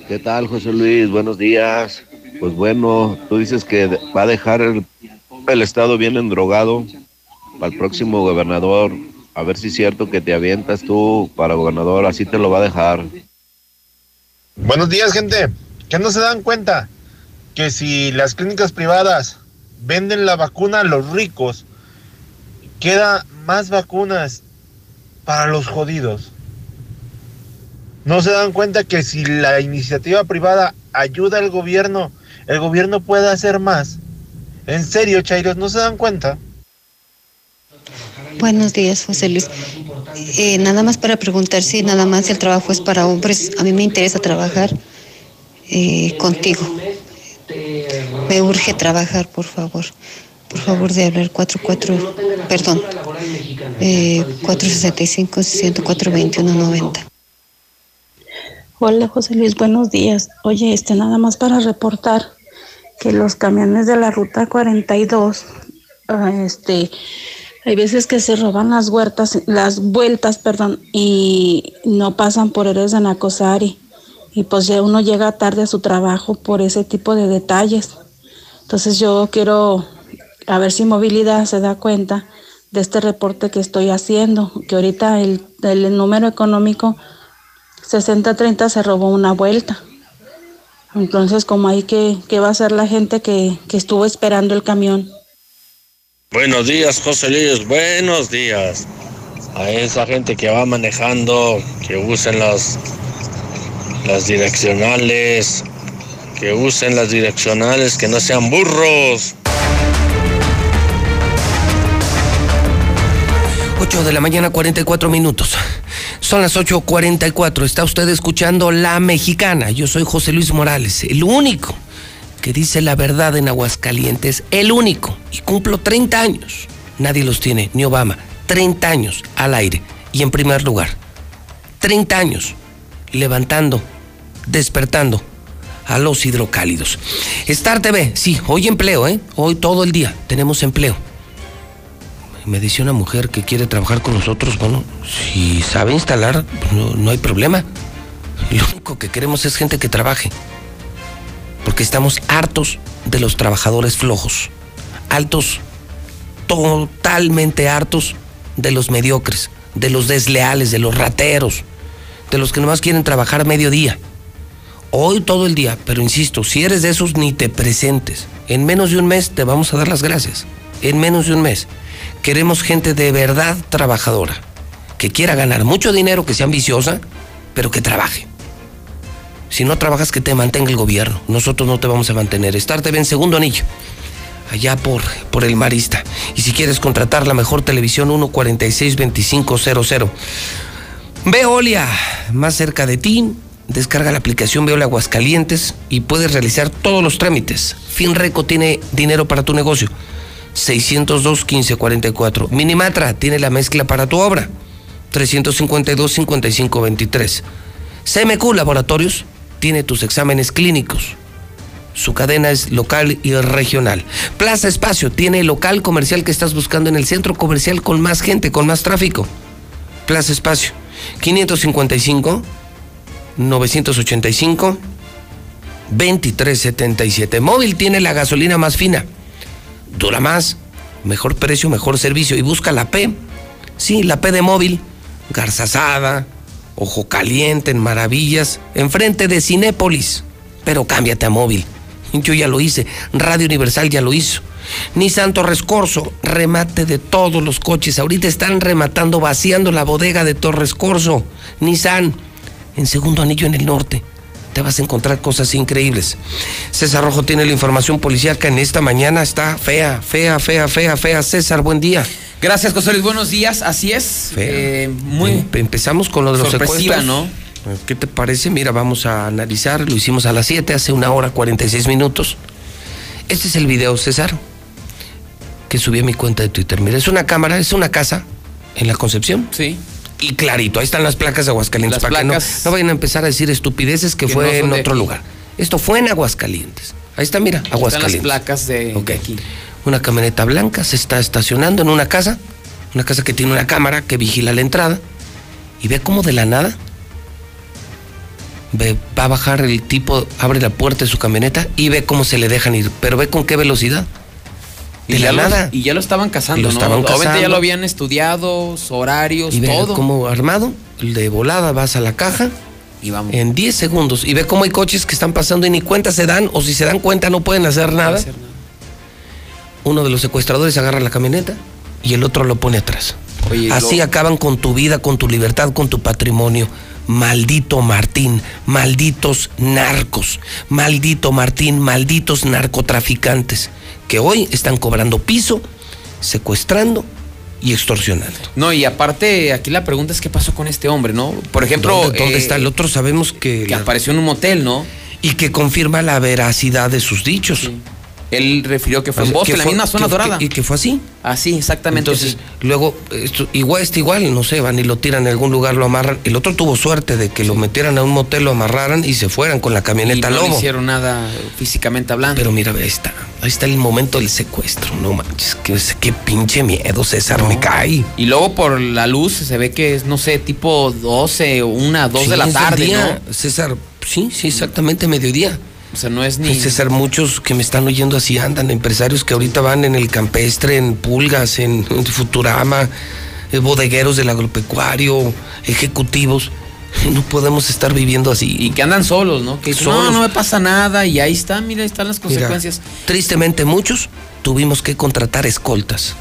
¿Qué tal, José Luis? Buenos días. Pues bueno, tú dices que va a dejar el, el estado bien endrogado para el próximo gobernador. A ver si es cierto que te avientas tú para gobernador, así te lo va a dejar. Buenos días, gente. ¿Qué no se dan cuenta? Que si las clínicas privadas venden la vacuna a los ricos, queda más vacunas para los jodidos. No se dan cuenta que si la iniciativa privada ayuda al gobierno, el gobierno puede hacer más. En serio, Chairos, ¿no se dan cuenta? Buenos días, José Luis. Eh, nada más para preguntar si nada más el trabajo es para hombres. A mí me interesa trabajar eh, contigo. Me urge trabajar, por favor. Por favor, de hablar 44, perdón, eh, 465-104-2190. Hola José Luis, buenos días. Oye, este nada más para reportar que los camiones de la ruta 42, ah, este, hay veces que se roban las huertas, las vueltas, perdón, y no pasan por Eres de Nacosari. Y pues ya uno llega tarde a su trabajo por ese tipo de detalles. Entonces yo quiero a ver si movilidad se da cuenta de este reporte que estoy haciendo, que ahorita el, el número económico 60-30 se robó una vuelta. Entonces, como hay que, ¿qué va a hacer la gente que, que estuvo esperando el camión? Buenos días, José Luis. Buenos días. A esa gente que va manejando, que usen las, las direccionales, que usen las direccionales, que no sean burros. 8 de la mañana, 44 minutos. Son las 8.44. Está usted escuchando La Mexicana. Yo soy José Luis Morales, el único que dice la verdad en Aguascalientes. El único. Y cumplo 30 años. Nadie los tiene, ni Obama. 30 años al aire. Y en primer lugar. 30 años levantando, despertando a los hidrocálidos. Star TV, sí, hoy empleo, ¿eh? Hoy todo el día tenemos empleo me dice una mujer que quiere trabajar con nosotros, bueno, si sabe instalar, no, no hay problema. Lo único que queremos es gente que trabaje. Porque estamos hartos de los trabajadores flojos. Altos, totalmente hartos de los mediocres, de los desleales, de los rateros, de los que nomás quieren trabajar mediodía. Hoy todo el día, pero insisto, si eres de esos, ni te presentes. En menos de un mes te vamos a dar las gracias. En menos de un mes. Queremos gente de verdad trabajadora, que quiera ganar mucho dinero, que sea ambiciosa, pero que trabaje. Si no trabajas, que te mantenga el gobierno. Nosotros no te vamos a mantener. Estarte bien segundo anillo, allá por, por el Marista. Y si quieres contratar la mejor televisión, 146-2500. Veolia, más cerca de ti. Descarga la aplicación Veolia Aguascalientes y puedes realizar todos los trámites. Finreco tiene dinero para tu negocio. 602-1544. Minimatra tiene la mezcla para tu obra. 352-5523. CMQ Laboratorios tiene tus exámenes clínicos. Su cadena es local y regional. Plaza Espacio tiene el local comercial que estás buscando en el centro comercial con más gente, con más tráfico. Plaza Espacio. 555 985 2377. Móvil tiene la gasolina más fina dura más, mejor precio, mejor servicio. Y busca la P. Sí, la P de móvil. Garzazada, Ojo Caliente, en Maravillas, enfrente de Cinépolis. Pero cámbiate a móvil. <laughs> Yo ya lo hice. Radio Universal ya lo hizo. Ni Santo Rescorso, remate de todos los coches. Ahorita están rematando, vaciando la bodega de Torres Corso. Nissan, en segundo anillo en el norte te vas a encontrar cosas increíbles. César Rojo tiene la información policíaca en esta mañana. Está fea, fea, fea, fea, fea. César, buen día. Gracias, José Luis. Buenos días. Así es. Eh, muy Empezamos con lo de los sorpresiva, ¿no? ¿Qué te parece? Mira, vamos a analizar. Lo hicimos a las 7, hace una hora 46 minutos. Este es el video, César, que subí a mi cuenta de Twitter. Mira, es una cámara, es una casa en la Concepción. Sí y clarito. Ahí están las placas de Aguascalientes. para Que no, vayan a empezar a decir estupideces que, fue en otro lugar. Esto fue en Aguascalientes. Ahí está, mira, Aguascalientes. Están las placas de, aquí. Una camioneta blanca se está estacionando en una casa, una casa que tiene una cámara que vigila la entrada y ve cómo de la nada ve, va a bajar el tipo, abre la puerta de su camioneta y ve cómo se le dejan ir, pero ve con qué velocidad. De la nada. y ya lo estaban cazando, ¿no? Obviamente ya lo habían estudiado, horarios, y ve todo. como armado, de volada vas a la caja y vamos. En 10 segundos. Y ve cómo hay coches que están pasando y ni cuenta se dan, o si se dan cuenta no pueden hacer nada. Hacer nada. Uno de los secuestradores agarra la camioneta y el otro lo pone atrás. Así acaban con tu vida, con tu libertad, con tu patrimonio. Maldito Martín, malditos narcos, maldito Martín, malditos narcotraficantes que hoy están cobrando piso, secuestrando y extorsionando. No, y aparte, aquí la pregunta es qué pasó con este hombre, ¿no? Por ejemplo... ¿Dónde, está el otro? Sabemos que... Que apareció en un motel, ¿no? Y que confirma la veracidad de sus dichos. Él refirió que fue en Bosque, la misma zona dorada. y que fue así. Así, exactamente. Entonces, luego, igual está igual, no sé, van y lo tiran en algún lugar, lo amarran. El otro tuvo suerte de que lo metieran a un motel, lo amarraran y se fueran con la camioneta y no lobo. No hicieron nada físicamente hablando. Pero mira, ahí está. Ahí está el momento del secuestro. No manches, qué, qué pinche miedo, César, me cae. Y luego por la luz se ve que es, no sé, tipo 12 o una, 2 de la tarde, ¿no? César, sí, sí, exactamente, mediodía. O sea, no es ni. César, muchos que me están oyendo así andan, empresarios que ahorita van en el campestre, en pulgas, en, Futurama, eh, bodegueros del agropecuario, ejecutivos. No podemos estar viviendo así. Y que andan solos, ¿no? Que no, no me pasa nada y ahí están, mira, ahí están las consecuencias. tristemente muchos tuvimos que contratar escoltas.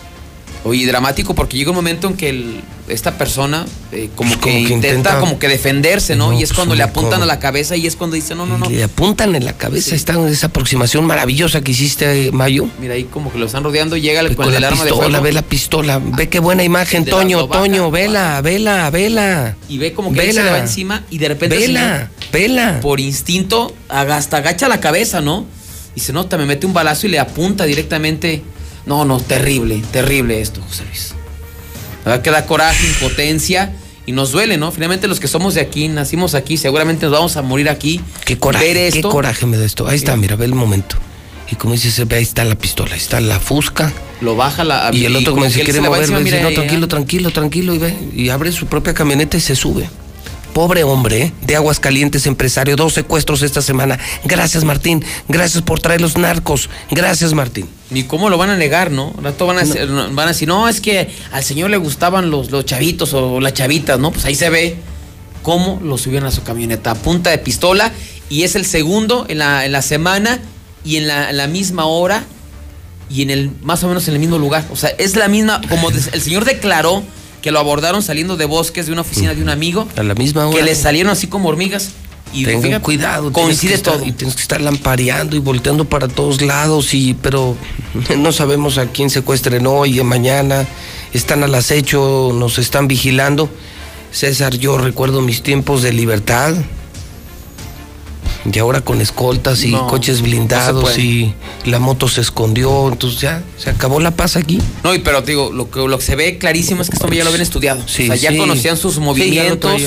Oye, dramático porque llega un momento en que esta persona eh, como, que, intenta, como que defenderse, ¿no? y es pues, cuando le apuntan a la cabeza y es cuando dice, no, no, no. Le apuntan en la cabeza, está esa aproximación maravillosa que hiciste, Mayo. Mira, ahí como que lo están rodeando, llega el, con, el arma de fuego. Ve la pistola, ve qué buena imagen, Toño, Toño, vela, vela, vela. Y ve como que se le va encima y de repente... Vela, vela. Por instinto, hasta agacha la cabeza, ¿no? Y se nota, me mete un balazo y le apunta directamente no, no, terrible, terrible esto, José Luis. La verdad que da coraje, impotencia y nos duele, ¿no? Finalmente los que somos de aquí, nacimos aquí, seguramente nos vamos a morir aquí. Qué coraje, qué coraje me da esto. Ahí está, mira, ve el momento. Y como dice, ahí está la pistola, ahí está la fusca. Lo baja la Y el otro como, si quiere mover, dice, no, tranquilo, tranquilo, tranquilo, y ve, y abre su propia camioneta y se sube. Pobre hombre ¿eh? de Aguascalientes, empresario, dos secuestros esta semana. Gracias, Martín. Gracias por traer los narcos. Gracias, Martín. Ni cómo lo van a negar, ¿no? Rato van a, van a decir, no, es que al señor le gustaban los, los chavitos o las chavitas, ¿no? Pues ahí se ve cómo lo subieron a su camioneta a punta de pistola y es el segundo en la, en la semana y en la, en la, misma hora y en el más o menos en el mismo lugar. O sea, es la misma, como el señor declaró que lo abordaron saliendo de bosques de una oficina de un amigo. A la misma hora. Que le salieron así como hormigas. Y Tengan cuidado, coincide todo. Y tienes que estar lampareando y volteando para todos lados, y pero <laughs> no sabemos a quién secuestren hoy, mañana. Están al acecho, nos están vigilando. César, yo recuerdo mis tiempos de libertad. Y ahora con escoltas y coches blindados y la moto se escondió, entonces ya se acabó la paz aquí. No, y pero digo, lo que, lo que se ve clarísimo es que esto ya lo habían estudiado. o sea, ya conocían sus movimientos.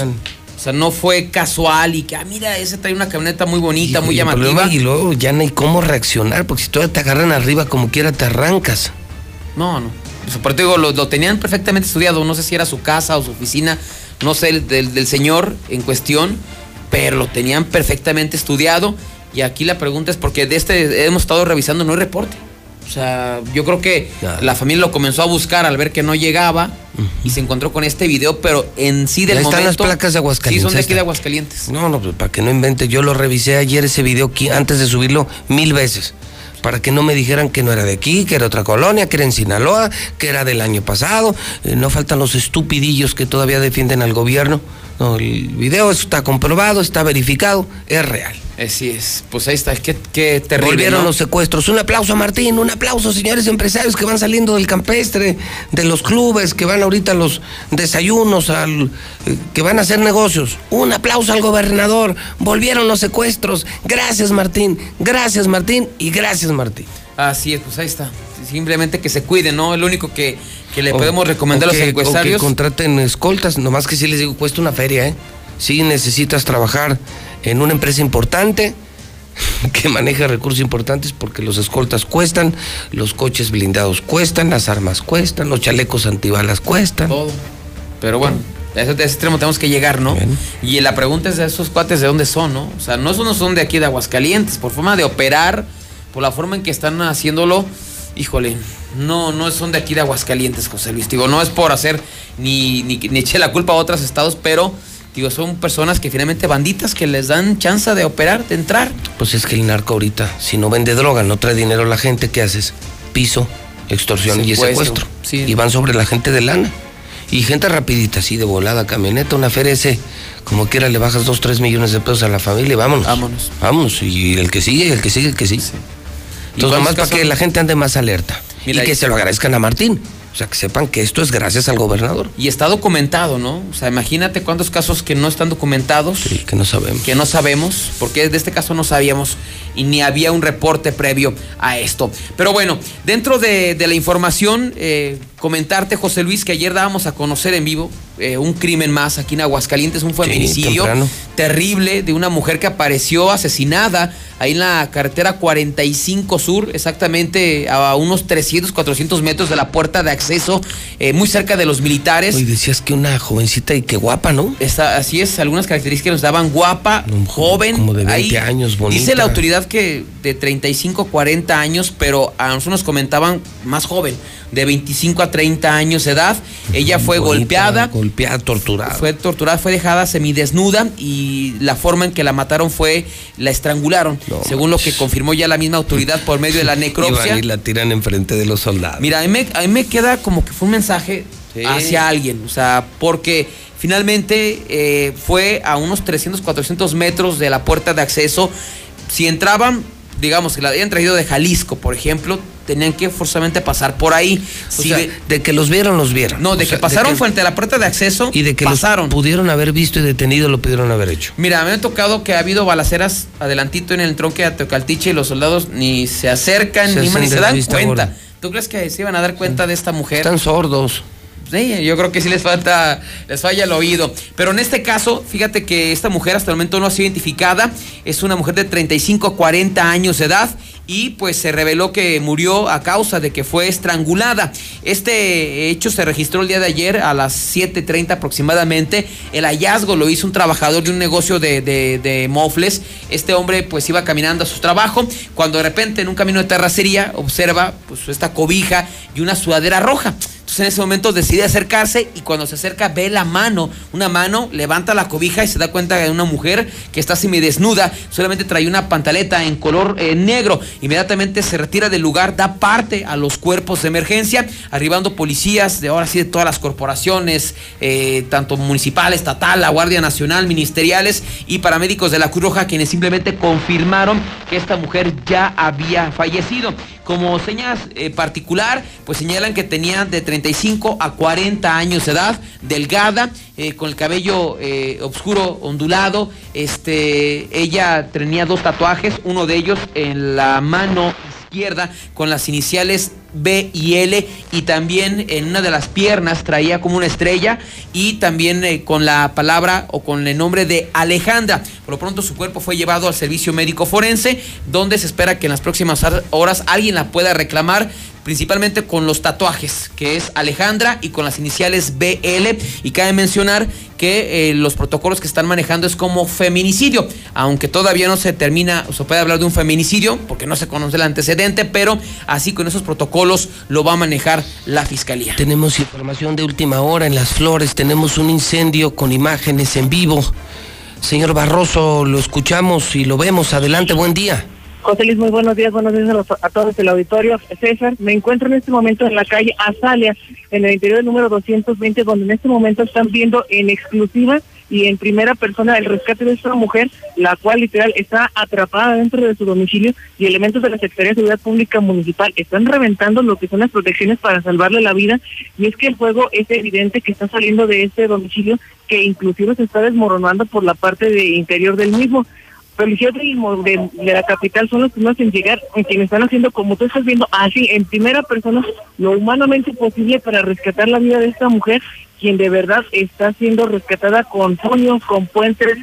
O sea, no fue casual y que, ah, mira, ese trae una camioneta muy bonita, muy llamativa. Y luego ya no hay cómo reaccionar, porque si todavía te agarran arriba como quiera, te arrancas. No, no. Por digo, lo, lo, tenían perfectamente estudiado. No sé si era su casa o su oficina, no sé, del, del señor en cuestión pero lo tenían perfectamente estudiado. Y aquí la pregunta es porque de este hemos estado revisando, no hay reporte. O sea, yo creo que la familia lo comenzó a buscar al ver que no llegaba y se encontró con este video, pero en sí del Ahí están las placas de Aguascalientes. Sí, son de aquí de Aguascalientes. No, no, pues para que no invente. Yo lo revisé ayer ese video antes de subirlo mil veces. Para que no me dijeran que no era de aquí, que era otra colonia, que era en Sinaloa, que era del año pasado. Eh, no faltan los estupidillos que todavía defienden al gobierno. No, el video está comprobado, está verificado, es real. Así es, pues ahí está, qué, qué terrible. Volvieron los secuestros. Un aplauso a Martín, un aplauso, señores empresarios que van saliendo del campestre, de los clubes, que van ahorita a los desayunos, al, eh, que van a hacer negocios. Un aplauso al gobernador. Volvieron los secuestros. Gracias, Martín. Gracias, Martín. Y gracias, Martín. Así es, pues ahí está. Simplemente que se cuiden, ¿no? El único que que le podemos recomendar a los empresarios. que contraten escoltas, nomás que sí les digo, cuesta una feria, ¿eh? Si necesitas trabajar en una empresa importante <laughs> que maneja recursos importantes porque los escoltas cuestan, los coches blindados cuestan, las armas cuestan, los chalecos antibalas cuestan. Todo. Pero bueno, a ese, extremo tenemos que llegar, ¿no? Y la pregunta es de esos cuates de dónde son, ¿no? O sea, no son de aquí de Aguascalientes, por forma de operar, por la forma en que están haciéndolo híjole, no, no son de aquí de Aguascalientes, José Luis. Digo, no es por hacer ni, ni, ni eché la culpa a otros estados, pero digo, son personas que finalmente banditas que les dan chance de operar, de entrar. Pues es que el narco ahorita, si no vende droga, no trae dinero a la gente, ¿qué haces? Piso, extorsión y secuestro. Y van sobre la gente de lana. Y gente rapidita, así de volada, camioneta, una ese, como quiera le bajas dos, tres millones de pesos a la familia y vámonos. Vámonos. Vámonos. Y el que sigue, el que sigue, el que sigue. Sí. Entonces, nomás para que la gente ande más alerta. y que se lo agradezcan a Martín. O sea, que sepan que esto es gracias al gobernador. Y está documentado, ¿no? O sea, imagínate cuántos casos que no están documentados. Sí, que no sabemos. Que no sabemos, porque de este caso no sabíamos y ni había un reporte previo a esto. Pero bueno, dentro de, la información, eh, comentarte, José Luis, que ayer dábamos a conocer en vivo eh, un crimen más aquí en Aguascalientes, un feminicidio terrible de una mujer que apareció asesinada ahí en la carretera 45 Sur, exactamente a unos 300, 400 metros de la puerta de acceso, eh, muy cerca de los militares. Y decías que una jovencita y que guapa, ¿no? así es, algunas características nos daban guapa, joven. Como de 20 años, bonita. Dice la autoridad que de 35, 40 años, pero a nosotros nos comentaban más joven, de 25 a a 30 años de edad. Ella fue Bonita, golpeada. Golpeada, torturada. Fue torturada, fue dejada semidesnuda y la forma en que la mataron fue la estrangularon, según lo que confirmó ya la misma autoridad por medio de la <laughs> necropsia. Y la tiran enfrente de los soldados. Mira, a mí, me, a mí me queda como que fue un mensaje Sí. hacia alguien, o sea, porque finalmente eh, fue a unos 300, 400 metros de la puerta de acceso. Si entraban, digamos, que la habían traído de Jalisco, por ejemplo, tenían que forzosamente pasar por ahí. O Si sea, de que los vieron, los vieron. no, de O sea, que pasaron que- frente a la puerta de acceso Y de que pasaron. los pudieron haber visto y detenido, lo pudieron haber hecho. Mira, me ha tocado que ha habido balaceras adelantito en el tronque de Teocaltiche y los soldados ni se acercan Se ni, ni se dan cuenta. gorda. ¿Tú crees que se iban a dar cuenta de esta mujer? Están sordos. Yo creo que sí les falta, les falla el oído. Pero en este caso, fíjate que esta mujer hasta el momento no ha sido identificada. Es una mujer de 35 a 40 años de edad y pues se reveló que murió a causa de que fue estrangulada. Este hecho se registró el día de ayer a las 7.30 aproximadamente. El hallazgo lo hizo un trabajador de un negocio de, de- de mofles. Este hombre pues iba caminando a su trabajo cuando de repente en un camino de terracería observa pues esta cobija y una sudadera roja. En ese momento decide acercarse y cuando se acerca ve la mano, una mano, levanta la cobija y se da cuenta de una mujer que está semidesnuda, solamente trae una pantaleta en color eh, negro. Inmediatamente se retira del lugar, da parte a los cuerpos de emergencia, arribando policías de ahora sí de todas las corporaciones, eh, tanto municipal, estatal, la Guardia Nacional, ministeriales y paramédicos de la Cruz Roja, quienes simplemente confirmaron que esta mujer ya había fallecido. Como señas eh, particular, pues señalan que tenía de 35 a 40 años de edad, delgada, eh, con el cabello eh, oscuro, ondulado. Este, ella tenía dos tatuajes, uno de ellos en la mano izquierda con las iniciales B y L y también en una de las piernas traía como una estrella y también eh, con la palabra o con el nombre de Alejandra. Por lo pronto su cuerpo fue llevado al servicio médico forense donde se espera que en las próximas horas alguien la pueda reclamar principalmente con los tatuajes, que es Alejandra y con las iniciales BL. Y cabe mencionar que eh, los protocolos que están manejando es como feminicidio, aunque todavía no se termina, o se puede hablar de un feminicidio, porque no se conoce el antecedente, pero así con esos protocolos lo va a manejar la fiscalía. Tenemos información de última hora en Las Flores, tenemos un incendio con imágenes en vivo. Señor Barroso, lo escuchamos y lo vemos. Adelante, buen día. José muy buenos días, buenos días a, los- a todos el auditorio. César, me encuentro en este momento en la calle Azalia, en el interior del número 220, donde en este momento están viendo en exclusiva y en primera persona el rescate de esta mujer, la cual literal está atrapada dentro de su domicilio y elementos de la Secretaría de Seguridad Pública Municipal están reventando lo que son las protecciones para salvarle la vida y es que el fuego es evidente que está saliendo de este domicilio que inclusive se está desmoronando por la parte de interior del mismo policías mo- de, de la capital son los primeros en llegar, en quienes están haciendo, como tú estás viendo, así en primera persona, lo humanamente posible para rescatar la vida de esta mujer, quien de verdad está siendo rescatada con puños, con puentes,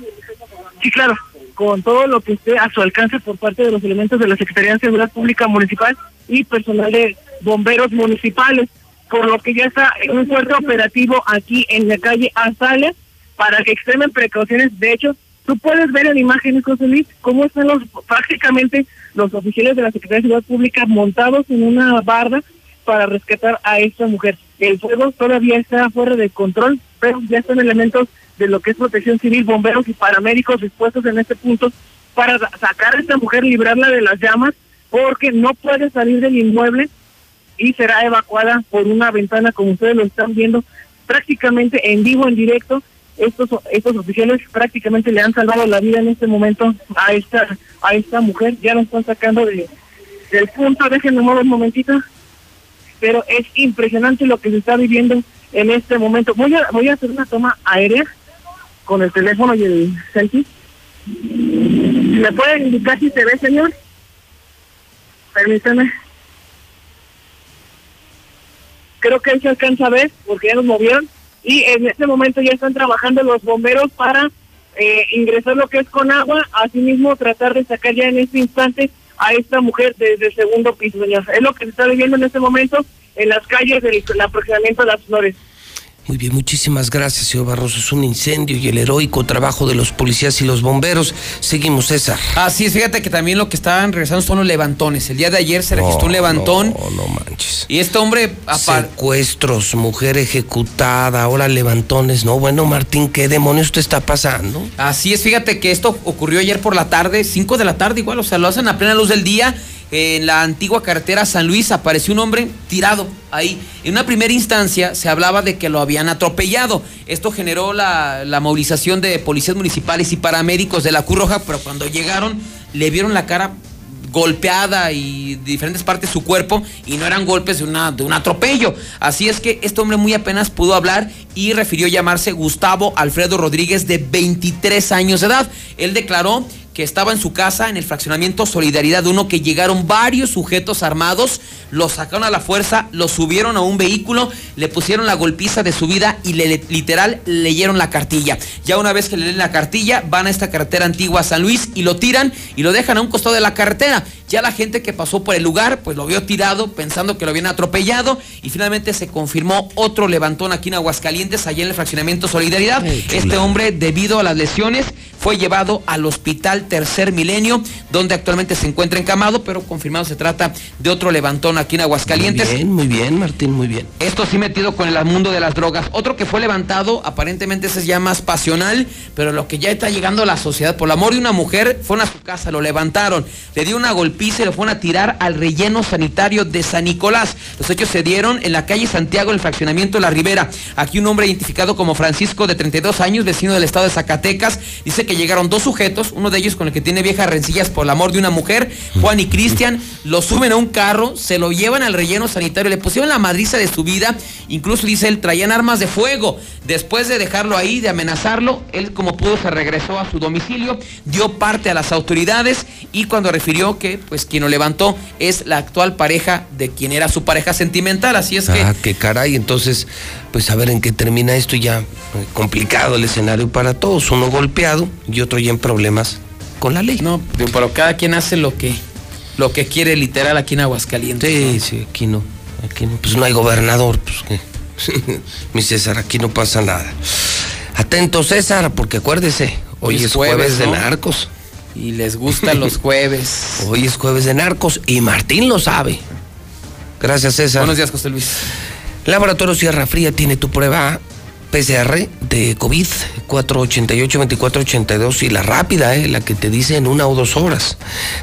sí, claro, con todo lo que esté a su alcance por parte de los elementos de la Secretaría de Seguridad Pública Municipal y personal de bomberos municipales, por lo que ya está un fuerte operativo aquí en la calle Azalea para que extremen precauciones. De hecho, tú puedes ver en imágenes, José Luis, cómo están los prácticamente los oficiales de la Secretaría de Seguridad Pública montados en una barda para rescatar a esta mujer. El fuego todavía está fuera de control, pero ya están elementos de lo que es protección civil, bomberos y paramédicos dispuestos en este punto para sa- sacar a esta mujer, librarla de las llamas, porque no puede salir del inmueble y será evacuada por una ventana como ustedes lo están viendo prácticamente en vivo, en directo. Estos estos oficiales prácticamente le han salvado la vida en este momento a esta a esta mujer. Ya la están sacando de, del punto. Déjenme mover un momentito. Pero es impresionante lo que se está viviendo en este momento. Voy a voy a hacer una toma aérea con el teléfono y el selfie. ¿Me pueden indicar si se ve, señor? Permítame. creo que ahí se alcanza a ver porque ya nos movieron y en este momento ya están trabajando los bomberos para eh, ingresar lo que es con agua, asimismo tratar de sacar ya en este instante a esta mujer desde el segundo piso, señor. Es lo que se está viviendo en este momento en las calles del el aproximamiento de las flores. Muy bien, muchísimas gracias, señor Barroso. Es un incendio y el heroico trabajo de los policías y los bomberos. Seguimos, César. Así es, fíjate que también lo que estaban regresando son los levantones. El día de ayer se registró un levantón. No, no manches. Y este hombre. Secuestros, mujer ejecutada, ahora levantones. No, bueno, Martín, ¿qué demonios te está pasando? Así es, fíjate que esto ocurrió ayer por la tarde, 5 de la tarde igual, o sea, lo hacen a plena luz del día en la antigua carretera San Luis apareció un hombre tirado ahí. En una primera instancia se hablaba de que lo habían atropellado. Esto generó la, la movilización de policías municipales y paramédicos de la Cruz Roja, pero cuando llegaron le vieron la cara golpeada y diferentes partes de su cuerpo y no eran golpes de, de un atropello. Así es que este hombre muy apenas pudo hablar y refirió llamarse Gustavo Alfredo Rodríguez de 23 años de edad. Él declaró que estaba en su casa en el fraccionamiento Solidaridad 1, que llegaron varios sujetos armados, lo sacaron a la fuerza, lo subieron a un vehículo, le pusieron la golpiza de su vida y le, literal leyeron la cartilla. Ya una vez que le leen la cartilla, van a esta carretera antigua a San Luis y lo tiran y lo dejan a un costado de la carretera. Ya la gente que pasó por el lugar, pues lo vio tirado pensando que lo habían atropellado y finalmente se confirmó otro levantón aquí en Aguascalientes, allá en el fraccionamiento Solidaridad. este hombre, debido a las lesiones, fue llevado al hospital Tercer Milenio, donde actualmente se encuentra encamado, pero confirmado se trata de otro levantón aquí en Aguascalientes. Muy bien, muy bien, Martín, muy bien. Esto sí metido con el mundo de las drogas. Otro que fue levantado, aparentemente ese es ya más pasional, pero lo que ya está llegando a la sociedad, por el amor de una mujer, fueron a su casa, lo levantaron, le dio una golpiza y lo fueron a tirar al relleno sanitario de San Nicolás. Los hechos se dieron en la calle Santiago, en el fraccionamiento La Ribera. Aquí un hombre identificado como Francisco, de 32 años, vecino del estado de Zacatecas, dice que llegaron dos sujetos, uno de ellos con el que tiene viejas rencillas por el amor de una mujer, Juan y Cristian, lo suben a un carro, se lo llevan al relleno sanitario, le pusieron la madriza de su vida, incluso dice él, traían armas de fuego. Después de dejarlo ahí, de amenazarlo, él como pudo se regresó a su domicilio, dio parte a las autoridades y cuando refirió que pues quien lo levantó es la actual pareja de quien era su pareja sentimental, así es que... Ah, qué caray, entonces pues a ver en qué termina esto ya eh, complicado el escenario para todos, uno golpeado y otro ya en problemas con la ley. No, pero cada quien hace lo que lo que quiere literal aquí en Aguascalientes. Sí, sí, aquí no, aquí no, pues no hay gobernador, pues <laughs> mi César, aquí no pasa nada. Atento César, porque acuérdese, hoy, es jueves, de narcos. Y les gustan los <laughs> jueves. Hoy es jueves de narcos y Martín lo sabe. Gracias, César. Buenos días, José Luis. Laboratorio Sierra Fría tiene tu prueba PCR de COVID 488-2482 y la rápida, eh, la que te dice en una o dos horas.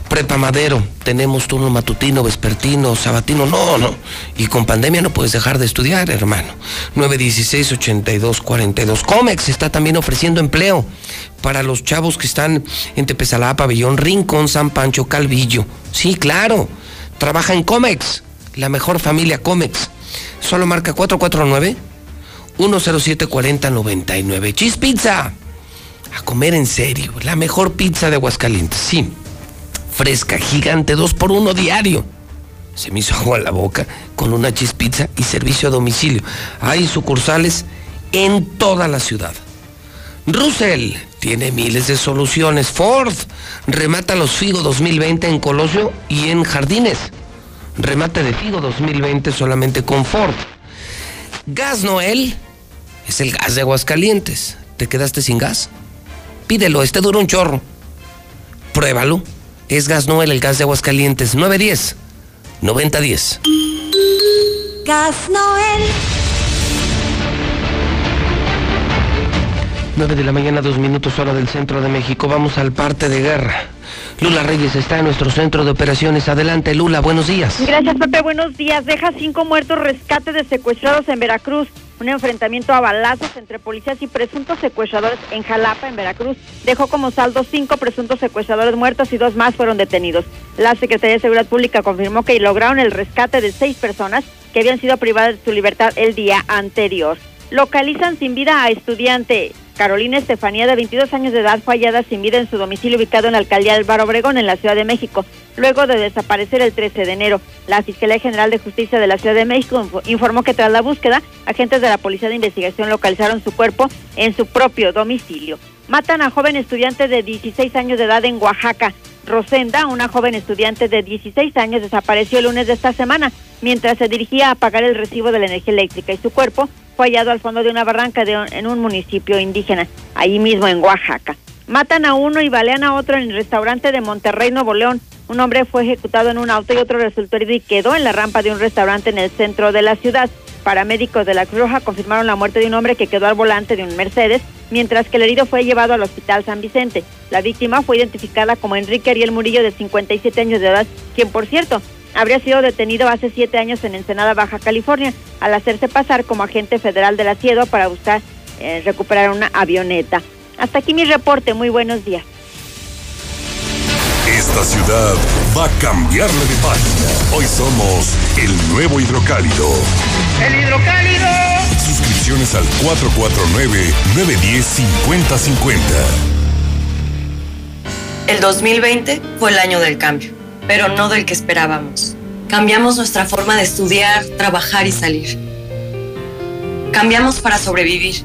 Prepa Madero, tenemos turno matutino, vespertino, sabatino, no, no. Y con pandemia no puedes dejar de estudiar, hermano. 916-8242. Comex está también ofreciendo empleo para los chavos que están en Tepezalá, Pabellón, Rincón, San Pancho, Calvillo. Sí, claro. Trabaja en Comex, la mejor familia Comex. Solo marca 449 1074099. Cheese Pizza. A comer en serio. La mejor pizza de Aguascalientes. Sí. Fresca, gigante, dos por uno diario. Se me hizo agua la boca con una cheese pizza y servicio a domicilio. Hay sucursales en toda la ciudad. Russell tiene miles de soluciones. Ford remata los Figo 2020 en Colosio y en Jardines. Remate de Figo 2020 solamente con Ford. Gas Noel es el gas de Aguascalientes. ¿Te quedaste sin gas? Pídelo, este dura un chorro. Pruébalo. Es Gas Noel, el gas de Aguascalientes. 910 9010. Gas Noel. 9 de la mañana, dos minutos hora del centro de México. Vamos al parte de guerra. Lula Reyes está en nuestro centro de operaciones. Adelante, Lula, buenos días. Gracias, Pepe, buenos días. Deja cinco muertos, rescate de secuestrados en Veracruz. Un enfrentamiento a balazos entre policías y presuntos secuestradores en Jalapa, en Veracruz, dejó como saldo cinco presuntos secuestradores muertos y dos más fueron detenidos. La Secretaría de Seguridad Pública confirmó que lograron el rescate de seis personas que habían sido privadas de su libertad el día anterior. Localizan sin vida a estudiante. Carolina Estefanía, de 22 años de edad, fue hallada sin vida en su domicilio ubicado en la alcaldía Álvaro Obregón, en la Ciudad de México, luego de desaparecer el 13 de enero. La Fiscalía General de Justicia de la Ciudad de México informó que tras la búsqueda, agentes de la Policía de Investigación localizaron su cuerpo en su propio domicilio. Matan a joven estudiante de 16 años de edad en Oaxaca. Rosenda, una joven estudiante de 16 años, desapareció el lunes de esta semana mientras se dirigía a pagar el recibo de la energía eléctrica y su cuerpo fue hallado al fondo de una barranca en un municipio indígena, ahí mismo en Oaxaca. Matan a uno y balean a otro en el restaurante de Monterrey, Nuevo León. Un hombre fue ejecutado en un auto y otro resultó herido y quedó en la rampa de un restaurante en el centro de la ciudad. Paramédicos de la Cruz Roja confirmaron la muerte de un hombre que quedó al volante de un Mercedes, mientras que el herido fue llevado al Hospital San Vicente. La víctima fue identificada como Enrique Ariel Murillo, de 57 años de edad, quien, por cierto, habría sido detenido hace siete años en Ensenada, Baja California, al hacerse pasar como agente federal del asiedo para buscar eh, recuperar una avioneta. Hasta aquí mi reporte. Muy buenos días. Esta ciudad va a cambiarle de página. Hoy somos el nuevo hidrocálido. ¡El hidrocálido! Suscripciones al 449-910-5050. El 2020 fue el año del cambio, pero no del que esperábamos. Cambiamos nuestra forma de estudiar, trabajar y salir. Cambiamos para sobrevivir,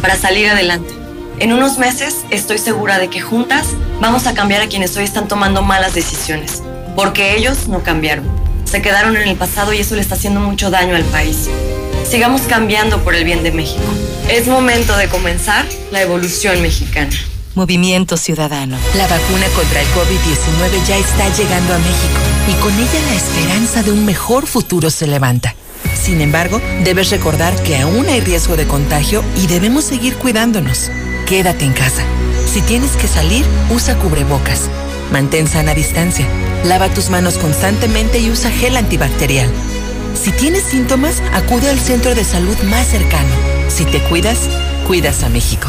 para salir adelante. En unos meses estoy segura de que juntas vamos a cambiar a quienes hoy están tomando malas decisiones, porque ellos no cambiaron. Se quedaron en el pasado y eso le está haciendo mucho daño al país. Sigamos cambiando por el bien de México. Es momento de comenzar la evolución mexicana. Movimiento Ciudadano. La vacuna contra el COVID-19 ya está llegando a México y con ella la esperanza de un mejor futuro se levanta. Sin embargo, debes recordar que aún hay riesgo de contagio y debemos seguir cuidándonos. Quédate en casa. Si tienes que salir, usa cubrebocas. Mantén sana distancia. Lava tus manos constantemente y usa gel antibacterial. Si tienes síntomas, acude al centro de salud más cercano. Si te cuidas, cuidas a México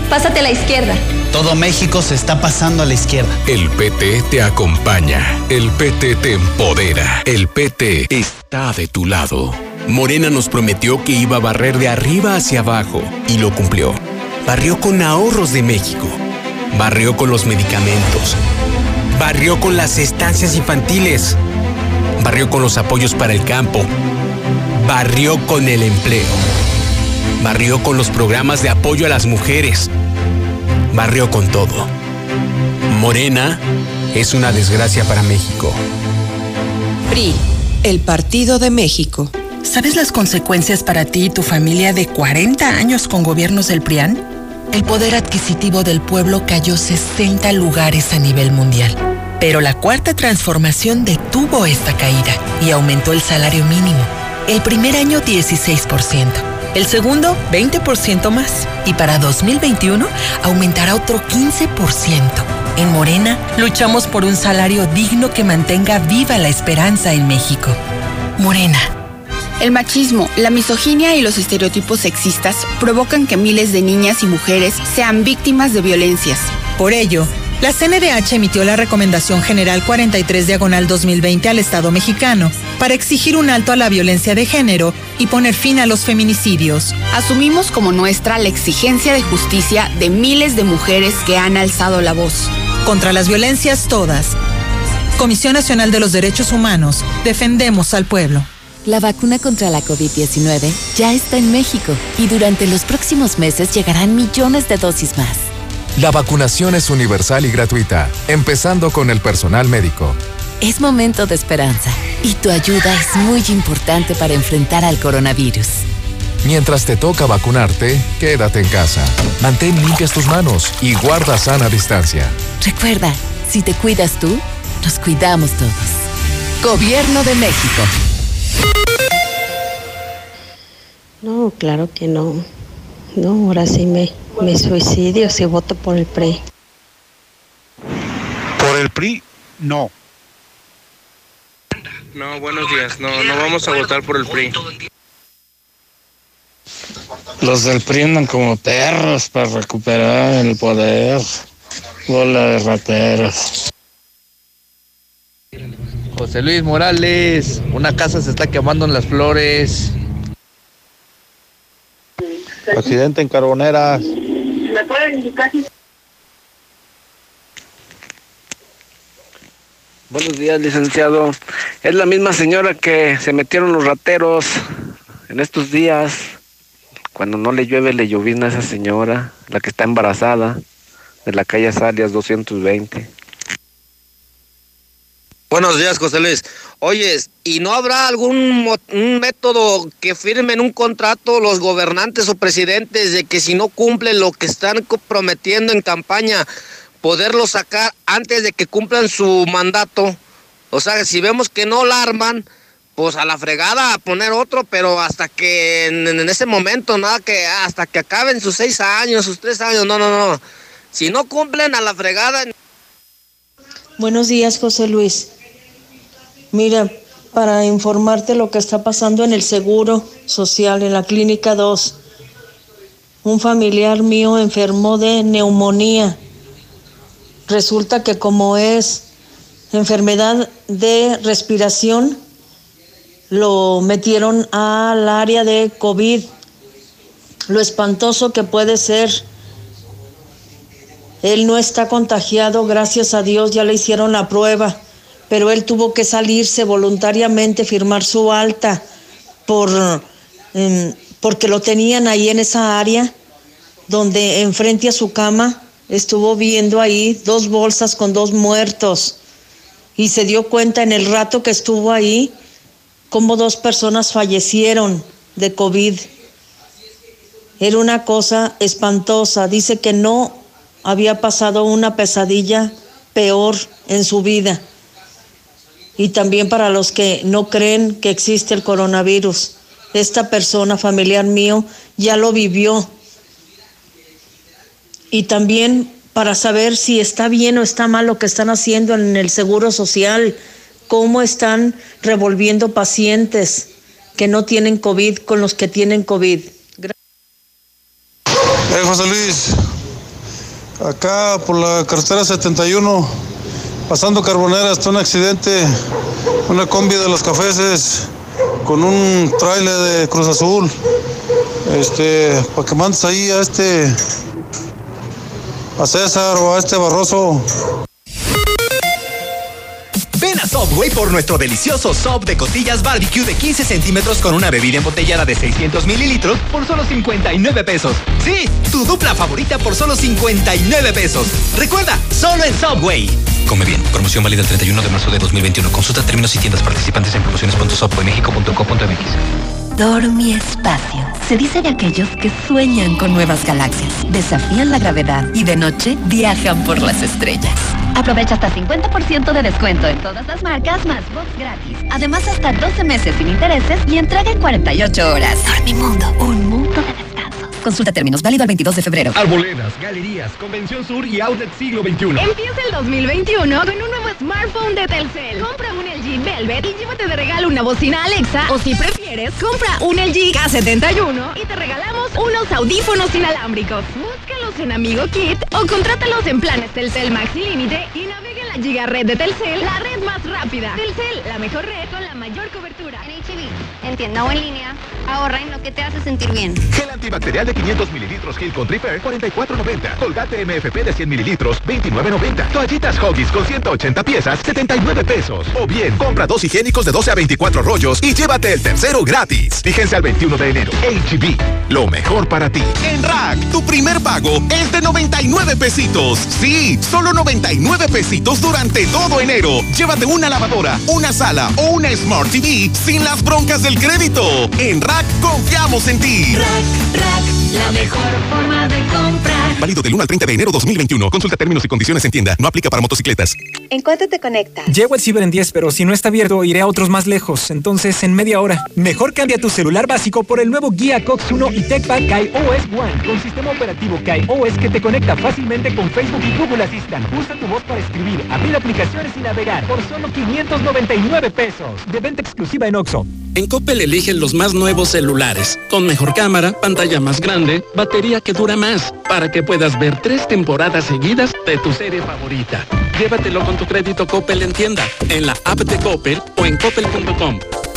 Pásate a la izquierda. Todo México se está pasando a la izquierda. El PT te acompaña. El PT te empodera. El PT está de tu lado. Morena nos prometió que iba a barrer de arriba hacia abajo y lo cumplió. Barrió con ahorros de México. Barrió con los medicamentos. Barrió con las estancias infantiles. Barrió con los apoyos para el campo. Barrió con el empleo. Barrió con los programas de apoyo a las mujeres barrió con todo. Morena es una desgracia para México. PRI, el Partido de México. ¿Sabes las consecuencias para ti y tu familia de 40 años con gobiernos del PRIAN? El poder adquisitivo del pueblo cayó 60 lugares a nivel mundial. Pero la cuarta transformación detuvo esta caída y aumentó el salario mínimo. El primer año 16% el segundo 20% más y para 2021 aumentará otro 15%. En Morena luchamos por un salario digno que mantenga viva la esperanza en México. Morena. El machismo, la misoginia y los estereotipos sexistas provocan que miles de niñas y mujeres sean víctimas de violencias. Por ello, la CNDH emitió la Recomendación General 43 Diagonal 2020 al Estado mexicano para exigir un alto a la violencia de género y poner fin a los feminicidios. Asumimos como nuestra la exigencia de justicia de miles de mujeres que han alzado la voz. Contra las violencias todas. Comisión Nacional de los Derechos Humanos, defendemos al pueblo. La vacuna contra la COVID-19 ya está en México y durante los próximos meses llegarán millones de dosis más. La vacunación es universal y gratuita, empezando con el personal médico. Es momento de esperanza y tu ayuda es muy importante para enfrentar al coronavirus. Mientras te toca vacunarte, quédate en casa. Mantén limpias tus manos y guarda sana distancia. Recuerda, si te cuidas tú, nos cuidamos todos. Gobierno de México. No, claro que no. No, ahora sí me, me suicidio si voto por el PRI. el PRI, no. No, buenos días. No, no vamos a votar por el PRI. Los del PRI andan como perros para recuperar el poder. Bola de rateros. José Luis Morales, una casa se está quemando en las flores. Accidente en Carboneras. ¿Me pueden indicar si Buenos días, licenciado. Es la misma señora que se metieron los rateros en estos días. Cuando no le llueve, le llovina a esa señora, la que está embarazada, de la calle Salias 220. Buenos días, José Luis. Oyes, ¿y no habrá algún método que firmen un contrato los gobernantes o presidentes de que si no cumplen lo que están co- prometiendo en campaña, poderlo sacar antes de que cumplan su mandato? O sea, si vemos que no la arman, pues a la fregada a poner otro, pero hasta que en, en ese momento, nada que hasta que acaben sus seis años, sus tres años, no, no, no. Si no cumplen a la fregada, Buenos días, José Luis. Mira, para informarte lo que está pasando en el Seguro Social, en la Clínica 2, un familiar mío enfermó de neumonía. Resulta que como es enfermedad de respiración, lo metieron al área de COVID. Lo espantoso que puede ser él no está contagiado, gracias a Dios, ya le hicieron la prueba, pero él tuvo que salirse voluntariamente, firmar su alta, por, em, porque lo tenían ahí en esa área, donde enfrente a su cama estuvo viendo ahí dos bolsas con dos muertos y se dio cuenta en el rato que estuvo ahí cómo dos personas fallecieron de COVID. Era una cosa espantosa. Dice que no había pasado una pesadilla peor en su vida. Y también para los que no creen que existe el coronavirus. Esta persona, familiar mío, ya lo vivió. Y también para saber si está bien o está mal lo que están haciendo en el Seguro Social, cómo están revolviendo pacientes que no tienen COVID con los que tienen COVID. Eh, José Luis, acá por la carretera 71, pasando Carbonera, está un accidente, una combi de los cafeses con un trailer de Cruz Azul. Este, para que mandes ahí a este, a César o a este Barroso. Subway por nuestro delicioso sub de costillas barbecue de 15 centímetros con una bebida embotellada de 600 mililitros por solo 59 pesos. Sí, tu dupla favorita por solo 59 pesos. Recuerda, solo en Subway. Come bien. Promoción válida el 31 de marzo de 2021. Consulta términos y tiendas participantes en promociones.subwaymexico.co.mx. Dormi Espacio. Se dice de aquellos que sueñan con nuevas galaxias, desafían la gravedad y de noche viajan por las estrellas. Aprovecha hasta 50% de descuento en todas las marcas más box gratis. Además, hasta 12 meses sin intereses y entrega en 48 horas. Dormimundo, un mundo de descanso. Consulta términos, válido el 22 de febrero. Arboledas, galerías, Convención Sur y Outlet Siglo XXI. Empieza el 2021 con un nuevo smartphone de Telcel. Compra un LG Velvet y llévate de regalo una bocina Alexa. O si compra un LG K71 y te regalamos unos audífonos inalámbricos. Búscalos en Amigo Kit o contrátalos en planes Telcel Maxi Límite y navega en la Giga Red de Telcel, la red más rápida. Telcel, la mejor red con la mayor cobertura. HB, en tienda o en línea, ahorra en lo que te hace sentir bien. Gel antibacterial de 500 mililitros Gil con Repair, 44.90. Colgate MFP de 100 mililitros, 29.90. Toallitas Hoggies con 180 piezas, 79 pesos. O bien, compra dos higiénicos de 12 a 24 rollos y llévate el tercero gratis. Fíjense al 21 de enero. HB, lo mejor para ti. En Rack, tu primer pago es de 99 pesitos. Sí, solo 99 pesitos durante todo enero. Llévate una lavadora, una sala o una Smart TV sin las broncas del crédito. En Rack, confiamos en ti. La mejor forma de comprar. Válido del 1 al 30 de enero 2021. Consulta términos y condiciones en tienda. No aplica para motocicletas. ¿En cuánto te conectas? Llego al ciber en 10, pero si no está abierto, iré a otros más lejos. Entonces, en media hora. Mejor cambia tu celular básico por el nuevo Guía Cox 1 y TechPad Kai OS One con sistema operativo Kai OS que te conecta fácilmente con Facebook y Google Assistant. Usa tu voz para escribir, abrir aplicaciones y navegar por solo 599 pesos. De venta exclusiva en Oxxo. En Coppel eligen los más nuevos celulares, con mejor cámara, pantalla más grande, batería que dura más, para que puedas ver tres temporadas seguidas de tu serie favorita. Llévatelo con tu crédito Coppel en tienda, en la app de Coppel o en coppel.com.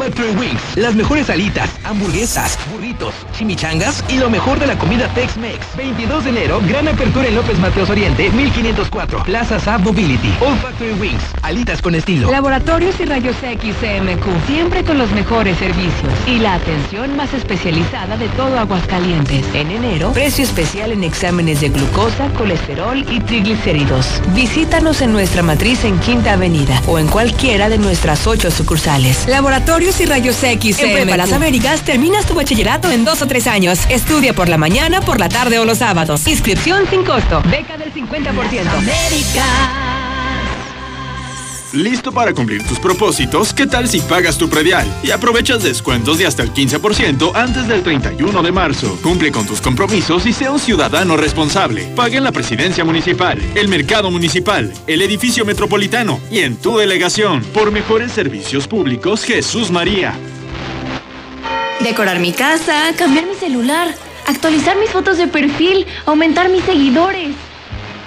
Factory Wings, las mejores alitas, hamburguesas, burritos, chimichangas y lo mejor de la comida Tex-Mex. 22 de enero, gran apertura en López Mateos Oriente, 1504, Plaza Sab Mobility. All Factory Wings, alitas con estilo. Laboratorios y Rayos X siempre con los mejores servicios y la atención más especializada de todo Aguascalientes. En enero, precio especial en exámenes de glucosa, colesterol y triglicéridos. Visítanos en nuestra matriz en Quinta Avenida o en cualquiera de nuestras ocho sucursales. Y Rayos X En Prepa Las Américas terminas tu bachillerato en dos o tres años. Estudia por la mañana, por la tarde o los sábados. Inscripción sin costo. Beca del 50%. ¿Listo para cumplir tus propósitos? ¿Qué tal si pagas tu predial y aprovechas descuentos de hasta el 15% antes del 31 de marzo? Cumple con tus compromisos y sea un ciudadano responsable. Paga en la presidencia municipal, el mercado municipal, el edificio metropolitano y en tu delegación. Por mejores servicios públicos, Jesús María. Decorar mi casa, cambiar mi celular, actualizar mis fotos de perfil, aumentar mis seguidores.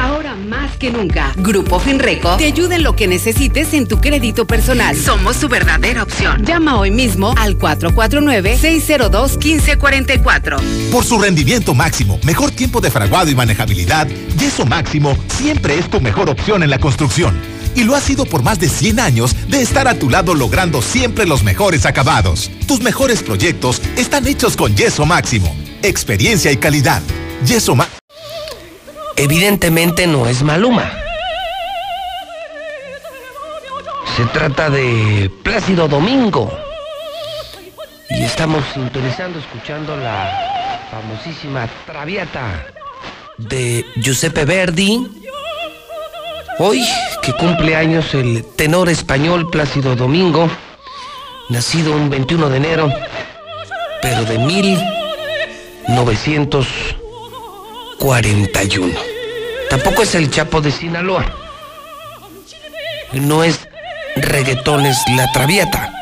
Ahora más que nunca, Grupo Finreco te ayuda en lo que necesites en tu crédito personal. Somos su verdadera opción. Llama hoy mismo al 449-602-1544. Por su rendimiento máximo, mejor tiempo de fraguado y manejabilidad, Yeso Máximo siempre es tu mejor opción en la construcción. Y lo ha sido por más de 100 años de estar a tu lado logrando siempre los mejores acabados. Tus mejores proyectos están hechos con Yeso Máximo. Experiencia y calidad. Yeso Máximo. Evidentemente no es Maluma. Se trata de Plácido Domingo. Y estamos sintonizando, escuchando la famosísima Traviata de Giuseppe Verdi. Hoy, que cumple años el tenor español Plácido Domingo, nacido un 21 de enero, pero de 1941. Tampoco es el Chapo de Sinaloa. No es reggaetones La Traviata.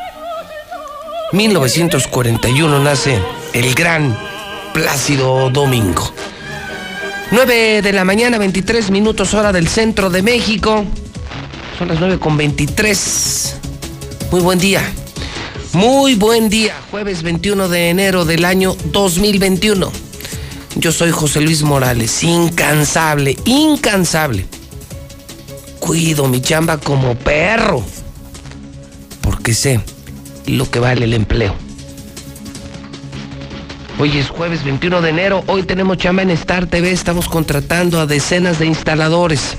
1941 nace el gran Plácido Domingo. 9 de la mañana, 23 minutos hora del centro de México. Son las 9 con 23. Muy buen día. Muy buen día. Jueves 21 de enero del año 2021. Yo soy José Luis Morales, incansable, incansable. Cuido mi chamba como perro, porque sé lo que vale el empleo. Hoy es jueves 21 de enero, hoy tenemos chamba en Star TV, estamos contratando a decenas de instaladores,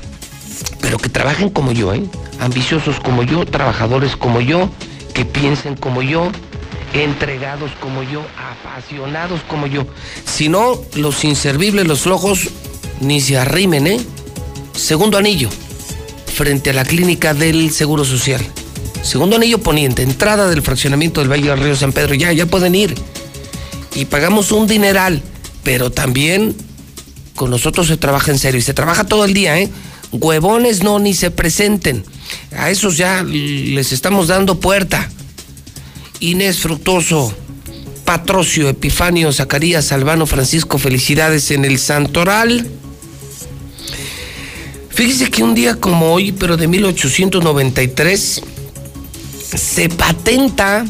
pero que trabajen como yo, ¿eh? ambiciosos como yo, trabajadores como yo, que piensen como yo, entregados como yo, apasionados como yo. Si no, los inservibles, los flojos, ni se arrimen, ¿eh? Segundo anillo, frente a la clínica del Seguro Social. Segundo anillo poniente, entrada del fraccionamiento del Valle del Río San Pedro. Ya, ya pueden ir. Y pagamos un dineral, pero también con nosotros se trabaja en serio y se trabaja todo el día, ¿eh? Huevones no, ni se presenten. A esos ya les estamos dando puerta. Inés Fructuoso, Patrocio, Epifanio, Zacarías, Albano, Francisco, felicidades en el Santoral. Fíjese que un día como hoy, pero de 1893, se patenta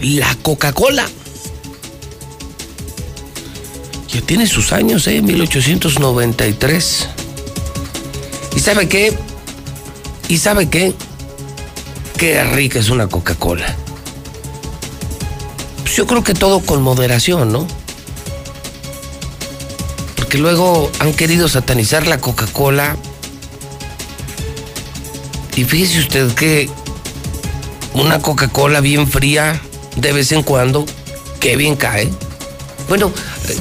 la Coca-Cola. Ya tiene sus años, ¿eh? 1893. ¿Y sabe qué? ¿Y sabe qué? Qué rica es una Coca-Cola. Pues yo creo que todo con moderación, ¿no? Porque luego han querido satanizar la Coca-Cola. Y fíjese usted que una Coca-Cola bien fría de vez en cuando, qué bien cae. Bueno,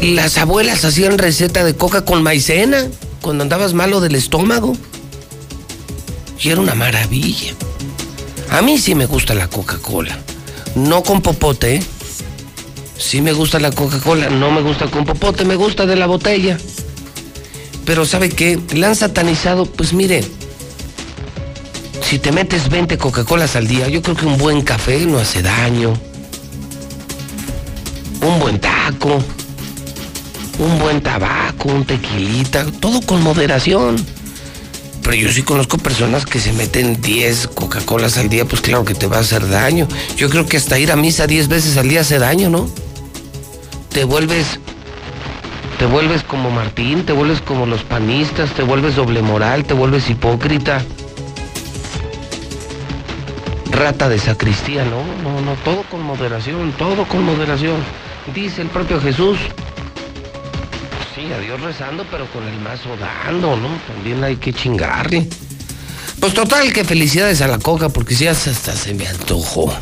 las abuelas hacían receta de coca con maicena cuando andabas malo del estómago. Y era una maravilla. A mí sí me gusta la Coca-Cola. No con popote. Sí me gusta la Coca-Cola, no me gusta con popote, me gusta de la botella. Pero ¿sabe qué? La han satanizado, pues mire, si te metes 20 Coca-Colas al día, yo creo que un buen café no hace daño. Un buen taco, un buen tabaco, un tequilita, todo con moderación. Pero yo sí conozco personas que se meten 10 Coca-Colas al día, pues claro que te va a hacer daño. Yo creo que hasta ir a misa 10 veces al día hace daño, ¿no? Te vuelves te vuelves como Martín, te vuelves como los panistas, te vuelves doble moral, te vuelves hipócrita. Rata de sacristía, no, no, no, todo con moderación, todo con moderación. Dice el propio Jesús. A Dios rezando, pero con el mazo dando, ¿no? También hay que chingarle. Pues total, que felicidades a la coca, porque si hasta se me antojó.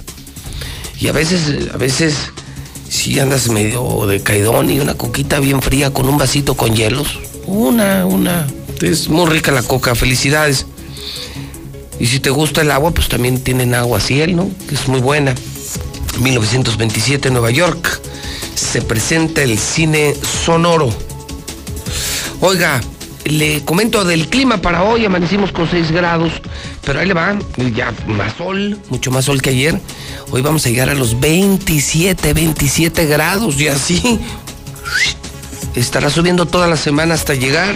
Y a veces, a veces, si andas medio de caidón y una coquita bien fría con un vasito con hielos. Una, una. Es muy rica la coca, felicidades. Y si te gusta el agua, pues también tienen agua ciel, ¿no? Que es muy buena. 1927, Nueva York. Se presenta el cine sonoro. Oiga, le comento del clima para hoy. Amanecimos con 6 grados. Pero ahí le va, ya más sol, mucho más sol que ayer. Hoy vamos a llegar a los 27, 27 grados y así estará subiendo toda la semana hasta llegar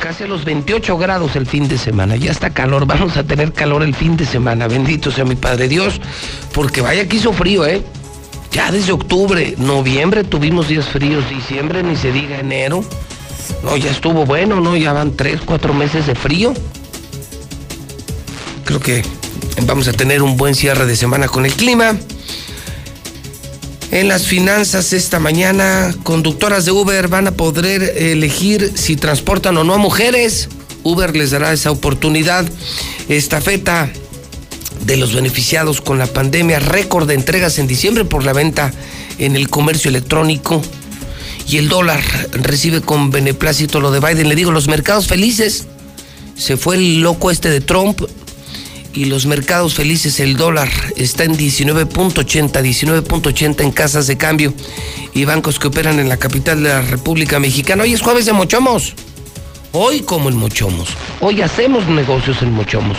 casi a los 28 grados el fin de semana. Ya está calor, vamos a tener calor el fin de semana. Bendito sea mi Padre Dios, porque vaya que hizo frío, ¿eh? Ya desde octubre, noviembre tuvimos días fríos, diciembre ni se diga enero. No, ya estuvo bueno, ¿no? Ya van tres, cuatro meses de frío creo que vamos a tener un buen cierre de semana con el clima. En las finanzas esta mañana, conductoras de Uber van a poder elegir si transportan o no a mujeres. Uber les dará esa oportunidad. Estafeta de los beneficiados con la pandemia, récord de entregas en diciembre por la venta en el comercio electrónico. Y el dólar recibe con beneplácito lo de Biden. Le digo, los mercados felices. Se fue el loco este de Trump, y los mercados felices, el dólar está en 19.80, 19.80 en casas de cambio y bancos que operan en la capital de la República Mexicana. Hoy es jueves de Mochomos. Hoy como en Mochomos. Hoy hacemos negocios en Mochomos.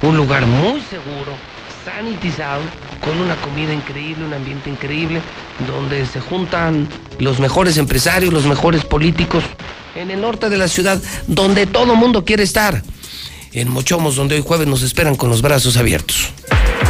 Un lugar muy seguro, sanitizado, con una comida increíble, un ambiente increíble, donde se juntan los mejores empresarios, los mejores políticos en el norte de la ciudad, donde todo mundo quiere estar en Mochomos, donde hoy jueves nos esperan con los brazos abiertos.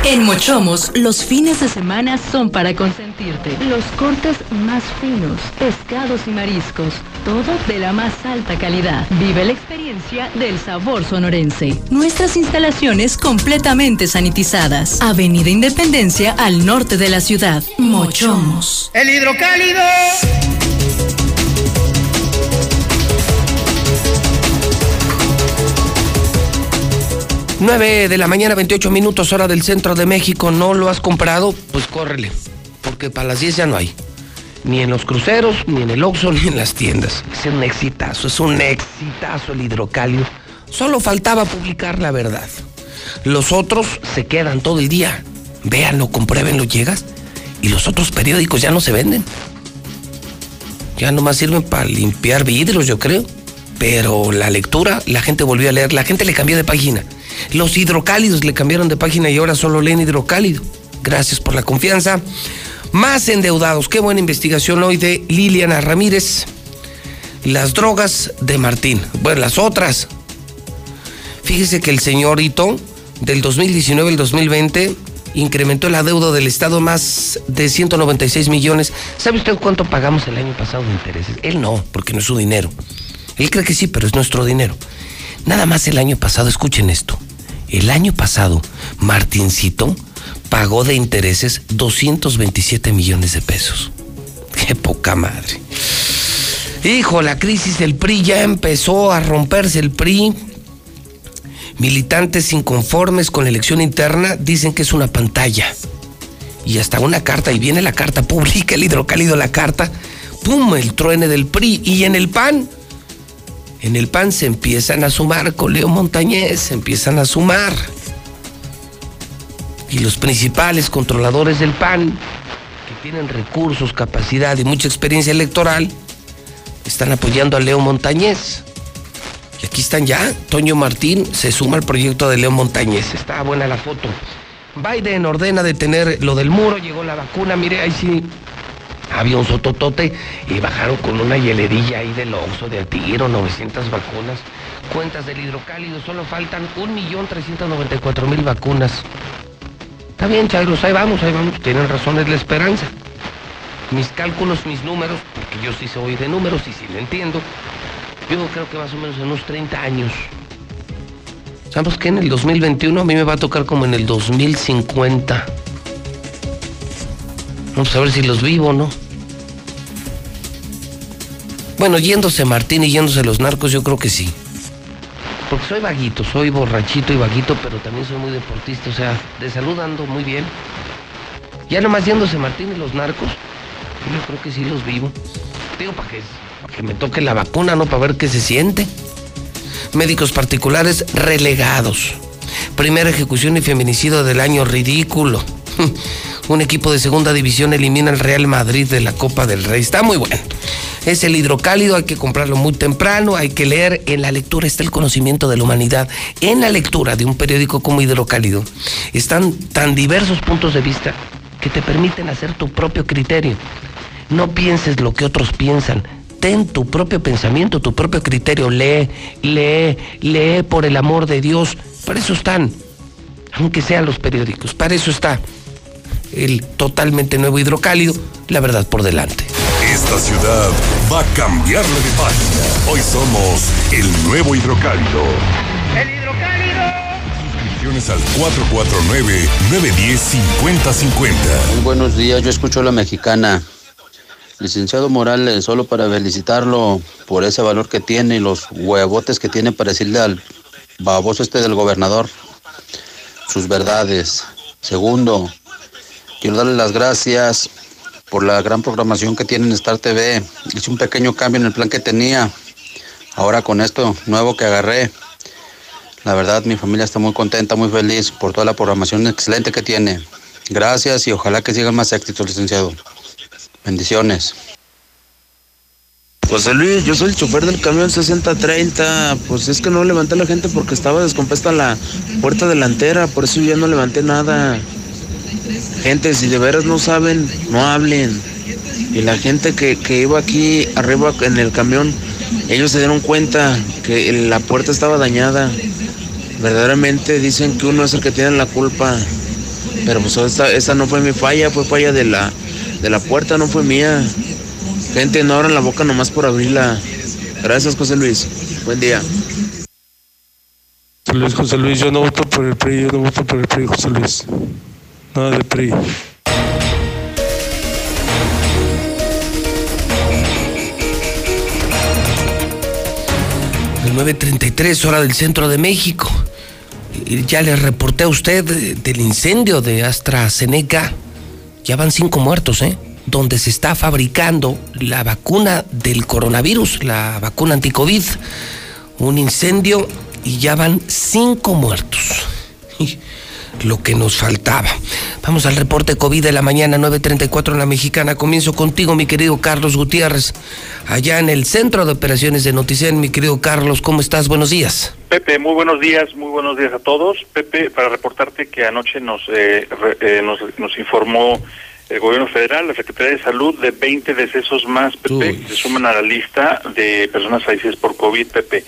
En Mochomos, los fines de semana son para consentirte. Los cortes más finos, pescados y mariscos, todo de la más alta calidad. Vive la experiencia del sabor sonorense. Nuestras instalaciones completamente sanitizadas. Avenida Independencia al norte de la ciudad. Mochomos. El hidrocálido. 9 de la mañana, 28 minutos, hora del centro de México. ¿No lo has comprado? Pues córrele, porque para las 10 ya no hay. Ni en los cruceros, ni en el Oxxo, <laughs> ni en las tiendas. Es un exitazo, es un exitazo el hidrocalio. Solo faltaba publicar la verdad. Los otros se quedan todo el día. Véanlo, compruébenlo, llegas. Y los otros periódicos ya no se venden. Ya nomás sirven para limpiar vidrios, yo creo. Pero la lectura, la gente volvió a leer, la gente le cambió de página. Los hidrocálidos le cambiaron de página y ahora solo leen hidrocálido. Gracias por la confianza. Más endeudados. Qué buena investigación hoy de Liliana Ramírez. Las drogas de Martín. Bueno, las otras. Fíjese que el señorito del 2019 al 2020 incrementó la deuda del Estado más de 196 millones. ¿Sabe usted cuánto pagamos el año pasado de intereses? Él no, porque no es su dinero. Él cree que sí, pero es nuestro dinero. Nada más el año pasado, escuchen esto, El año pasado, Martincito pagó de intereses 227 millones de pesos. Qué poca madre. Hijo, la crisis del PRI ya empezó a romperse el PRI. Militantes inconformes con la elección interna dicen que es una pantalla. Y hasta una carta, y viene la carta, publica el hidrocálido la carta, ¡pum! El truene del PRI. Y en el PAN, en el PAN se empiezan a sumar con Leo Montañez, se empiezan a sumar. Y los principales controladores del PAN, que tienen recursos, capacidad y mucha experiencia electoral, están apoyando a Leo Montañez. Y aquí están ya. Toño Martín se suma al proyecto de Leo Montañez. Está buena la foto. Biden ordena detener lo del muro, llegó la vacuna, mire, ahí sí. Había un sototote y bajaron con una hielerilla ahí del Oxxo de tiro, 900 vacunas. Cuentas del hidrocálido, solo faltan 1.394.000 vacunas. Está bien, Chairos, ahí vamos, ahí vamos. Tienen razón, es la esperanza. Mis cálculos, mis números, porque yo sí soy de números y sí lo entiendo. Yo creo que más o menos en unos 30 años. ¿Sabes qué? En el 2021 a mí me va a tocar como en el 2050. Vamos a ver si los vivo no. Bueno, yéndose Martín y yéndose los narcos, yo creo que sí. Porque soy vaguito, soy borrachito y vaguito, pero también soy muy deportista, o sea, de salud ando muy bien. Ya nomás yéndose Martín y los narcos, yo creo que sí los vivo. Digo, para que, me toque la vacuna, ¿no? Para ver qué se siente. Médicos particulares relegados. Primera ejecución y feminicidio del año ridículo. <laughs> Un equipo de segunda división elimina al Real Madrid de la Copa del Rey. Está muy bueno. Es el hidrocálido, hay que comprarlo muy temprano, hay que leer. En la lectura está el conocimiento de la humanidad. En la lectura de un periódico como Hidrocálido están tan diversos puntos de vista que te permiten hacer tu propio criterio. No pienses lo que otros piensan. Ten tu propio pensamiento, tu propio criterio. Lee, lee, lee por el amor de Dios. Para eso están, aunque sean los periódicos. Para eso está el totalmente nuevo hidrocálido, la verdad por delante. Esta ciudad va a cambiarle de página. Hoy somos el nuevo hidrocálido. ¡El hidrocálido! Suscripciones al 449-910-5050. Muy buenos días, yo escucho a la mexicana. Licenciado Morales, solo para felicitarlo por ese valor que tiene y los huevotes que tiene para decirle al baboso este del gobernador sus verdades. Segundo, quiero darle las gracias por la gran programación que tiene en Star TV. Hice un pequeño cambio en el plan que tenía. Ahora con esto nuevo que agarré, la verdad mi familia está muy contenta, muy feliz por toda la programación excelente que tiene. Gracias y ojalá que sigan más éxitos, licenciado. Bendiciones. José Luis, yo soy el chofer del camión 6030. Pues es que no levanté a la gente porque estaba descompuesta la puerta delantera, por eso ya no levanté nada. Gente, si de veras no saben, no hablen. Y la gente que, que iba aquí arriba en el camión, ellos se dieron cuenta que la puerta estaba dañada. Verdaderamente dicen que uno es el que tiene la culpa. Pero pues esta, esta no fue mi falla, fue falla de la, de la puerta, no fue mía. Gente, no abran la boca nomás por abrirla. Gracias, José Luis. Buen día. José Luis, José Luis, yo no voto por el PRI, yo no voto por el PRI, José Luis. Nada de PRI. El 9.33 hora del centro de México. Ya les reporté a usted eh, del incendio de AstraZeneca. Ya van cinco muertos, ¿eh? Donde se está fabricando la vacuna del coronavirus, la vacuna anticovid. Un incendio y ya van cinco muertos. <laughs> Lo que nos faltaba. Vamos al reporte COVID de la mañana 9.34 en la mexicana. Comienzo contigo, mi querido Carlos Gutiérrez, allá en el centro de operaciones de Noticen. Mi querido Carlos, ¿cómo estás? Buenos días. Pepe, muy buenos días, muy buenos días a todos. Pepe, para reportarte que anoche nos, eh, re- eh, nos, nos informó el gobierno federal, la Secretaría de Salud, de 20 decesos más, Pepe, que se suman a la lista de personas fallecidas por COVID, Pepe.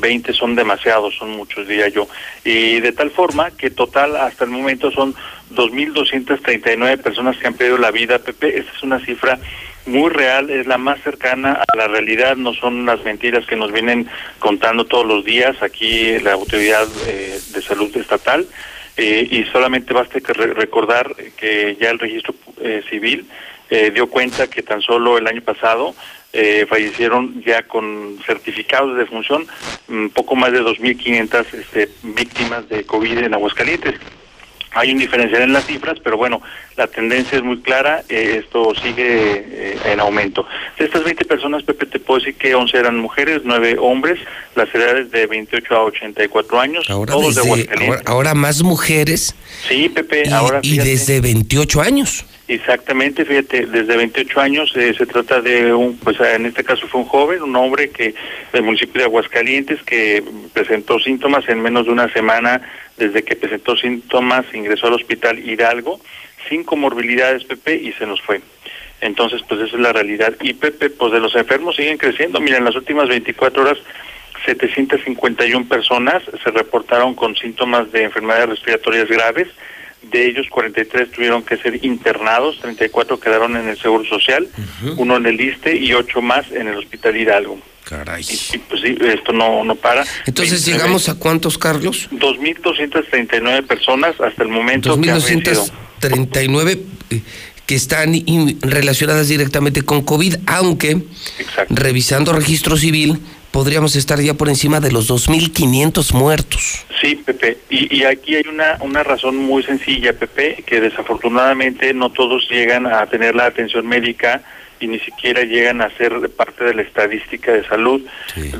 20 son demasiados, son muchos, diría yo. Y de tal forma que total hasta el momento son 2.239 personas que han perdido la vida, Pepe. Esta es una cifra muy real, es la más cercana a la realidad, no son las mentiras que nos vienen contando todos los días aquí la autoridad eh, de salud estatal. Eh, y solamente basta que re- recordar que ya el registro eh, civil eh, dio cuenta que tan solo el año pasado eh, fallecieron ya con certificados de defunción un poco más de 2.500 este, víctimas de COVID en Aguascalientes. Hay un diferencial en las cifras, pero bueno, la tendencia es muy clara, eh, esto sigue eh, en aumento. De estas 20 personas, Pepe, te puedo decir que 11 eran mujeres, 9 hombres, las edades de 28 a 84 años, Ahora, todos de desde- ahora, ahora más mujeres Sí, Pepe, y, ahora y desde 28 años. Exactamente, fíjate, desde 28 años eh, se trata de un, pues en este caso fue un joven, un hombre que del municipio de Aguascalientes que presentó síntomas en menos de una semana desde que presentó síntomas ingresó al hospital Hidalgo sin comorbilidades, Pepe, y se nos fue. Entonces, pues esa es la realidad. Y Pepe, pues de los enfermos siguen creciendo. Mira, en las últimas 24 horas 751 personas se reportaron con síntomas de enfermedades respiratorias graves. De ellos, 43 tuvieron que ser internados, 34 quedaron en el Seguro Social, uno en el ISTE y ocho más en el Hospital Hidalgo. Caray. Y, y, pues sí, esto no, no para. Entonces, 29 ¿llegamos a cuántos, Carlos? 2.239 personas hasta el momento que han fallecido. 2.239 eh, que están in- relacionadas directamente con COVID, aunque revisando registro civil podríamos estar ya por encima de los 2.500 muertos. Sí, Pepe. Y, y aquí hay una, una razón muy sencilla, Pepe, que desafortunadamente no todos llegan a tener la atención médica y ni siquiera llegan a ser parte de la estadística de salud.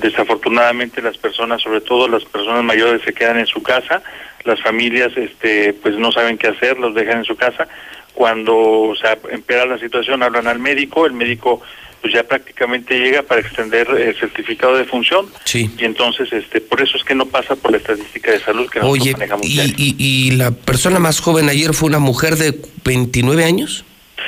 Desafortunadamente las personas, sobre todo las personas mayores, se quedan en su casa, las familias este, pues no saben qué hacer, los dejan en su casa. Cuando o sea, empeora la situación, hablan al médico, el médico pues ya prácticamente llega para extender el certificado de función Sí. y entonces este por eso es que no pasa por la estadística de salud que nosotros Oye, manejamos y, y- y la persona más joven ayer fue una mujer de 29 años?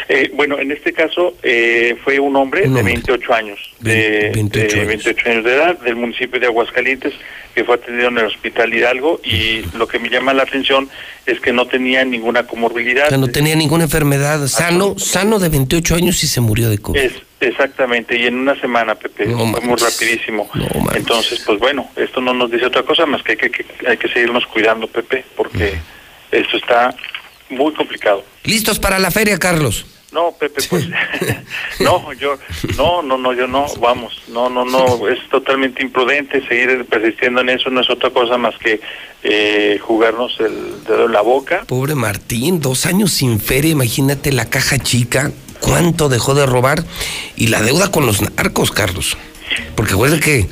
Eh, bueno, en este caso eh, fue un hombre de 28 años, de, 28 de años. 28 años de edad, del municipio de Aguascalientes, que fue atendido en el Hospital Hidalgo y lo que me llama la atención es que no tenía ninguna comorbilidad. O sea, no tenía ninguna enfermedad, sano, sano de 28 años y se murió de COVID. Es, exactamente, y en una semana, Pepe, fue muy rapidísimo. Entonces, pues bueno, esto no nos dice otra cosa más que hay que, que hay que seguirnos cuidando, Pepe, porque esto está muy complicado. ¿Listos para la feria, Carlos? No, Pepe, pues <laughs> no, yo no, no, no, yo no, vamos, no, no, no, es totalmente imprudente seguir persistiendo en eso, no es otra cosa más que eh, jugarnos el dedo en la boca. Pobre Martín, dos años sin feria, imagínate la caja chica, cuánto dejó de robar y la deuda con los narcos, Carlos. Porque acuérdate que,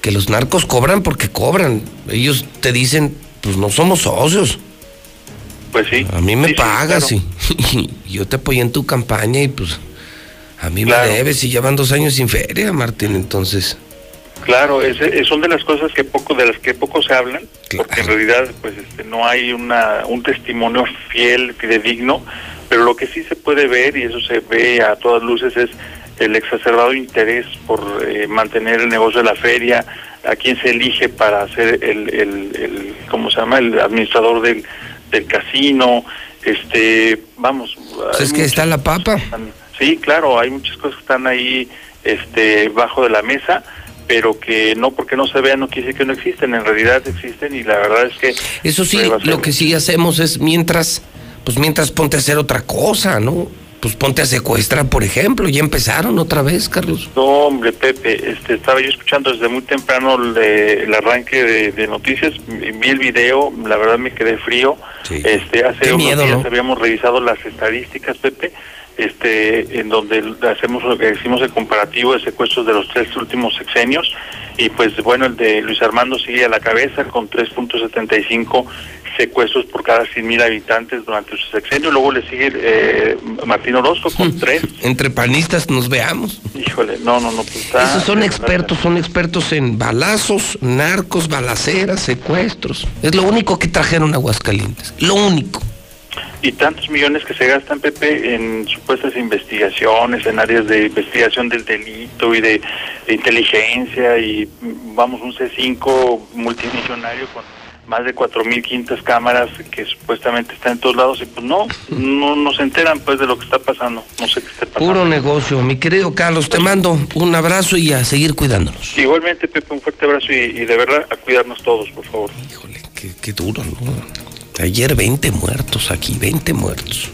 que los narcos cobran porque cobran. Ellos te dicen, pues no somos socios. Pues sí. A mí me Sí, sí, pagas claro. y, <laughs> y yo te apoyé en tu campaña y pues a mí Claro. me debes y llevan dos años sin feria, Martín, entonces. Claro, ese- son de las cosas que poco, de las que poco se hablan, porque en realidad, pues, este, no hay una, un testimonio fiel, fidedigno, pero lo que sí se puede ver y eso se ve a todas luces es el exacerbado interés por eh, mantener el negocio de la feria, a quién se elige para ser el, el, el ¿cómo se llama? El administrador del, del casino, este, vamos. Pues es que está la papa. Sí, claro, hay muchas cosas que están ahí este, bajo de la mesa, pero que no porque no se vean no quiere decir que no existen, en realidad existen y la verdad es que... Eso sí, lo que sí hacemos es mientras, pues mientras ponte a hacer otra cosa, ¿no? Pues ponte a secuestrar, por ejemplo. Ya empezaron otra vez, Carlos. No, hombre, Pepe, este, estaba yo escuchando desde muy temprano el, arranque de, de noticias, vi el video, la verdad me quedé frío. Este, hace Qué unos miedo, días ¿no? habíamos revisado las estadísticas, Pepe, este, en donde hacemos hicimos el comparativo de secuestros de los tres últimos sexenios y pues bueno, el de Luis Armando sigue a la cabeza con 3.75 secuestros por cada 100.000 habitantes durante su sexenio, luego le sigue eh, Martín Orozco con <laughs> tres. Entre panistas nos veamos. Híjole, no, no, no, pues está... Esos son expertos, son expertos en balazos, narcos, balaceras, secuestros. Es lo único que trajeron a Aguascalientes. Lo único. Y tantos millones que se gastan, Pepe, en supuestas investigaciones, en áreas de investigación del delito y de, de inteligencia y mm, vamos, un C5 multimillonario con más de 4.500 cámaras que supuestamente están en todos lados y pues no, no, no se enteran pues de lo que está pasando, no sé qué pasando. Puro negocio, mi querido Carlos, te mando un abrazo y a seguir cuidándonos. Igualmente, Pepe, un fuerte abrazo y, y de verdad a cuidarnos todos, por favor. Qué, qué duro, ¿no? Ayer 20 muertos aquí, 20 muertos.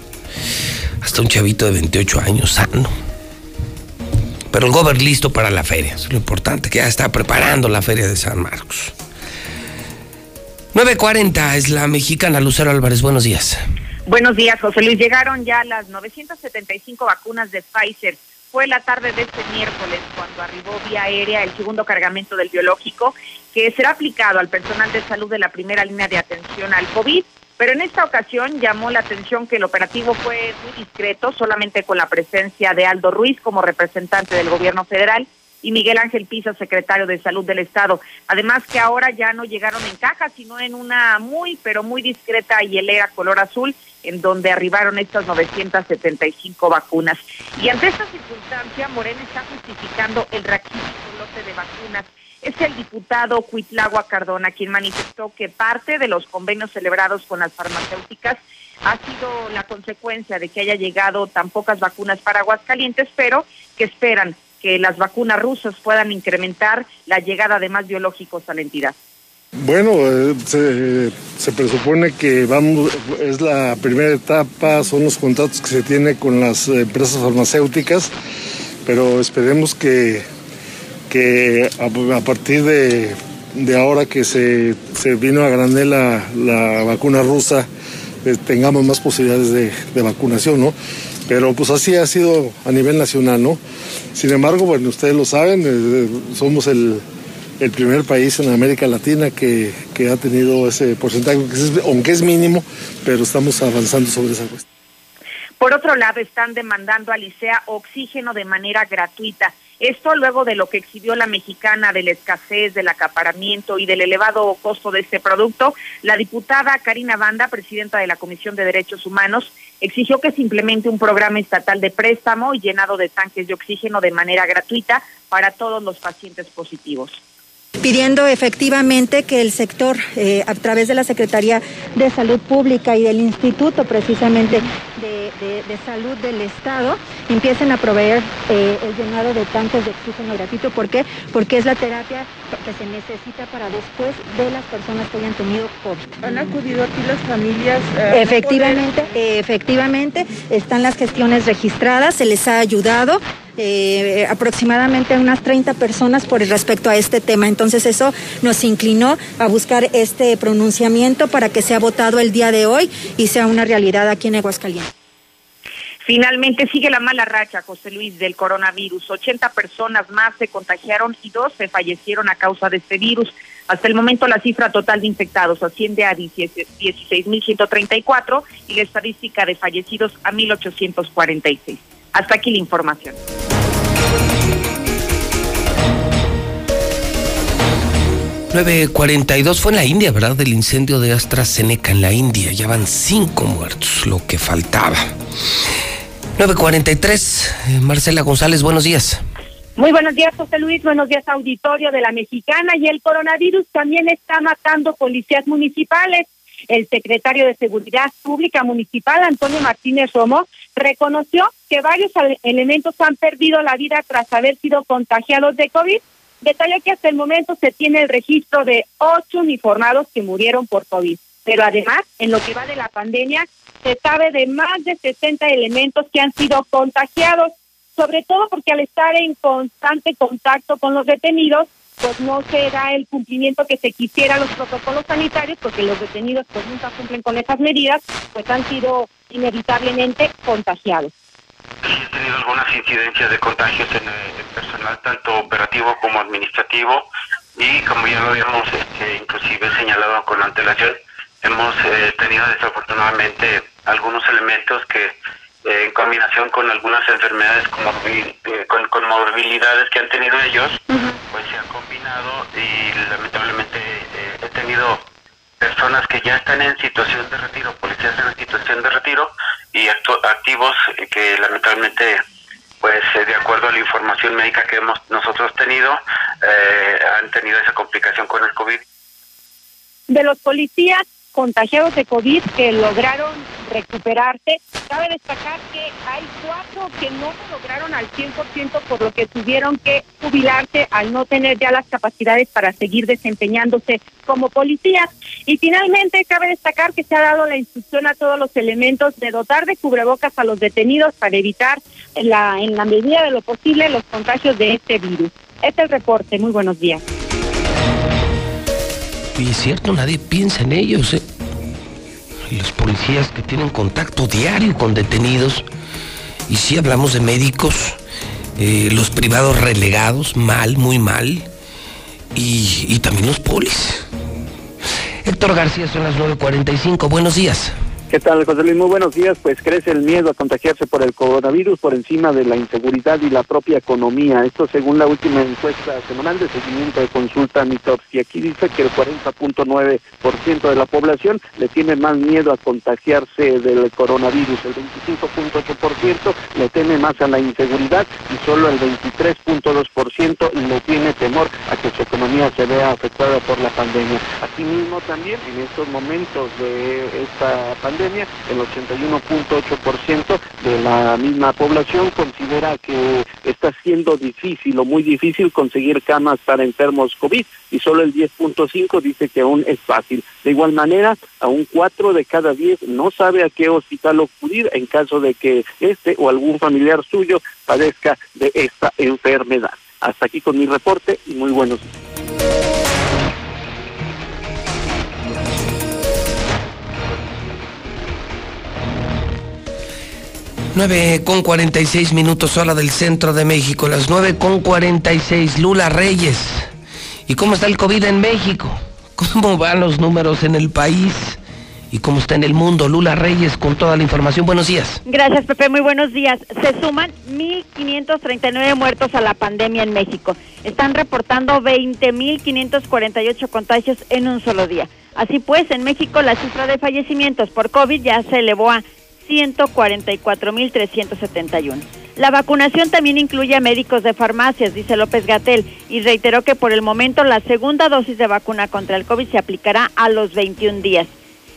Hasta un chavito de 28 años, sano. Pero el gober listo para la feria, es lo importante, que ya está preparando la feria de San Marcos. 9.40 es la mexicana Lucero Álvarez, buenos días. Buenos días, José Luis. Llegaron ya las 975 vacunas de Pfizer. Fue la tarde de este miércoles cuando arribó vía aérea el segundo cargamento del biológico que será aplicado al personal de salud de la primera línea de atención al COVID. Pero en esta ocasión llamó la atención que el operativo fue muy discreto, solamente con la presencia de Aldo Ruiz como representante del gobierno federal y Miguel Ángel Pisa, secretario de Salud del Estado. Además que ahora ya no llegaron en caja, sino en una muy, pero muy discreta hielera color azul, en donde arribaron estas 975 vacunas. Y ante esta circunstancia, Morena está justificando el raquítico lote de vacunas. Es el diputado Cuitlagua Cardona quien manifestó que parte de los convenios celebrados con las farmacéuticas ha sido la consecuencia de que haya llegado tan pocas vacunas para Aguascalientes, pero que esperan que las vacunas rusas puedan incrementar la llegada de más biológicos a la entidad. Bueno, se, se, presupone que vamos, es la primera etapa, son los contratos que se tiene con las empresas farmacéuticas, pero esperemos que, que a, a partir de, de, ahora que se, se, vino a granel la, la vacuna rusa, eh, tengamos más posibilidades de, de vacunación, ¿no? pero pues así ha sido a nivel nacional, ¿no? Sin embargo, bueno, ustedes lo saben, eh, somos el, el, primer país en América Latina que, que ha tenido ese porcentaje, aunque es mínimo, pero estamos avanzando sobre esa cuestión. Por otro lado, están demandando a Licea oxígeno de manera gratuita. Esto luego de lo que exhibió la mexicana de la escasez, del acaparamiento y del elevado costo de este producto, la diputada Karina Banda, presidenta de la Comisión de Derechos Humanos, exigió que se implemente un programa estatal de préstamo y llenado de tanques de oxígeno de manera gratuita para todos los pacientes positivos pidiendo efectivamente que el sector, eh, a través de la Secretaría de Salud Pública y del Instituto precisamente de, de, de Salud del Estado, empiecen a proveer eh, el llenado de tanques de oxígeno gratuito. ¿Por qué? Porque es la terapia que se necesita para después de las personas que hayan tenido COVID. ¿Han acudido aquí las familias? Eh, efectivamente, efectivamente, están las gestiones registradas, se les ha ayudado eh, aproximadamente unas 30 personas por respecto a este tema. Entonces eso nos inclinó a buscar este pronunciamiento para que sea votado el día de hoy y sea una realidad aquí en Aguascalientes. Finalmente sigue la mala racha, José Luis, del coronavirus. 80 personas más se contagiaron y 12 fallecieron a causa de este virus. Hasta el momento la cifra total de infectados asciende a 16.134 y la estadística de fallecidos a 1.846. Hasta aquí la información. ...9.42 fue en la India, ¿verdad? Del incendio de AstraZeneca en la India. Ya van cinco muertos, lo que faltaba. 9.43, eh, Marcela González, buenos días. Muy buenos días, José Luis. Buenos días, auditorio de la Mexicana. Y el coronavirus también está matando policías municipales. El secretario de Seguridad Pública Municipal, Antonio Martínez Romo, reconoció que varios elementos han perdido la vida tras haber sido contagiados de COVID. Detalló que hasta el momento se tiene el registro de ocho uniformados que murieron por COVID. Pero además, en lo que va de la pandemia, se sabe de más de 60 elementos que han sido contagiados, sobre todo porque al estar en constante contacto con los detenidos, pues no se da el cumplimiento que se quisiera los protocolos sanitarios, porque los detenidos pues nunca cumplen con esas medidas, pues han sido inevitablemente contagiados. He tenido algunas incidencias de contagios en el personal tanto operativo como administrativo y como ya lo habíamos este, inclusive señalado con antelación, hemos eh, tenido desafortunadamente algunos elementos que eh, en combinación con algunas enfermedades con, morbil, eh, con, con, morbilidades que han tenido ellos, pues se han combinado y lamentablemente eh, he tenido personas que ya están en situación de retiro, policías en situación de retiro y activos que lamentablemente pues de acuerdo a la información médica que hemos nosotros tenido han tenido esa complicación con el COVID. De los policías contagiados de COVID que lograron recuperarse, cabe destacar que hay cuatro que no lo lograron al 100%, por lo que tuvieron que jubilarse al no tener ya las capacidades para seguir desempeñándose como policías. Y finalmente, cabe destacar que se ha dado la instrucción a todos los elementos de dotar de cubrebocas a los detenidos para evitar en la, en la medida de lo posible los contagios de este virus. Este es el reporte. Muy buenos días. Y es cierto, nadie piensa en ellos. ¿eh? Los policías que tienen contacto diario con detenidos. Y si hablamos de médicos, eh, los privados relegados, mal, muy mal. Y, y también los polis. Héctor García, son las 9.45. Buenos días. ¿Qué tal, José Luis? Muy buenos días. Pues crece el miedo a contagiarse por el coronavirus por encima de la inseguridad y la propia economía. Esto según la última encuesta semanal de seguimiento de consulta Mitops. Y aquí dice que el 40.9% de la población le tiene más miedo a contagiarse del coronavirus. El 25.8% le teme más a la inseguridad y solo el 23.2% le tiene temor a que su economía se vea afectada por la pandemia. Asimismo también en estos momentos de esta pandemia el 81.8% de la misma población considera que está siendo difícil o muy difícil conseguir camas para enfermos COVID y solo el 10.5 dice que aún es fácil. De igual manera, aún 4 de cada 10 no sabe a qué hospital acudir en caso de que este o algún familiar suyo padezca de esta enfermedad. Hasta aquí con mi reporte y muy buenos días. 9 con 46 minutos hora del centro de México, las 9 con 46, Lula Reyes. ¿Y cómo está el COVID en México? <laughs> ¿Cómo van los números en el país? ¿Y cómo está en el mundo? Lula Reyes con toda la información. Buenos días. Gracias, Pepe. Muy buenos días. Se suman 1.539 muertos a la pandemia en México. Están reportando 20.548 contagios en un solo día. Así pues, en México la cifra de fallecimientos por COVID ya se elevó a 144.371. La vacunación también incluye a médicos de farmacias, dice López Gatel, y reiteró que por el momento la segunda dosis de vacuna contra el COVID se aplicará a los 21 días.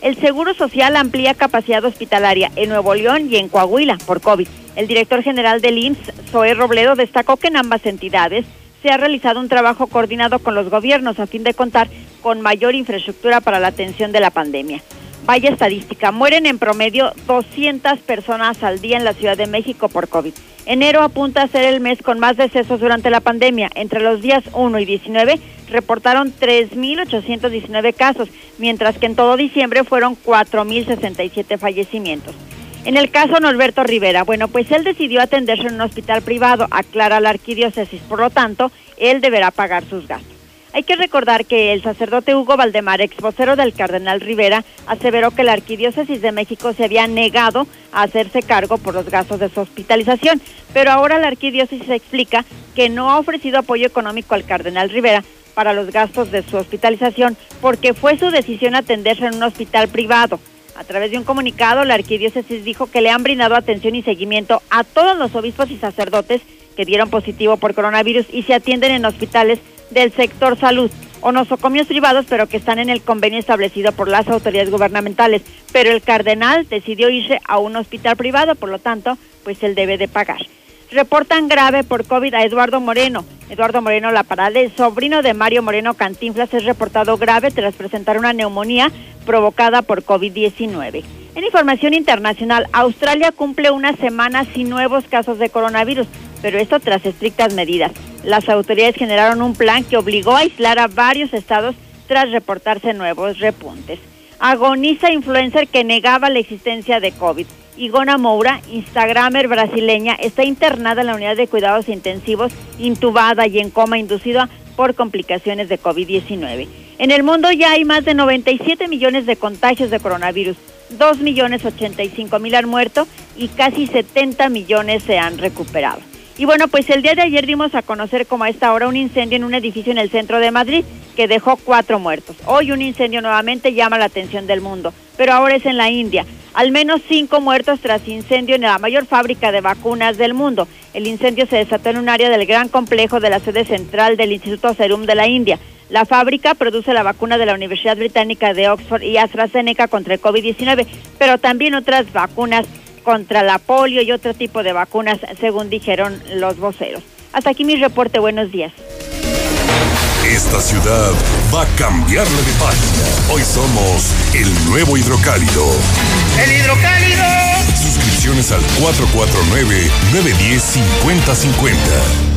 El Seguro Social amplía capacidad hospitalaria en Nuevo León y en Coahuila por COVID. El director general del IMSS, Zoé Robledo, destacó que en ambas entidades se ha realizado un trabajo coordinado con los gobiernos a fin de contar con mayor infraestructura para la atención de la pandemia. Vaya estadística, mueren en promedio 200 personas al día en la Ciudad de México por COVID. Enero apunta a ser el mes con más decesos durante la pandemia. Entre los días 1 y 19 reportaron 3.819 casos, mientras que en todo diciembre fueron 4.067 fallecimientos. En el caso Norberto Rivera, bueno, pues él decidió atenderse en un hospital privado, aclara la arquidiócesis, por lo tanto, él deberá pagar sus gastos. Hay que recordar que el sacerdote Hugo Valdemar, ex vocero del cardenal Rivera, aseveró que la Arquidiócesis de México se había negado a hacerse cargo por los gastos de su hospitalización, pero ahora la Arquidiócesis explica que no ha ofrecido apoyo económico al cardenal Rivera para los gastos de su hospitalización porque fue su decisión atenderse en un hospital privado. A través de un comunicado, la arquidiócesis dijo que le han brindado atención y seguimiento a todos los obispos y sacerdotes que dieron positivo por coronavirus y se atienden en hospitales del sector salud o nosocomios privados, pero que están en el convenio establecido por las autoridades gubernamentales. Pero el cardenal decidió irse a un hospital privado, por lo tanto, pues él debe de pagar. Reportan grave por COVID a Eduardo Moreno. Eduardo Moreno La Parade, sobrino de Mario Moreno Cantinflas, es reportado grave tras presentar una neumonía provocada por COVID-19. En información internacional, Australia cumple una semana sin nuevos casos de coronavirus, pero esto tras estrictas medidas. Las autoridades generaron un plan que obligó a aislar a varios estados tras reportarse nuevos repuntes. Agoniza influencer que negaba la existencia de COVID. Igona Moura, Instagramer brasileña, está internada en la unidad de cuidados intensivos, intubada y en coma inducida por complicaciones de COVID-19. En el mundo ya hay más de 97 millones de contagios de coronavirus, 2 millones 85 mil han muerto y casi 70 millones se han recuperado. Y bueno, pues el día de ayer dimos a conocer como a esta hora un incendio en un edificio en el centro de Madrid que dejó cuatro muertos. Hoy un incendio nuevamente llama la atención del mundo, pero ahora es en la India. Al menos cinco muertos tras incendio en la mayor fábrica de vacunas del mundo. El incendio se desató en un área del gran complejo de la sede central del Instituto Serum de la India. La fábrica produce la vacuna de la Universidad Británica de Oxford y AstraZeneca contra el COVID-19, pero también otras vacunas contra la polio y otro tipo de vacunas, según dijeron los voceros. Hasta aquí mi reporte. Buenos días. Esta ciudad va a cambiarle de página. Hoy somos el nuevo hidrocálido. ¡El hidrocálido! Suscripciones al 449-910-5050.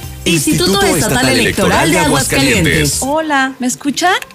Instituto, Estatal, Electoral, de Aguascalientes. Hola, ¿me escuchan?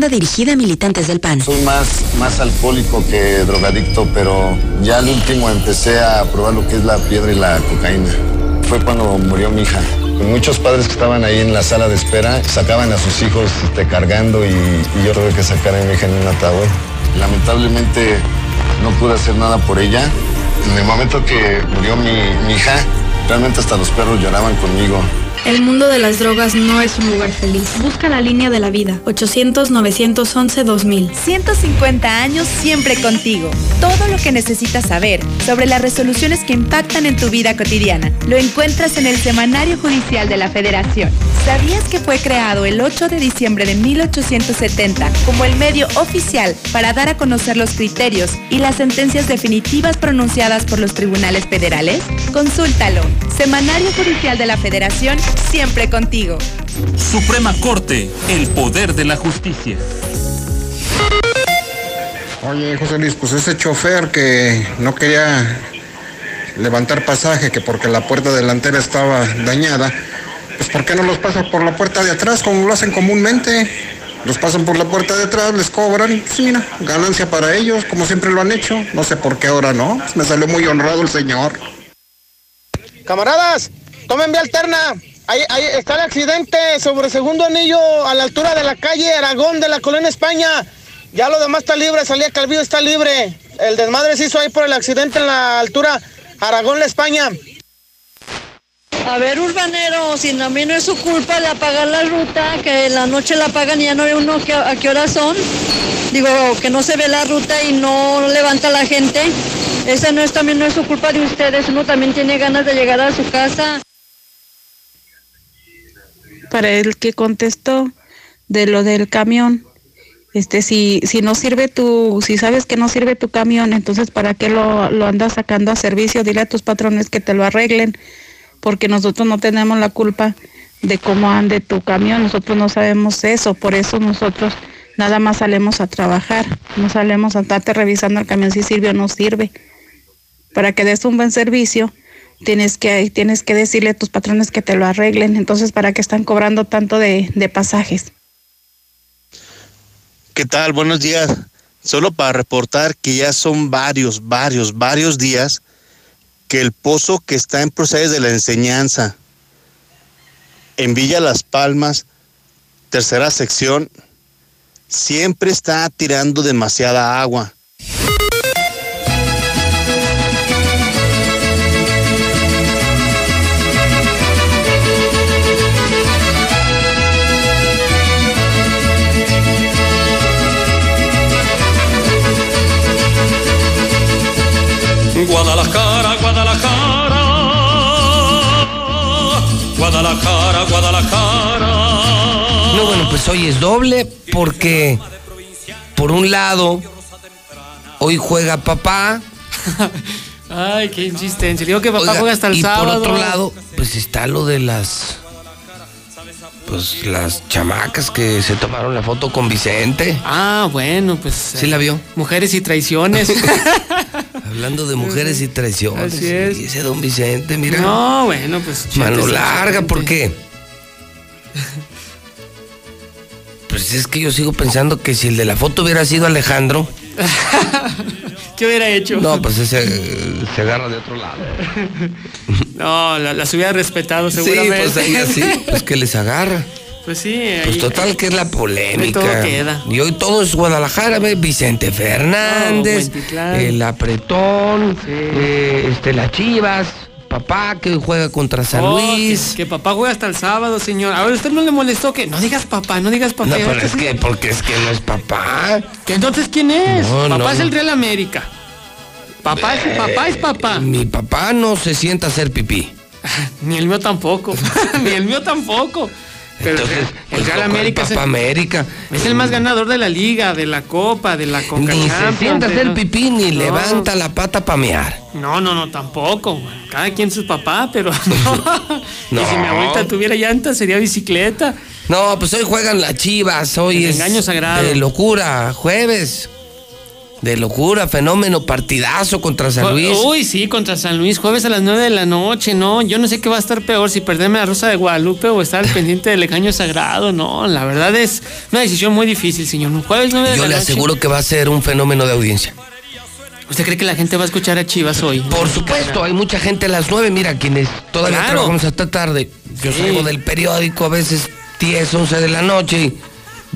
dirigida a militantes del PAN. Soy más, más alcohólico que drogadicto, pero ya al último empecé a probar lo que es la piedra y la cocaína. Fue cuando murió mi hija. Muchos padres que estaban ahí en la sala de espera sacaban a sus hijos este, cargando y, yo tuve que sacar a mi hija en un ataúd. Lamentablemente no pude hacer nada por ella. En el momento que murió mi hija, realmente hasta los perros lloraban conmigo. El mundo de las drogas no es un lugar feliz. Busca la línea de la vida. 800-911-2000. 150 años siempre contigo. Todo lo que necesitas saber sobre las resoluciones que impactan en tu vida cotidiana lo encuentras en el Semanario Judicial de la Federación. ¿Sabías que fue creado el 8 de diciembre de 1870 como el medio oficial para dar a conocer los criterios y las sentencias definitivas pronunciadas por los tribunales federales? Consúltalo. Semanario Judicial de la Federación siempre contigo. Suprema Corte, el poder de la justicia. Oye, José Luis, pues ese chofer que no quería levantar pasaje, que porque la puerta delantera estaba dañada, pues ¿por qué no los pasa por la puerta de atrás como lo hacen comúnmente? Los pasan por la puerta de atrás, les cobran, pues mira, ganancia para ellos, como siempre lo han hecho. No sé por qué ahora no, me salió muy honrado el señor. Camaradas, tomen vía alterna. Ahí, ahí, está el accidente sobre segundo anillo a la altura de la calle Aragón de la Colonia España. Ya lo demás está libre, salía Calvillo está libre. el desmadre se hizo ahí por el accidente en la altura Aragón-La España. A ver, urbanero, si a mí no es su culpa de apagar la ruta, que la noche la apagan y ya no ve uno a qué horas son. Digo, que no se ve la ruta y no levanta la gente. Esa no es también no es su culpa de ustedes. Uno también tiene ganas de llegar a su casa. Para el que contestó de lo del camión, este, si, si no sirve tu, si sabes que no sirve tu camión, entonces ¿para qué lo, lo andas sacando a servicio? Dile a tus patrones que te lo arreglen porque nosotros no tenemos la culpa de cómo ande tu camión, nosotros no sabemos eso, por eso nosotros nada más salimos a trabajar, no salemos a estarte revisando el camión si sirve o no sirve. Para que des un buen servicio, tienes que, tienes que decirle a tus patrones que te lo arreglen, entonces ¿para qué están cobrando tanto de, de pasajes? ¿Qué tal? Buenos días. Solo para reportar que ya son varios, varios, varios días que el pozo que está en proceso de la enseñanza en Villa Las Palmas, tercera sección, siempre está tirando demasiada agua. Guadalajara, Guadalajara, Guadalajara, Guadalajara. No, bueno, pues hoy es doble porque, por un lado, hoy juega papá. <laughs> Ay, qué insistencia. Digo que papá juega hasta el y sábado. por otro lado, pues está lo de las. Pues las chamacas que se tomaron la foto con Vicente. Ah, bueno, pues. ¿Sí la vio? Mujeres y traiciones. <laughs> <laughs> Hablando de mujeres y traiciones. Así es. Dice don Vicente, mira. No, bueno, pues. Mano larga. ¿por qué? <laughs> Pues es que yo sigo pensando que si el de la foto hubiera sido Alejandro, <laughs> ¿Qué hubiera hecho? no, pues ese se agarra de otro lado. <laughs> No, la- las hubiera respetado Sí, seguramente. pues ahí así, pues que les agarra. Pues sí, ahí- Pues total que es la polémica. Ahí todo queda. Y hoy todo es Guadalajara, ve, Vicente Fernández, el apretón, eh, este, las Chivas, papá que juega contra San Oh, Luis. Que, que papá juega hasta el sábado, señor. A ver, ¿usted no le molestó que no digas papá, no digas papá? No, pero es que, porque es que no es papá. ¿Que entonces quién es? No, papá no, es el Real América. Papá es, papá es papá. Mi papá no se sienta a hacer pipí. <laughs> Ni el mío tampoco. <laughs> Ni el mío tampoco. Pero Entonces, el pues, Real ¿cuál América es el, Papá América. es el más ganador de la liga, de la copa, de la Ni CONCACAF. se sienta hacer pipí ni No. levanta la pata para mear. No, no, no, tampoco. Cada quien su papá, pero <laughs> No. Y si mi abuelita tuviera llanta, sería bicicleta. No, pues hoy juegan las chivas, hoy El es engaño sagrado. de locura, jueves. De locura, fenómeno, partidazo contra San Luis. Uy, sí, contra San Luis, jueves a las 9 de la noche, no. Yo no sé qué va a estar peor, si perderme la Rosa de Guadalupe o estar al pendiente del engaño sagrado, no. La verdad es una decisión muy difícil, señor. Jueves 9 de Yo la le noche. aseguro que va a ser un fenómeno de audiencia. ¿Usted cree que la gente va a escuchar a Chivas hoy? Por supuesto, hay mucha gente a las nueve, mira, quienes todavía Claro. trabajamos hasta tarde. Yo Sí. salgo del periódico a veces 10, 11 de la noche y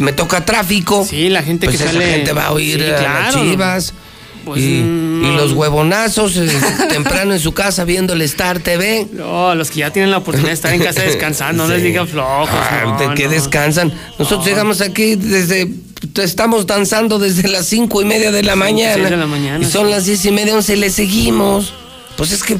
me toca tráfico. Sí, la gente pues que esa sale- gente va a oír Sí, a las chivas. Pues, y, mm, y no. los huevonazos eh, <laughs> temprano en su casa viendo el Star TV. No, los que ya tienen la oportunidad de estar en casa descansando, no les digan flojos. Ah, no, ¿De qué no. descansan? Nosotros llegamos aquí desde. Estamos danzando desde las cinco y media de la mañana. de la mañana, Y son sí. las diez y media, once, le seguimos. Pues es que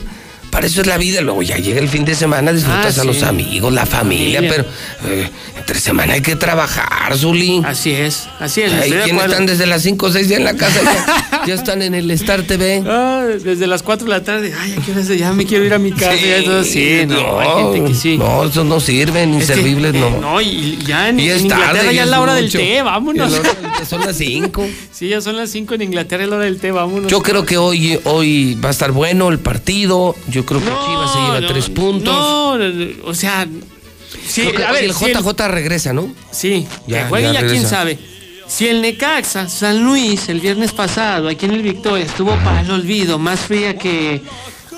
para eso es la vida. Luego ya llega el fin de semana, disfrutas Ah, a los amigos, la familia, Familia. pero eh, entre semana hay que trabajar, Zuli. Así es, así es. Hay quienes están desde las 5 o 6 ya en la casa, ya, <laughs> ya están en el Star TV. Ah, desde las 4 de la tarde, ay, ¿a qué hora ya me quiero ir a mi casa. Sí, ya todo, sí, no, hay gente que sí. No, esos no sirven, Es que, inservibles, eh, no. No, y ya en, Y es en Inglaterra tarde, ya es la hora del mucho. té, vámonos. Son las 5. <laughs> Sí, ya son las 5 en Inglaterra, es la hora del té, vámonos. Yo creo que hoy, hoy va a estar bueno el partido. Yo creo que Chivas se lleva no, tres puntos. No, o sea, sí, Creo que a ver, el si el- JJ regresa, ¿no? Sí, Ya, que juegue ya ya, quién sabe. Si el Necaxa, San Luis, el viernes pasado, aquí en el Victoria, estuvo para el olvido, más fría que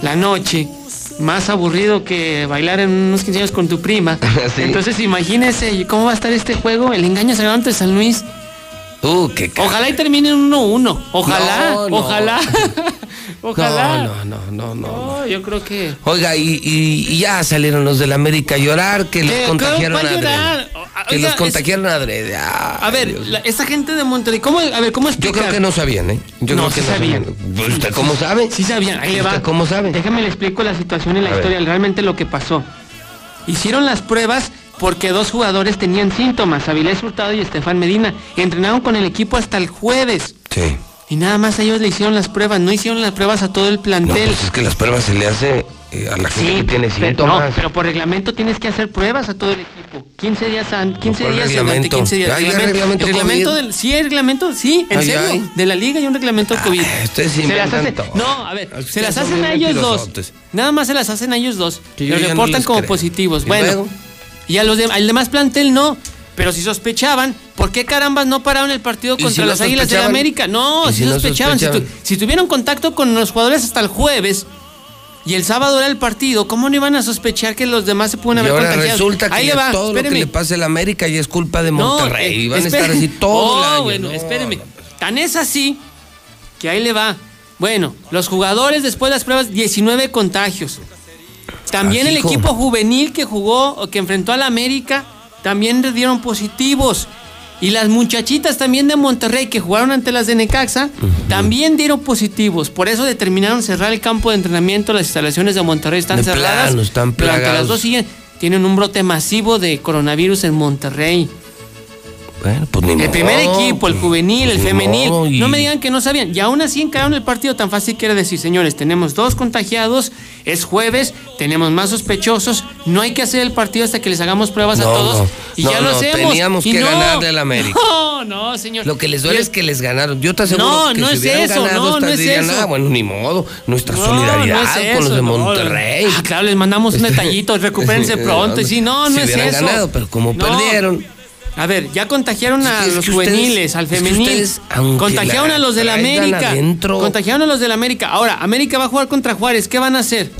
la noche, más aburrido que bailar en unos 15 años con tu prima. <laughs> Sí. Entonces imagínese cómo va a estar este juego, el engaño sagrado ante San Luis. Uh, qué Ojalá y termine en 1-1. Ojalá, No, no. ojalá. <laughs> <laughs> Ojalá. No, no, no, no, no. No, yo creo que. Oiga, y, y- y ya salieron los del América a llorar, que los ¿Qué? contagiaron ¿Cuál adrede. llorar? Que Oiga, los contagiaron adrede. Ay, A ver, la- esta gente de Monterrey, ¿cómo, a ver, ¿cómo Yo explicar? creo que no sabían, ¿eh? Yo no, creo que sí sabían. Pues, ¿Usted cómo sabe? Sí sabían, ahí le va. ¿Usted cómo sabe? Déjame le explico la situación y la A ver. historia, realmente lo que pasó. Hicieron las pruebas porque dos jugadores tenían síntomas, Avilés Hurtado y Estefan Medina. Entrenaron con el equipo hasta el jueves. Sí. Y nada más ellos le hicieron las pruebas, no hicieron las pruebas a todo el No, plantel. pues es que las pruebas se le hace eh, a la gente que tiene pero, síntomas. no, pero por reglamento tienes que hacer pruebas a todo el equipo. 15 días antes, 15 ¿cuál días reglamento? durante 15 días. Ya reglamento reglamento COVID. del, sí, hay reglamento, sí, en Ay, serio, ay. de la liga hay un reglamento COVID. ustedes se las hace, todo. no, a ver, Ustedes se las hacen a ellos dos. Nada más se las hacen a ellos dos. Que Los no reportan como creo. positivos. ¿Y Bueno, luego? Y a los de- al demás plantel no. Pero si sospechaban, ¿por qué carambas no pararon el partido ¿Y contra si las Águilas de la? América? No, ¿Y si sospechaban. Si, tu- si tuvieron contacto con los jugadores hasta el jueves y el sábado era el partido, ¿cómo no iban a sospechar que los demás se pueden Y haber ahora contagiado? resulta que Ahí le va, todo lo que espéreme. le pase a la América ya es culpa de No, Monterrey. eh, y van a estar así todo Oh, el año. bueno, no. espéreme. Tan es así que ahí le va. Bueno, los jugadores después de las pruebas, 19 contagios. También el equipo juvenil que jugó o que enfrentó a la América también le dieron positivos. Y las muchachitas también de Monterrey que jugaron ante las de Necaxa también dieron positivos. Por eso determinaron cerrar el campo de entrenamiento. Las instalaciones de Monterrey están De cerradas. plano, están las dos siguen. Tienen un brote masivo de coronavirus en Monterrey. Bueno, pues ni El modo, primer equipo, el pues, juvenil, el pues ni femenil. modo, y- No me digan que no sabían. Y aún así encararon el partido tan fácil que era decir, señores, tenemos dos contagiados, es jueves, tenemos más sospechosos, no hay que hacer el partido hasta que les hagamos pruebas a todos. no, y no, ya lo hacemos. teníamos Y que no, ganarle al América. <laughs> No, no, señor. Lo que les duele es que les ganaron. Yo te aseguro No, que no si es eso, ganado, no, no es dirían, eso. "Ah, bueno, ni modo. Nuestra solidaridad con los de. Monterrey. Ah, claro, les mandamos un <laughs> detallito, recupérense pronto. Y sí, no, no Si es eso. ganado, pero como perdieron. A ver, ya contagiaron a Es los ustedes- juveniles, al es que femenil. ustedes, contagiaron la a los de la América. adentro. Contagiaron a los de la América. Ahora, América va a jugar contra Juárez. ¿Qué van a hacer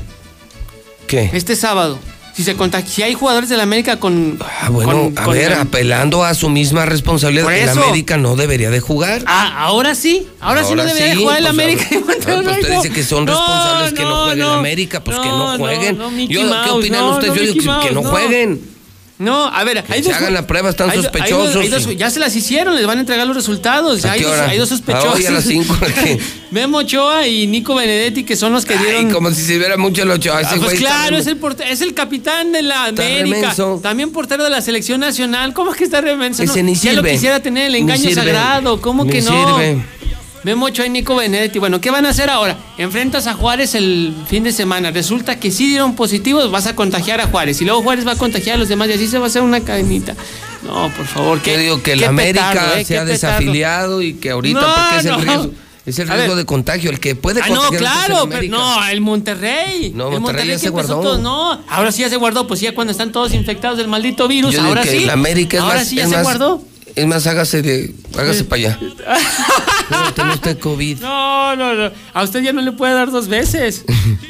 ¿Qué? este sábado? Si se contag- si hay jugadores de la América con. Ah, bueno, con- a con ver, la- apelando a su misma responsabilidad, eso. América no debería de jugar. Ah, ahora sí. Ahora, sí no debería de jugar el pues, América. ah, pues, <laughs> usted dice que son No, responsables que no no, jueguen no. el América, pues que No, no no, jueguen. no, Yo, ¿Qué opinan no, ustedes? no, Yo digo que, no, no. jueguen. No, a ver, hay se dos. hagan la prueba, están hay sospechosos. hay dos- ya se las hicieron, les van a entregar los resultados. ¿A Hay dos, hora? hay dos Ah, sospechosos. hoy a las cinco, ¿qué? <laughs> Memo Ochoa y Nico Benedetti, que son los que dieron. Ay, como si se viera mucho el ocho. Ah, pues claro, es el, es el capitán de la Está América. remenso. También portero de la selección nacional. ¿Cómo es que está remenso? Ese ni ya lo quisiera tener el engaño sagrado. ¿Cómo Ni que no? sirve. Memo Ochoa y Nico Benedetti. Bueno, ¿qué van a hacer ahora? Enfrentas a Juárez el fin de semana. Resulta que sí dieron positivos, vas a contagiar a Juárez. Y luego Juárez va a contagiar a los demás y así se va a hacer una cadenita. No, por favor. Yo ¿qué, digo que la América petardo, eh, se ha petardo. desafiliado y que ahorita, No, porque es el riesgo, es el riesgo de contagio. El que puede Ah, no, el claro, pero no, el Monterrey. No, el Monterrey ya que se guardó. todo, no, ahora sí ya se guardó, pues ya cuando están todos infectados del maldito virus, Yo digo ahora que sí. la América es ahora más, sí ya se más- guardó. Es más, hágase de, hágase para allá. <laughs> No, tiene usted COVID. No, no, no. A usted ya no le puede dar dos veces.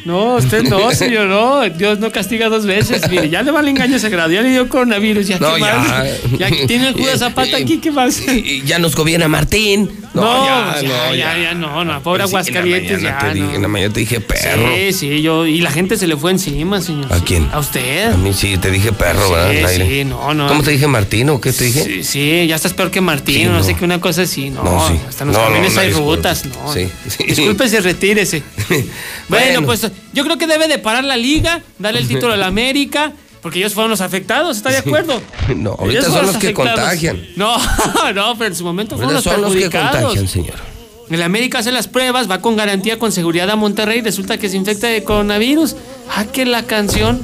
No, usted no, <laughs> señor, no. Dios no castiga dos veces. Mire, ya le va el engaño sagrado. Ya le dio coronavirus. Ya, No, ¿qué ya. más? Ya <laughs> tiene el Judas Zapata aquí, ¿qué más? Y ya nos gobierna Martín. No, No, ya, ya, no, ya, ya, no, no. Pobre la Aguascalientes, mañana ya. te dije, no. En la mañana te dije perro. Sí, sí, yo. Y la gente se le fue encima, señor. ¿A quién? A usted. A mí sí, te dije perro, Sí, ¿verdad? Sí, no, no. ¿Cómo te dije Martín o qué te dije? Sí, sí, ya estás peor que Martín, Sí, no, no. Qué una cosa así, no. No, sí. Hasta los No, camiones hay rutas, no. Sí, sí. <laughs> Discúlpese, retírese. <laughs> bueno, Bueno. pues yo creo que debe de parar la liga, darle el título a la América, porque ellos fueron los afectados, ¿está de acuerdo? <laughs> No, ahorita Ellos son los que contagian. No, no, pero en su momento fueron los son los que contagian, señor. El América hace las pruebas, va con garantía, con seguridad a Monterrey, resulta que se infecta de coronavirus. Ah, que la canción.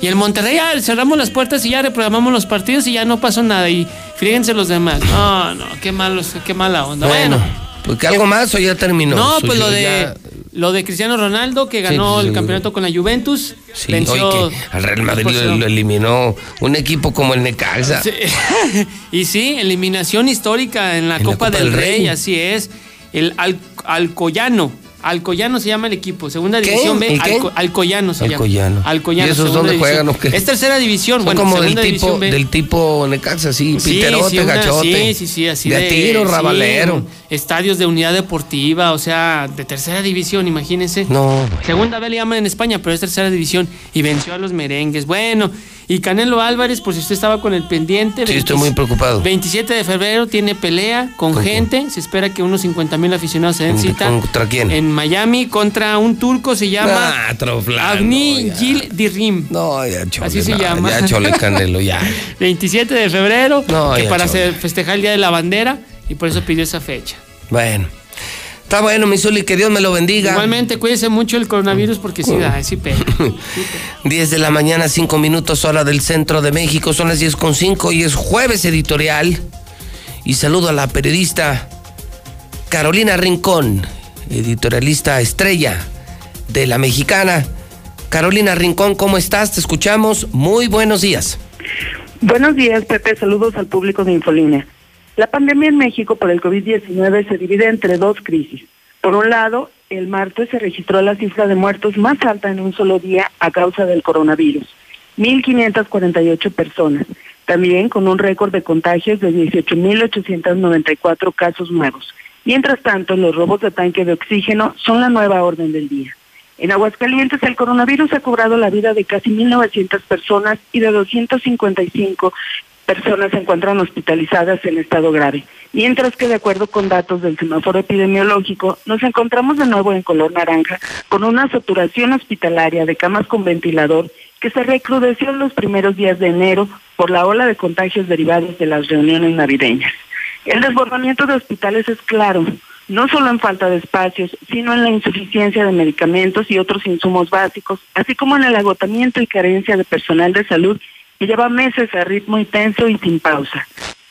Y el Monterrey, ya cerramos las puertas y ya reprogramamos los partidos y ya no pasó nada. Y fíjense los demás. No, no, qué malos, qué mala onda. Bueno, Bueno, pues que algo más o ya terminó. no, Suyo, pues lo de ya- lo de Cristiano Ronaldo que ganó pues, el sí. campeonato con la Juventus, Sí, venció oye, que al Real Madrid lo, lo eliminó un equipo como el Necaxa. Sí. <laughs> y sí, eliminación histórica en la, En la Copa, Copa del, del Rey, Rey. así es. El Al- Alcoyano Alcoyano se llama el equipo, segunda ¿Qué? división B. ¿El qué? Alco- Alcoyano se Alcoyano. llama. Alcoyano. ¿Y esos dónde división. juegan o qué? Es tercera división, Son bueno, como del tipo, B. del tipo Necaxa, así, Sí, piterote, sí, una- gachote. Sí, sí, sí, así de, de. tiro, sí, rabalero. estadios de unidad deportiva, o sea, de tercera división, imagínense. No, Segunda B le llaman en España, pero es tercera división. Y venció a los merengues. Bueno, y Canelo Álvarez, por si usted estaba con el pendiente. Sí, estoy muy preocupado. 27 de febrero tiene pelea con ¿Con gente. Se espera que unos 50 mil aficionados se den cita. ¿Contra quién? En Miami contra un turco, se llama Ah, Avni. Gil Dirim. No, ya chole. Así se no, llama. Ya chole Canelo, ya. <laughs> 27 de febrero, No, que para chole. festejar el Día de la Bandera, y por eso pidió esa fecha. Bueno. Está bueno, mi Zuli, que Dios me lo bendiga. Igualmente, cuídese mucho el coronavirus porque sí da, sí pega. <laughs> 10 de la mañana, 5 minutos, hora del centro de México. Son las 10 con 5 y es jueves editorial. Y saludo a la periodista Carolina Rincón, editorialista estrella de La Mexicana. Carolina Rincón, ¿cómo estás? Te escuchamos. Muy buenos días. Buenos días, Pepe. Saludos al público de Infolínea. La pandemia en México por el COVID-19 se divide entre dos crisis. Por un lado, el martes se registró la cifra de muertos más alta en un solo día a causa del coronavirus, 1.548 personas, también con un récord de contagios de 18.894 casos nuevos. Mientras tanto, los robos de tanque de oxígeno son la nueva orden del día. En Aguascalientes el coronavirus ha cobrado la vida de casi 1.900 personas y de 255 personas se encuentran hospitalizadas en estado grave. Mientras que de acuerdo con datos del semáforo epidemiológico, nos encontramos de nuevo en color naranja con una saturación hospitalaria de camas con ventilador que se recrudeció en los primeros días de enero por la ola de contagios derivados de las reuniones navideñas. El desbordamiento de hospitales es claro, no solo en falta de espacios, sino en la insuficiencia de medicamentos y otros insumos básicos, así como en el agotamiento y carencia de personal de salud que lleva meses a ritmo intenso y sin pausa.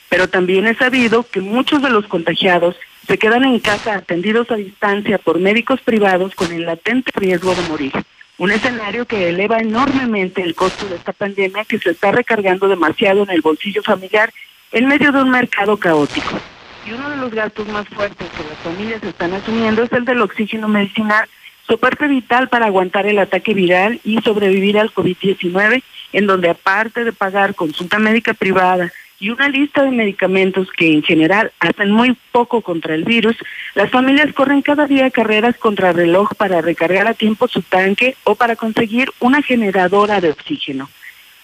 Pero también es sabido que muchos de los contagiados se quedan en casa atendidos a distancia por médicos privados con el latente riesgo de morir. Un escenario que eleva enormemente el costo de esta pandemia que se está recargando demasiado en el bolsillo familiar en medio de un mercado caótico. Y uno de los gastos más fuertes que las familias están asumiendo es el del oxígeno medicinal, soporte vital para aguantar el ataque viral y sobrevivir al COVID-19, en donde aparte de pagar consulta médica privada y una lista de medicamentos que en general hacen muy poco contra el virus, las familias corren cada día carreras contra reloj para recargar a tiempo su tanque o para conseguir una generadora de oxígeno.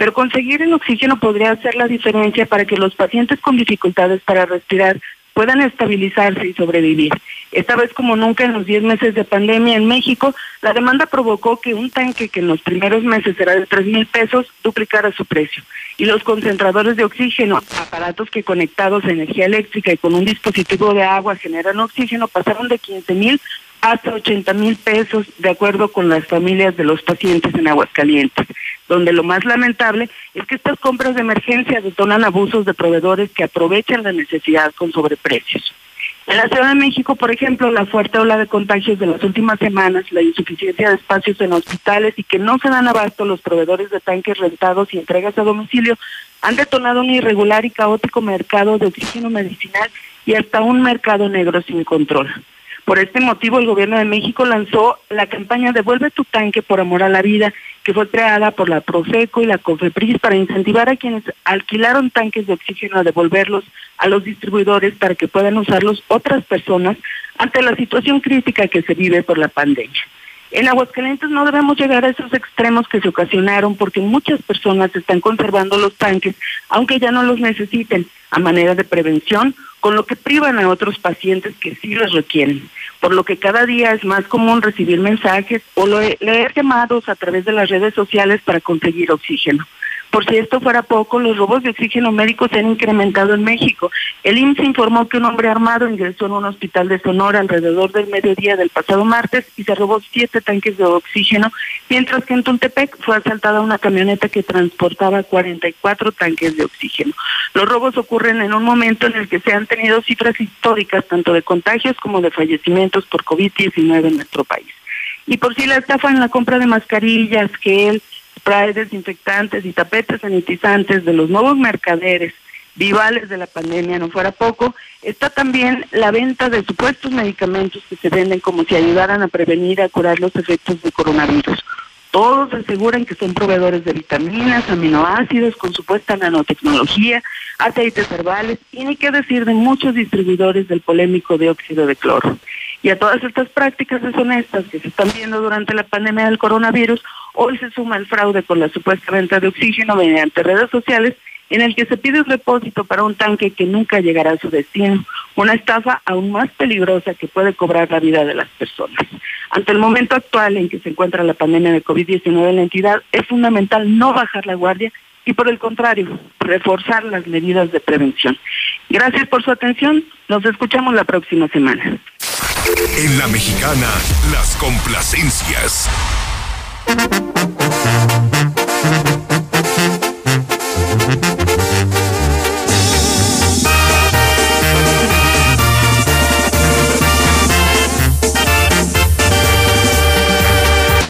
Pero conseguir el oxígeno podría hacer la diferencia para que los pacientes con dificultades para respirar puedan estabilizarse y sobrevivir. Esta vez como nunca en los 10 meses de pandemia en México, la demanda provocó que un tanque que en los primeros meses era de 3 mil pesos duplicara su precio. Y los concentradores de oxígeno, aparatos que conectados a energía eléctrica y con un dispositivo de agua generan oxígeno, pasaron de 15 mil hasta 80 mil pesos, de acuerdo con las familias de los pacientes en Aguascalientes, donde lo más lamentable es que estas compras de emergencia detonan abusos de proveedores que aprovechan la necesidad con sobreprecios. En la Ciudad de México, por ejemplo, la fuerte ola de contagios de las últimas semanas, la insuficiencia de espacios en hospitales y que no se dan abasto los proveedores de tanques rentados y entregas a domicilio, han detonado un irregular y caótico mercado de oxígeno medicinal y hasta un mercado negro sin control. Por este motivo, el gobierno de México lanzó la campaña Devuelve tu tanque por amor a la vida, que fue creada por la Profeco y la COFEPRIS para incentivar a quienes alquilaron tanques de oxígeno a devolverlos a los distribuidores para que puedan usarlos otras personas ante la situación crítica que se vive por la pandemia. En Aguascalientes no debemos llegar a esos extremos que se ocasionaron porque muchas personas están conservando los tanques, aunque ya no los necesiten, a manera de prevención, con lo que privan a otros pacientes que sí los requieren. Por lo que cada día es más común recibir mensajes o leer llamados a través de las redes sociales para conseguir oxígeno. Por si esto fuera poco, los robos de oxígeno médico se han incrementado en México. El IMSS informó que un hombre armado ingresó en un hospital de Sonora alrededor del mediodía del pasado martes y se robó siete tanques de oxígeno, mientras que en Tuntepec fue asaltada una camioneta que transportaba 44 tanques de oxígeno. Los robos ocurren en un momento en el que se han tenido cifras históricas tanto de contagios como de fallecimientos por COVID-19 en nuestro país. Y por si la estafa en la compra de mascarillas, gel, spray desinfectantes y tapetes sanitizantes de los nuevos mercaderes vivales de la pandemia no fuera poco, está también la venta de supuestos medicamentos que se venden como si ayudaran a prevenir a curar los efectos del coronavirus. Todos aseguran que son proveedores de vitaminas, aminoácidos con supuesta nanotecnología, aceites herbales y ni qué decir de muchos distribuidores del polémico dióxido de cloro. Y a todas estas prácticas deshonestas que se están viendo durante la pandemia del coronavirus, hoy se suma el fraude con la supuesta venta de oxígeno mediante redes sociales en el que se pide un repósito para un tanque que nunca llegará a su destino, una estafa aún más peligrosa que puede cobrar la vida de las personas. Ante el momento actual en que se encuentra la pandemia de COVID-19 en la entidad, es fundamental no bajar la guardia y por el contrario, reforzar las medidas de prevención. Gracias por su atención, nos escuchamos la próxima semana. En la mexicana, las complacencias.